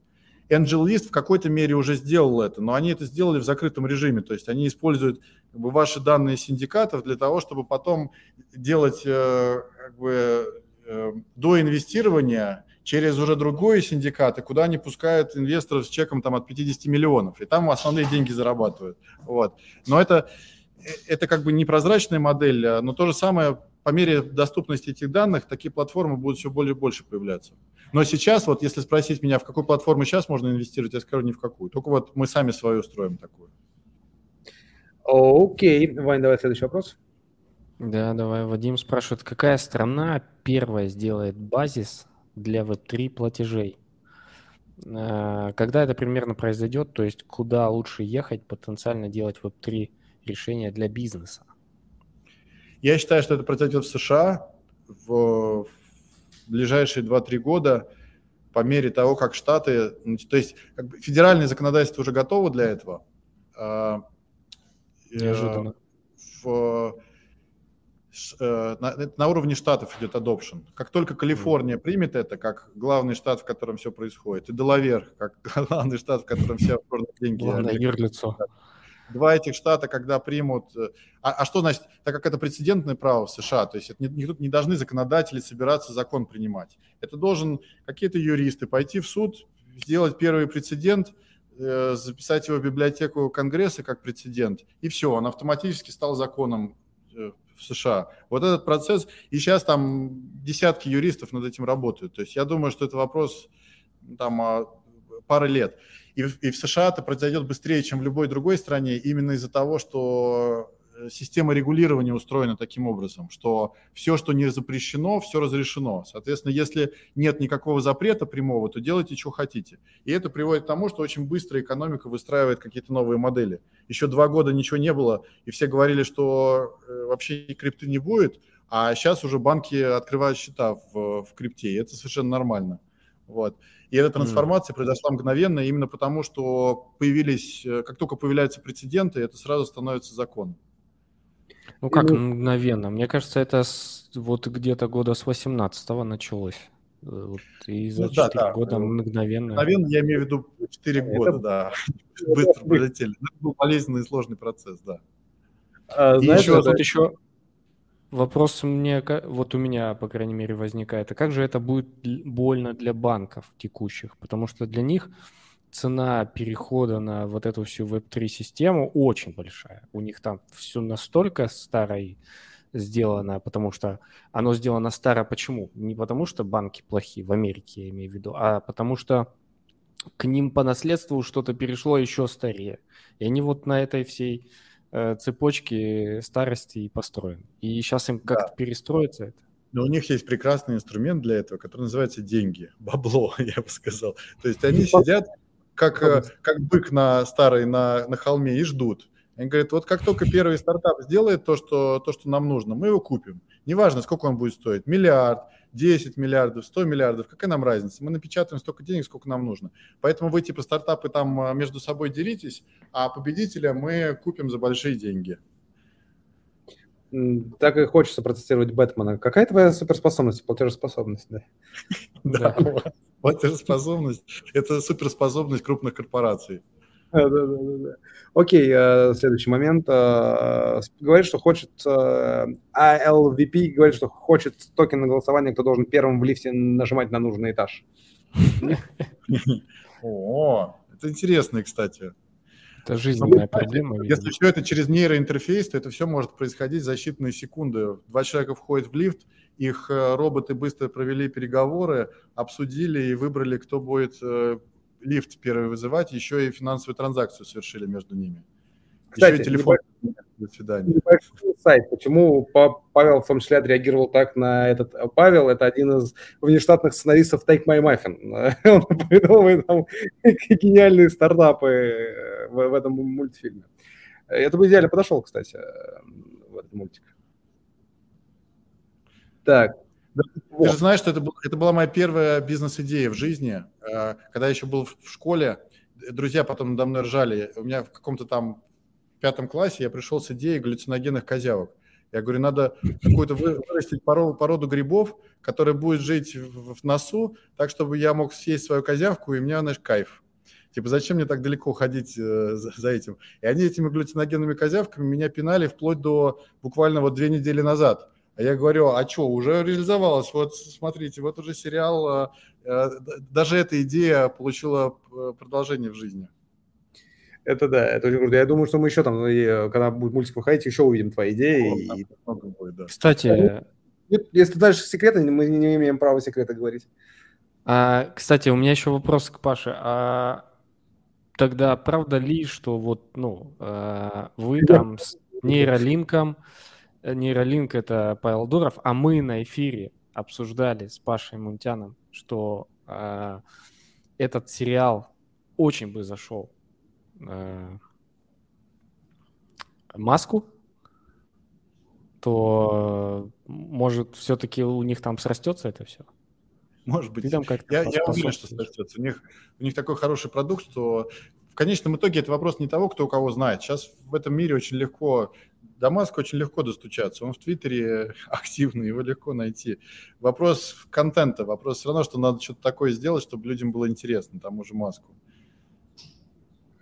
AngelList в какой-то мере уже сделал это, но они это сделали в закрытом режиме, то есть они используют как бы, ваши данные синдикатов для того, чтобы потом делать э, как бы, до инвестирования через уже другой синдикат, куда они пускают инвесторов с чеком там, от 50 миллионов, и там основные деньги зарабатывают. Вот. Но это, это как бы непрозрачная модель, а, но то же самое по мере доступности этих данных такие платформы будут все более и больше появляться. Но сейчас, вот если спросить меня, в какую платформу сейчас можно инвестировать, я скажу ни в какую. Только вот мы сами свою устроим такую.
Окей, Вань, давай следующий вопрос.
Да, давай. Вадим спрашивает, какая страна первая сделает базис для Web3 платежей? А, когда это примерно произойдет, то есть куда лучше ехать потенциально делать Web3 решения для бизнеса?
Я считаю, что это произойдет в США в ближайшие 2-3 года по мере того, как Штаты... То есть как бы федеральное законодательство уже готово для этого. А,
э, Неожиданно.
В, э, на, на уровне штатов идет adoption. Как только Калифорния примет это, как главный штат, в котором все происходит, и Делавер, как главный штат, в котором все деньги...
Главное юрлицо.
Два этих штата, когда примут... Э, а, а что значит, так как это прецедентное право в США, то есть это не, не, не должны законодатели собираться закон принимать. Это должен какие-то юристы пойти в суд, сделать первый прецедент, э, записать его в библиотеку Конгресса как прецедент, и все, он автоматически стал законом э, в США. Вот этот процесс, и сейчас там десятки юристов над этим работают. То есть я думаю, что это вопрос там а, пары лет. И, и в США это произойдет быстрее, чем в любой другой стране, именно из-за того, что система регулирования устроена таким образом, что все, что не запрещено, все разрешено. Соответственно, если нет никакого запрета прямого, то делайте, что хотите. И это приводит к тому, что очень быстро экономика выстраивает какие-то новые модели. Еще два года ничего не было, и все говорили, что э, вообще крипты не будет, а сейчас уже банки открывают счета в, в крипте, и это совершенно нормально. Вот. И эта трансформация mm. произошла мгновенно именно потому, что появились, э, как только появляются прецеденты, это сразу становится законом.
Ну как мгновенно? Мне кажется, это с, вот где-то года с 18-го началось. Э, вот, и за ну, 4 да, года да. мгновенно.
Мгновенно, я имею в виду 4 это... года, да. Быстро полетели. Это был болезненный и сложный процесс, да.
А, знаешь, еще, тут еще Вопрос мне, вот у меня, по крайней мере, возникает, а как же это будет больно для банков текущих? Потому что для них цена перехода на вот эту всю Web3 систему очень большая. У них там все настолько старое сделано, потому что оно сделано старо. Почему? Не потому что банки плохие, в Америке я имею в виду, а потому что к ним по наследству что-то перешло еще старее. И они вот на этой всей Э, цепочки старости и построен. И сейчас им как-то да. перестроиться это.
Но у них есть прекрасный инструмент для этого, который называется деньги, бабло, я бы сказал. То есть они сидят как, э, как бык на старой на, на холме и ждут. Они говорят, вот как только первый стартап сделает то что, то, что нам нужно, мы его купим. Неважно, сколько он будет стоить, миллиард, 10 миллиардов, 100 миллиардов, какая нам разница? Мы напечатаем столько денег, сколько нам нужно. Поэтому вы типа стартапы там а, между собой деритесь, а победителя мы купим за большие деньги.
Так и хочется процитировать Бэтмена. Какая твоя суперспособность? Платежеспособность, да.
Да, платежеспособность – это суперспособность крупных корпораций.
Да, да, да, да. Окей, э, следующий момент. Э, говорит, что хочет ALVP, э, говорит, что хочет токен на голосование, кто должен первым в лифте нажимать на нужный этаж.
О, это интересно, кстати.
Это жизненная проблема.
Если все это через нейроинтерфейс, то это все может происходить за считанные секунды. Два человека входят в лифт, их роботы быстро провели переговоры, обсудили и выбрали, кто будет лифт первый вызывать, еще и финансовую транзакцию совершили между ними.
Кстати, еще телефон. До свидания. Сайт. Почему Павел в том числе отреагировал так на этот... Павел – это один из внештатных сценаристов Take My Muffin. Он придумывает там гениальные стартапы э, в, этом мультфильме. Это бы идеально подошел, кстати, э, в этот мультик.
Так, ты же знаешь, что это, был, это была моя первая бизнес-идея в жизни. Э, когда я еще был в школе, друзья потом надо мной ржали. У меня в каком-то там пятом классе я пришел с идеей галлюциногенных козявок. Я говорю, надо какую-то вырастить породу, породу грибов, которая будет жить в, в носу, так, чтобы я мог съесть свою козявку, и у меня, знаешь, кайф. Типа, зачем мне так далеко ходить э, за, за этим? И они этими галлюциногенными козявками меня пинали вплоть до буквально вот две недели назад. А я говорю, а что, уже реализовалось? Вот смотрите, вот уже сериал, э, э, даже эта идея получила э, продолжение в жизни.
Это да, это очень круто. Я думаю, что мы еще там, э, когда будет мультик выходить, еще увидим твои идеи.
О, и... будет, да. Кстати...
Если дальше секреты, мы не имеем права секреты говорить.
А, кстати, у меня еще вопрос к Паше. А тогда правда ли, что вот, ну, а, вы там с нейролинком, э, нейролинк это Павел Дуров, а мы на эфире обсуждали с Пашей Мунтяном, что этот сериал очень бы зашел а, маску, то может все-таки у них там срастется это все?
Может быть. Там как я, я уверен, что срастется. У них, у них такой хороший продукт, что в конечном итоге это вопрос не того, кто у кого знает. Сейчас в этом мире очень легко, до Маска очень легко достучаться. Он в Твиттере активный, его легко найти. Вопрос контента, вопрос все равно, что надо что-то такое сделать, чтобы людям было интересно, тому же Маску.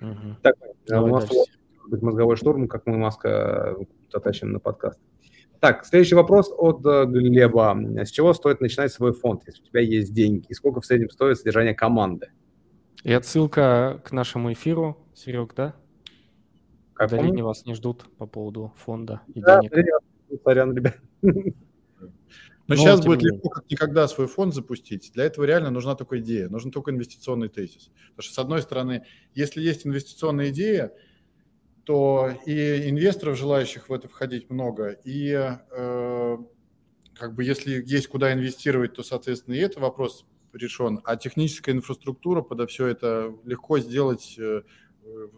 Угу. Так, а у нас будет мозговой штурм, как мы Маска затащим на подкаст. Так, следующий вопрос от э, Глеба. С чего стоит начинать свой фонд, если у тебя есть деньги? И сколько в среднем стоит содержание команды?
И отсылка к нашему эфиру, Серег, да? Как Когда вас не ждут по поводу фонда и да, денег. Сорян, ребят.
Но, Но сейчас будет легко как никогда свой фонд запустить. Для этого реально нужна только идея, нужен только инвестиционный тезис. Потому что, с одной стороны, если есть инвестиционная идея, то и инвесторов, желающих в это входить, много, и э, как бы если есть куда инвестировать, то, соответственно, и это вопрос решен. А техническая инфраструктура подо все это легко сделать, э,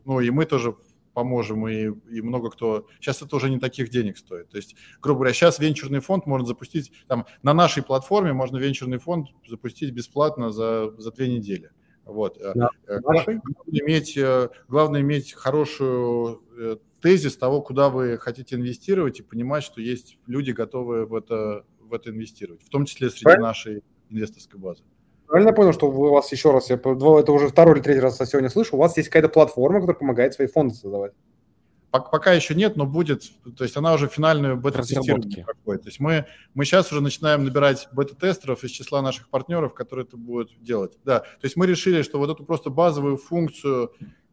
ну и мы тоже поможем, и, и много кто... Сейчас это уже не таких денег стоит. То есть, грубо говоря, сейчас венчурный фонд можно запустить, там, на нашей платформе можно венчурный фонд запустить бесплатно за, за две недели. Вот. Э, да. Э, главное, иметь, э, главное иметь хорошую тезис того, куда вы хотите инвестировать, и понимать, что есть люди, готовые в это, в это инвестировать, в том числе среди Правильно? нашей инвесторской базы.
Правильно понял, что у вас еще раз, я это уже второй или третий раз сегодня слышу, у вас есть какая-то платформа, которая помогает свои фонды создавать?
Пока еще нет, но будет. То есть она уже финальную бета-тестирование проходит. То есть мы, мы сейчас уже начинаем набирать бета-тестеров из числа наших партнеров, которые это будут делать. Да, то есть мы решили, что вот эту просто базовую функцию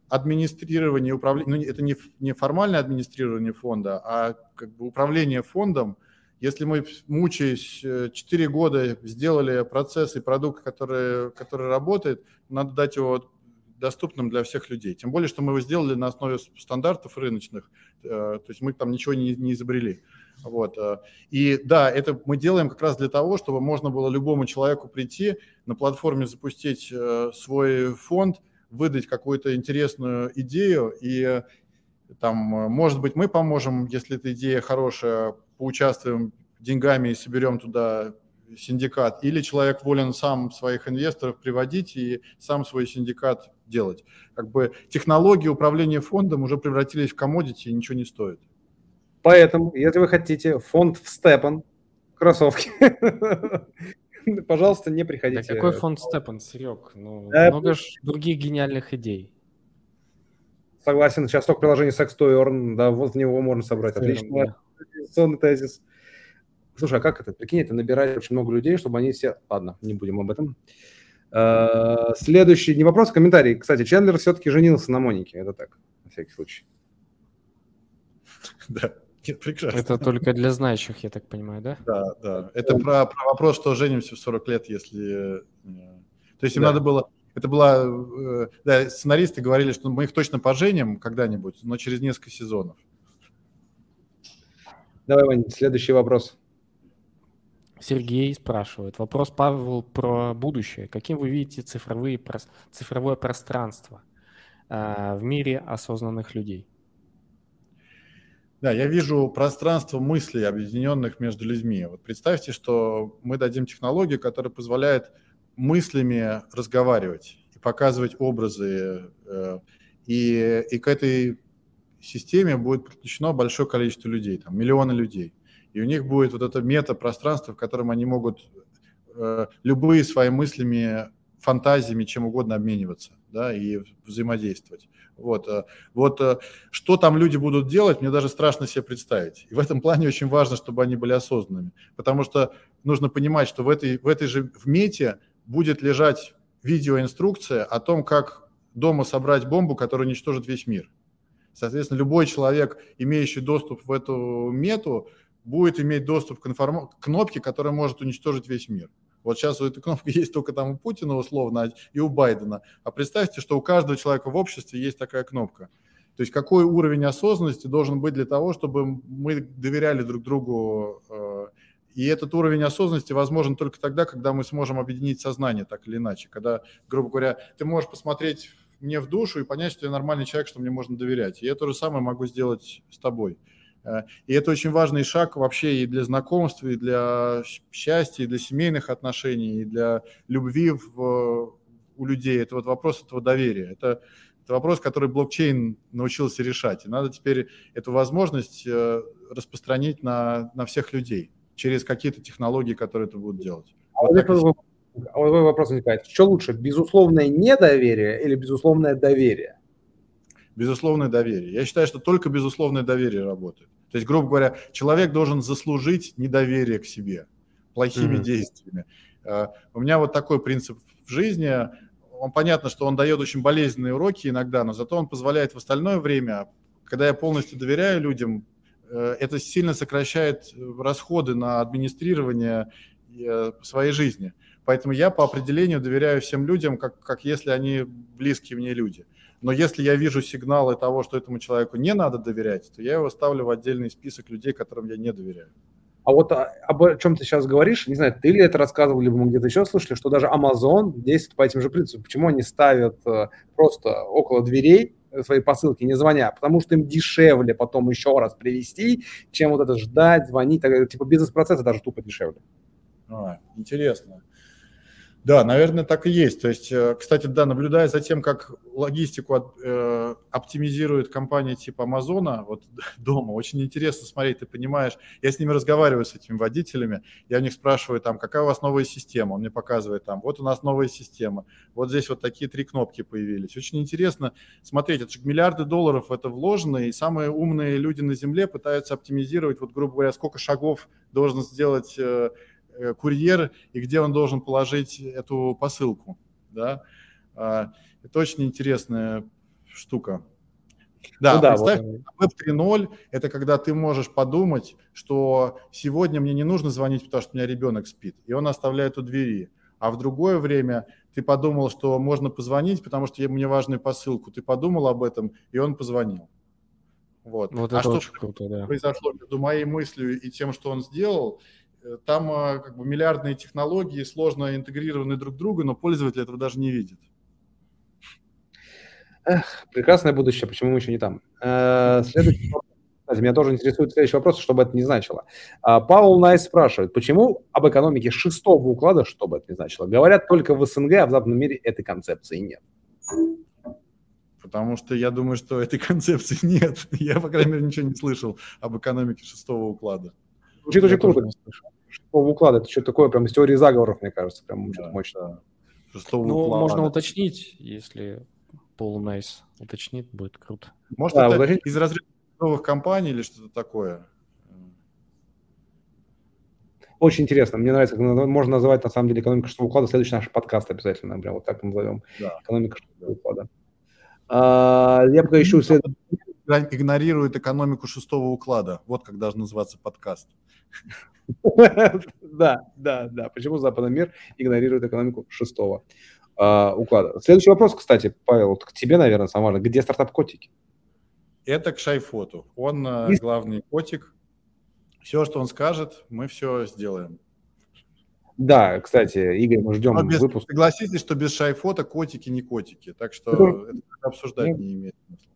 администрирования и управления, ну, это не, не формальное администрирование фонда, а как бы управление фондом, если мы, мучаясь 4 э, года, сделали процесс и продукт, который, который работает, надо дать его доступным для всех людей. Тем более, что мы его сделали на основе стандартов рыночных, э, то есть мы там ничего не, не изобрели. Вот. Э. И да, это мы делаем как раз для того, чтобы можно было любому человеку прийти на платформе запустить свой фонд, выдать какую-то интересную идею и там, может быть, мы поможем, если эта идея хорошая, поучаствуем деньгами и соберем туда синдикат, или человек волен сам своих инвесторов приводить и сам свой синдикат делать. Как бы технологии управления фондом уже превратились в комодити и ничего не стоит.
Поэтому, если вы хотите фонд в Степан, кроссовки, пожалуйста, не приходите.
Да какой фонд Степан, Серег? Ну, да, много же других гениальных идей.
Согласен, сейчас только приложение Sex to Earn, да, вот в него можно собрать. Отлично. Инвестиционный тезис. Слушай, а как это? Прикинь, это набирает очень много людей, чтобы они все... Ладно, не будем об этом. Uh, следующий, не вопрос, а комментарий. Кстати, Чендлер все-таки женился на Монике. Это так, на всякий случай.
Да, нет, прекрасно. Это только для знающих, я так понимаю, да?
Да, да. Это про, про вопрос, что женимся в 40 лет, если... Э, то есть им да. надо было... Это была... Э, да, сценаристы говорили, что мы их точно поженим когда-нибудь, но через несколько сезонов.
Давай, Ваня, следующий вопрос.
Сергей спрашивает. Вопрос Павел про будущее. Каким вы видите цифровые, цифровое пространство э, в мире осознанных людей?
Да, я вижу пространство мыслей, объединенных между людьми. Вот представьте, что мы дадим технологию, которая позволяет мыслями разговаривать и показывать образы. Э, и, и к этой системе будет подключено большое количество людей, там миллионы людей и у них будет вот это мета-пространство, в котором они могут э, любые своими мыслями, фантазиями, чем угодно обмениваться, да, и взаимодействовать. Вот, э, вот э, что там люди будут делать, мне даже страшно себе представить. И в этом плане очень важно, чтобы они были осознанными, потому что нужно понимать, что в этой, в этой же в мете будет лежать видеоинструкция о том, как дома собрать бомбу, которая уничтожит весь мир. Соответственно, любой человек, имеющий доступ в эту мету, будет иметь доступ к, информ... к кнопке, которая может уничтожить весь мир. Вот сейчас у этой кнопки есть только там у Путина условно и у Байдена. А представьте, что у каждого человека в обществе есть такая кнопка. То есть какой уровень осознанности должен быть для того, чтобы мы доверяли друг другу. Э, и этот уровень осознанности возможен только тогда, когда мы сможем объединить сознание так или иначе. Когда, грубо говоря, ты можешь посмотреть мне в душу и понять, что я нормальный человек, что мне можно доверять. И я то же самое могу сделать с тобой. Э, и это очень важный шаг вообще и для знакомств, и для счастья, и для семейных отношений, и для любви в, у людей. Это вот вопрос этого доверия. Это это вопрос, который блокчейн научился решать. И надо теперь эту возможность э, распространить на, на всех людей через какие-то технологии, которые это будут делать. А вот
вот вопрос возникает. Что лучше, безусловное недоверие или безусловное доверие?
Безусловное доверие. Я считаю, что только безусловное доверие работает. То есть, грубо говоря, человек должен заслужить недоверие к себе плохими mm-hmm. действиями. Э, у меня вот такой принцип в жизни – он понятно, что он дает очень болезненные уроки иногда, но зато он позволяет в остальное время, когда я полностью доверяю людям, э, это сильно сокращает расходы на администрирование э, своей жизни. Поэтому я по определению доверяю всем людям, как, как если они близкие мне люди. Но если я вижу сигналы того, что этому человеку не надо доверять, то я его ставлю в отдельный список людей, которым я не доверяю.
А вот а, об чем ты сейчас говоришь, не знаю, ты ли это рассказывал, либо мы где-то еще слышали, что даже Amazon действует по этим же принципам. Почему они ставят э, просто около дверей свои посылки, не звоня? Потому что им дешевле потом еще раз привезти, чем вот это ждать, звонить. Так, типа бизнес-процессы даже тупо дешевле.
А, интересно. Да, наверное, так и есть. То есть, э, кстати, да, наблюдая за тем, как логистику э, оптимизирует компания типа Амазона вот дома, очень интересно смотреть, ты понимаешь, я с ними разговариваю, с этими водителями, я у них спрашиваю, там, какая у вас новая система, он мне показывает, там, вот у нас новая система, вот здесь вот такие три кнопки появились. Очень интересно смотреть, это же миллиарды долларов это вложено, и самые умные люди на Земле пытаются оптимизировать, вот, грубо говоря, сколько шагов должен сделать Э, курьер и где он должен положить эту посылку. Да? А, это очень интересная штука. Да, ну, да представь, вот. Web 3.0 – это когда ты можешь подумать, что сегодня мне не нужно звонить, потому что у меня ребенок спит, и он оставляет у двери. А в другое время ты подумал, что можно позвонить, потому что мне важную посылку. Ты подумал об этом, и он позвонил. Вот. вот а что круто, да. произошло между моей мыслью и тем, что он сделал, Э, там а, как бы миллиардные технологии сложно интегрированы друг к другу, но пользователь этого даже не видит.
Эх, прекрасное будущее, почему мы еще не там? Э, следующий вопрос. Кстати, меня тоже интересует следующий вопрос, что бы это ни значило. А, Паул Найс спрашивает, почему об экономике шестого уклада, что бы это ни значило, говорят только в СНГ, а в западном мире этой концепции нет?
Потому что я думаю, что этой концепции нет. Я, по крайней мере, ничего не слышал об экономике шестого уклада.
Звучит очень круто. Шестого уклада. Это что-то такое, прям из теории заговоров, мне кажется, прям да, мощно.
Шестого ну, уклада. можно уточнить, если Пол Найс уточнит, будет круто.
Может, да, это уточнить? из разряда новых компаний или что-то такое?
Очень интересно. Мне нравится, как можно называть, на самом деле, экономика шестого уклада. Следующий наш подкаст обязательно, прям вот так назовем. Да. Экономика шестого уклада.
А, я пока ищу следующий игнорирует экономику шестого уклада. Вот как должен называться подкаст.
Да, да, да. Почему западный мир игнорирует экономику шестого а, уклада? Следующий вопрос, кстати, Павел, к тебе, наверное, самое важное. Где стартап котики?
Это к Шайфоту. Он э, главный котик. Все, что он скажет, мы все сделаем.
Да, кстати, Игорь, мы ждем
без, выпуск. Согласитесь, что без Шайфота котики не котики. Так что это обсуждать не имеет смысла.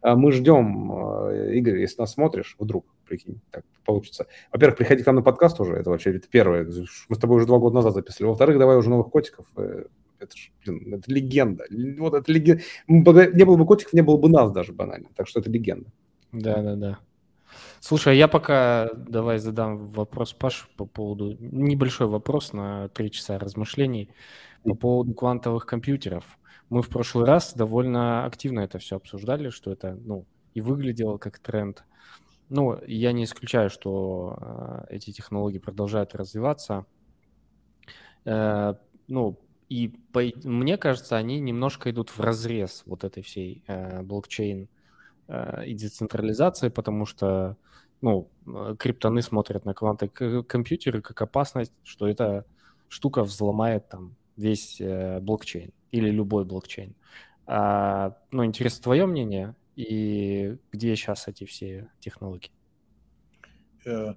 А, мы ждем, а, Игорь, если нас смотришь, вдруг, прикинь, так получится. Во-первых, приходи к нам на подкаст уже, это вообще это первое. Мы с тобой уже два года назад записали. Во-вторых, давай уже новых котиков. Э, это же, блин, это легенда. Вот это легенда. Не было бы котиков, не было бы нас даже банально. Так что это легенда.
Да, да, да. Слушай, я пока давай задам вопрос Паш по поводу небольшой вопрос на три часа размышлений по поводу квантовых компьютеров. Мы в прошлый раз довольно активно это все обсуждали, что это, ну, и выглядело как тренд. Ну, я не исключаю, что э, эти технологии продолжают развиваться. Э, ну, и по, мне кажется, они немножко идут в разрез вот этой всей э, блокчейн и децентрализации, потому что ну, криптоны смотрят на квантовые компьютеры как опасность, что эта штука взломает там весь э, блокчейн или любой блокчейн. А, ну, интересно твое мнение и где сейчас эти все технологии?
Э,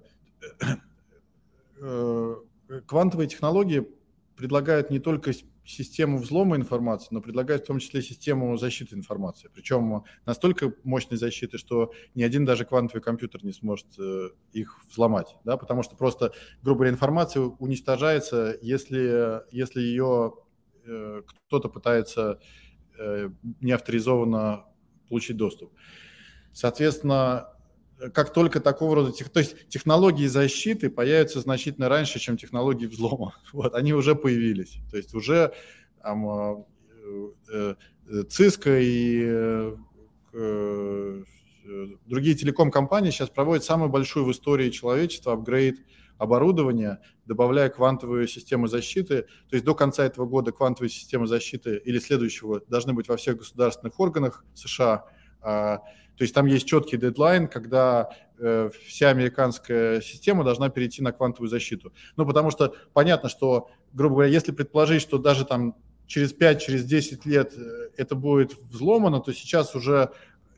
э, квантовые технологии предлагают не только систему взлома информации, но предлагают в том числе систему защиты информации. Причем настолько мощной защиты, что ни один даже квантовый компьютер не сможет э, их взломать. Да? Потому что просто, грубо говоря, информация уничтожается, если, если ее кто-то пытается неавторизованно получить доступ. Соответственно, как только такого рода, то есть технологии защиты появятся значительно раньше, чем технологии взлома. Вот, они уже появились. То есть уже там, э, э, Cisco и э, э, другие телеком-компании сейчас проводят самую большую в истории человечества апгрейд оборудования, добавляя квантовые системы защиты. То есть до конца этого года квантовые системы защиты или следующего должны быть во всех государственных органах США – а, то есть там есть четкий дедлайн, когда э, вся американская система должна перейти на квантовую защиту. Ну, потому что понятно, что, грубо говоря, если предположить, что даже там через 5, через 10 лет э, это будет взломано, то сейчас уже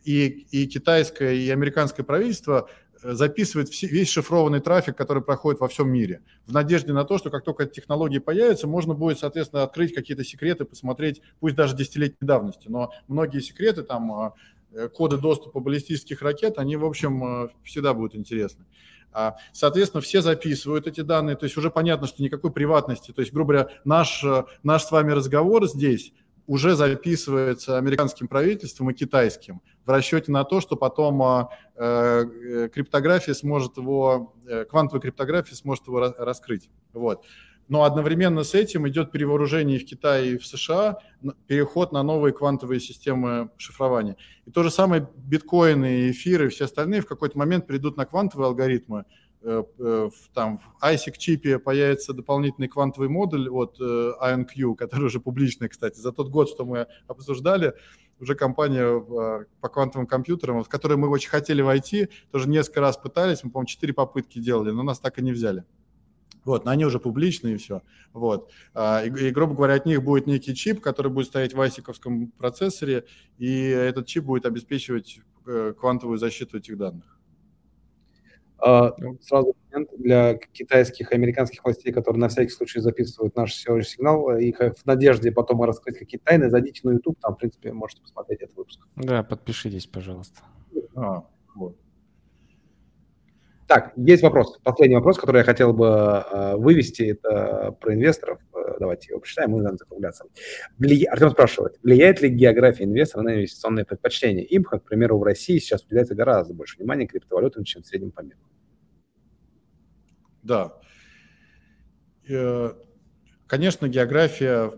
и, и китайское, и американское правительство записывает весь шифрованный трафик, который проходит во всем мире, в надежде на то, что как только технологии появятся, можно будет, соответственно, открыть какие-то секреты, посмотреть, пусть даже десятилетней давности. Но многие секреты там а, Э, коды доступа баллистических ракет, они, в общем, э, всегда будут интересны. А, соответственно, все записывают эти данные, то есть уже понятно, что никакой приватности, то есть, грубо говоря, наш, наш с вами разговор здесь уже записывается американским правительством и китайским в расчете на то, что потом э, криптография сможет его, э, квантовая криптография сможет его раскрыть. Вот но одновременно с этим идет перевооружение в Китае и в США, переход на новые квантовые системы шифрования. И то же самое биткоины, эфиры и все остальные в какой-то момент перейдут на квантовые алгоритмы. Э, э, там в ISIC-чипе появится дополнительный квантовый модуль от э, IonQ, который уже публичный, кстати. За тот год, что мы обсуждали, уже компания по квантовым компьютерам, в которой мы очень хотели войти, тоже несколько раз пытались, мы, по-моему, четыре попытки делали, но нас так и не взяли. Вот, но они уже публичные и все. Вот. А, и, и, грубо говоря, от них будет некий чип, который будет стоять в асиковском процессоре, и этот чип будет обеспечивать э, квантовую защиту этих данных.
А, сразу момент для китайских и американских властей, которые на всякий случай записывают наш сигнал, и в надежде потом раскрыть какие-то тайны, зайдите на YouTube, там, в принципе, можете посмотреть этот выпуск.
Да, подпишитесь, пожалуйста. А,
вот. Так, есть вопрос. Последний вопрос, который я хотел бы э, вывести, это про инвесторов. Э, давайте его прочитаем, мы будем закругляться. Вли... Артем спрашивает, влияет ли география инвестора на инвестиционные предпочтения? Им, как, к примеру, в России сейчас уделяется гораздо больше внимания криптовалютам, чем в среднем по миру.
Да. Э, конечно, география,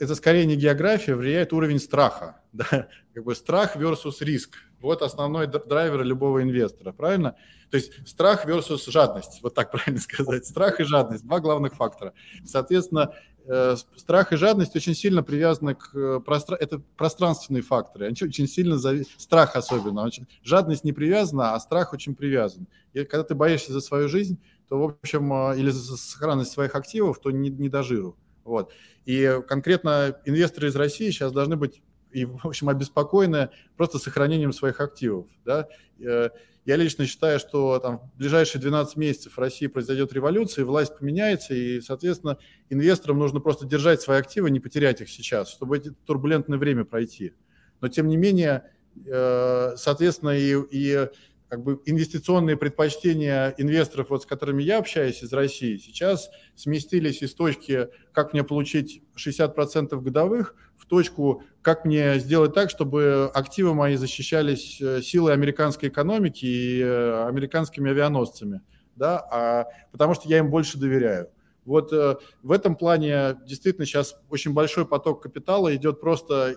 это скорее не география, влияет уровень страха. Да? Как бы страх versus риск. Вот основной драйвер любого инвестора, правильно? То есть страх versus жадность, вот так правильно сказать. Страх и жадность – два главных фактора. Соответственно, э, страх и жадность очень сильно привязаны к э, пространству, это пространственные факторы, они очень сильно зави... страх особенно, жадность не привязана, а страх очень привязан. И когда ты боишься за свою жизнь, то в общем э, или за сохранность своих активов, то не, не до жиру. Вот. И конкретно инвесторы из России сейчас должны быть и, в общем, обеспокоены просто сохранением своих активов. Да? Э, я лично считаю, что там, в ближайшие 12 месяцев в России произойдет революция, власть поменяется, и, соответственно, инвесторам нужно просто держать свои активы, не потерять их сейчас, чтобы эти турбулентное время пройти. Но, тем не менее, э, соответственно, и, и как бы инвестиционные предпочтения инвесторов, вот с которыми я общаюсь из России, сейчас сместились из точки, как мне получить 60% годовых, в точку, как мне сделать так, чтобы активы мои защищались э, силой американской экономики и э, американскими авианосцами, да, а, потому что я им больше доверяю. Вот э, в этом плане действительно сейчас очень большой поток капитала идет просто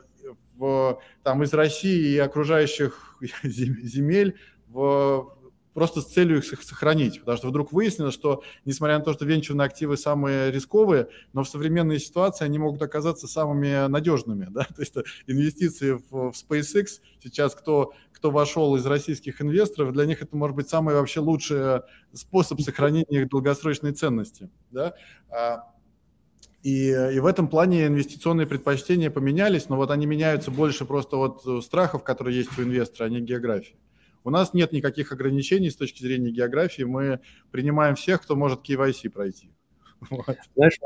в, там, из России и окружающих земель в, просто с целью их сохранить, потому что вдруг выяснилось, что, несмотря на то, что венчурные активы самые рисковые, но в современной ситуации они могут оказаться самыми надежными, да, то есть инвестиции в, в SpaceX, сейчас кто, кто вошел из российских инвесторов, для них это может быть самый вообще лучший способ сохранения их долгосрочной ценности, да, а, и, и в этом плане инвестиционные предпочтения поменялись, но вот они меняются больше просто от страхов, которые есть у инвестора, а не географии. У нас нет никаких ограничений с точки зрения географии. Мы принимаем всех, кто может KYC пройти.
Вот. Знаешь,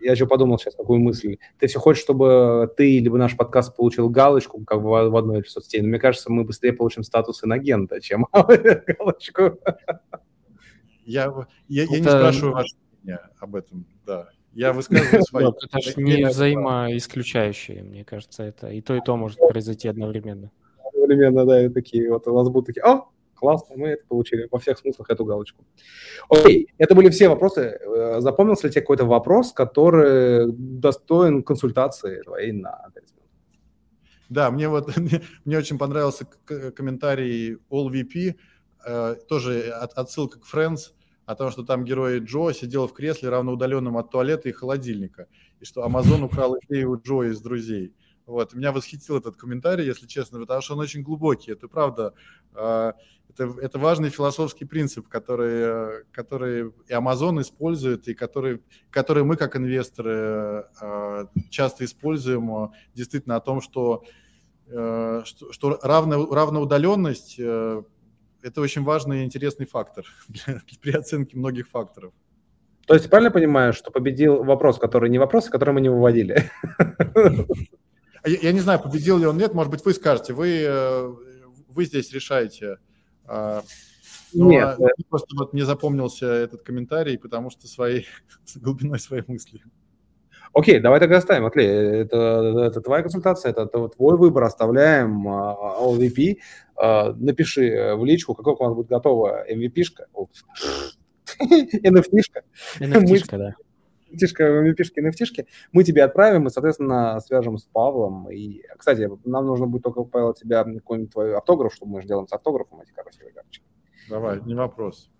я еще подумал сейчас такую мысль. Ты все хочешь, чтобы ты либо наш подкаст получил галочку, как бы в одной из соцсетей. Но мне кажется, мы быстрее получим статус инагента, чем галочку.
Я, я, я не спрашиваю ваше мнение об этом, да. Я высказываю свои.
Это же не взаимоисключающие, мне кажется, это и то, и то может произойти одновременно.
Одновременно, да, и такие вот у нас будут такие, о, классно, мы это получили, во всех смыслах эту галочку. Окей, это были все вопросы. Э, запомнился ли тебе какой-то вопрос, который достоин консультации твоей на
Да, мне вот мне очень понравился комментарий AllVP, э, тоже отсылка к Friends, о том, что там герой Джо сидел в кресле, равноудаленном от туалета и холодильника, и что Амазон украл идею Джо из друзей. Вот. Меня восхитил этот комментарий, если честно, потому что он очень глубокий. Это правда. А, это, это важный философский принцип, который, который и Amazon использует, и который, который мы, как инвесторы, а, часто используем. Действительно о том, что, э, что, что равно, равноудаленность э, это очень важный и интересный фактор для, при оценке многих факторов.
То есть правильно понимаю, что победил вопрос, который не вопрос, а который мы не выводили?
А я, я не знаю, победил ли он нет, может быть, вы скажете, вы, э, вы здесь решаете. А, но нет. Просто вот мне запомнился этот комментарий, потому что своей, с глубиной своей мысли.
Окей, давай тогда оставим. Окей, это, это твоя консультация, это, это твой выбор, оставляем LVP. А, напиши э, в личку, какой у нас будет готова MVP-шка. NFT-шка.
NFT-шка, да.
NFT-шка, NFT-шки. Мы тебе отправим, и, соответственно, свяжем с Павлом. И, кстати, нам нужно будет только, Павел, от тебя какой-нибудь твой автограф, чтобы мы же делаем с автографом эти красивые карточки.
Давай, не вопрос.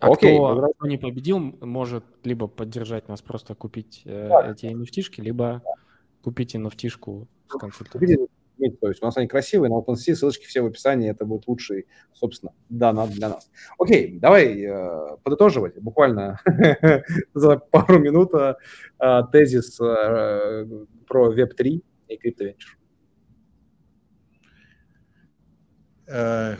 А Окей, кто, кто не победил, может либо поддержать нас, просто купить э, да. эти nft либо купить nft с консультацией.
То есть у нас они красивые, на OpenSea ссылочки все в описании, это будет лучший, собственно, донат для нас. Окей, давай э, подытоживать буквально за пару минут э, тезис э, про Web3 и.
Uh,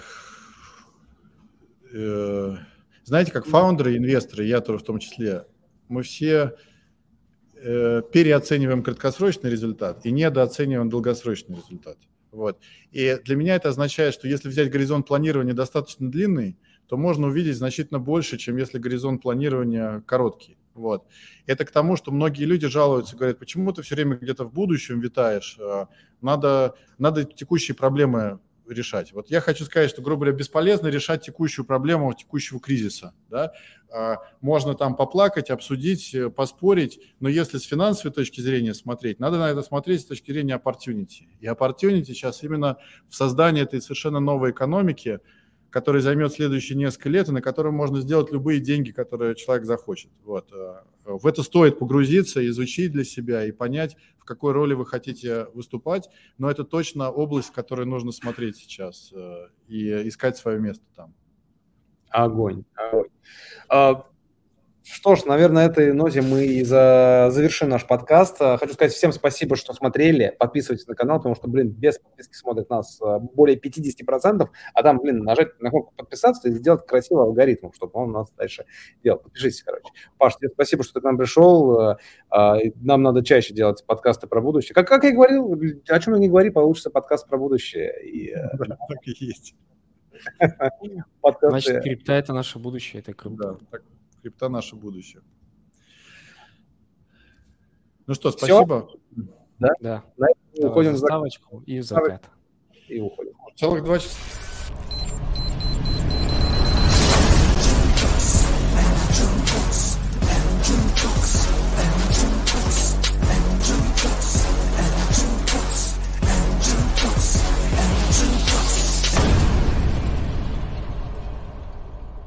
uh знаете, как фаундеры, инвесторы, я тоже в том числе, мы все э, переоцениваем краткосрочный результат и недооцениваем долгосрочный результат. Вот. И для меня это означает, что если взять горизонт планирования достаточно длинный, то можно увидеть значительно больше, чем если горизонт планирования короткий. Вот. Это к тому, что многие люди жалуются, говорят, почему ты все время где-то в будущем витаешь, э, надо, надо текущие проблемы решать. Вот я хочу сказать, что, грубо говоря, бесполезно решать текущую проблему текущего кризиса. Да? А, можно там поплакать, обсудить, э, поспорить, но если с финансовой точки зрения смотреть, надо на это смотреть с точки зрения opportunity. И opportunity сейчас именно в создании этой совершенно новой экономики – который займет следующие несколько лет, и на котором можно сделать любые деньги, которые человек захочет. Вот. Э, в это стоит погрузиться, изучить для себя и понять, в какой роли вы хотите выступать, но это точно область, в которой нужно смотреть сейчас э, и искать свое место там.
Огонь, огонь. Что ж, наверное, этой ноте мы и за... завершим наш подкаст. А, хочу сказать всем спасибо, что смотрели. Подписывайтесь на канал, потому что, блин, без подписки смотрит нас а, более 50%, а там, блин, нажать на кнопку подписаться и сделать красивый алгоритм, чтобы он нас дальше делал. Подпишитесь, короче. Паш, тебе спасибо, что ты к нам пришел. А, нам надо чаще делать подкасты про будущее. Как, как я говорил, о чем я не говори, получится подкаст про будущее. И, так и есть.
Значит, крипта – это наше будущее, это круто. Да, так
крипта наше будущее. Ну что, спасибо.
Все? Да? Да. Уходим в заставочку и в закат.
И уходим. Целых два часа.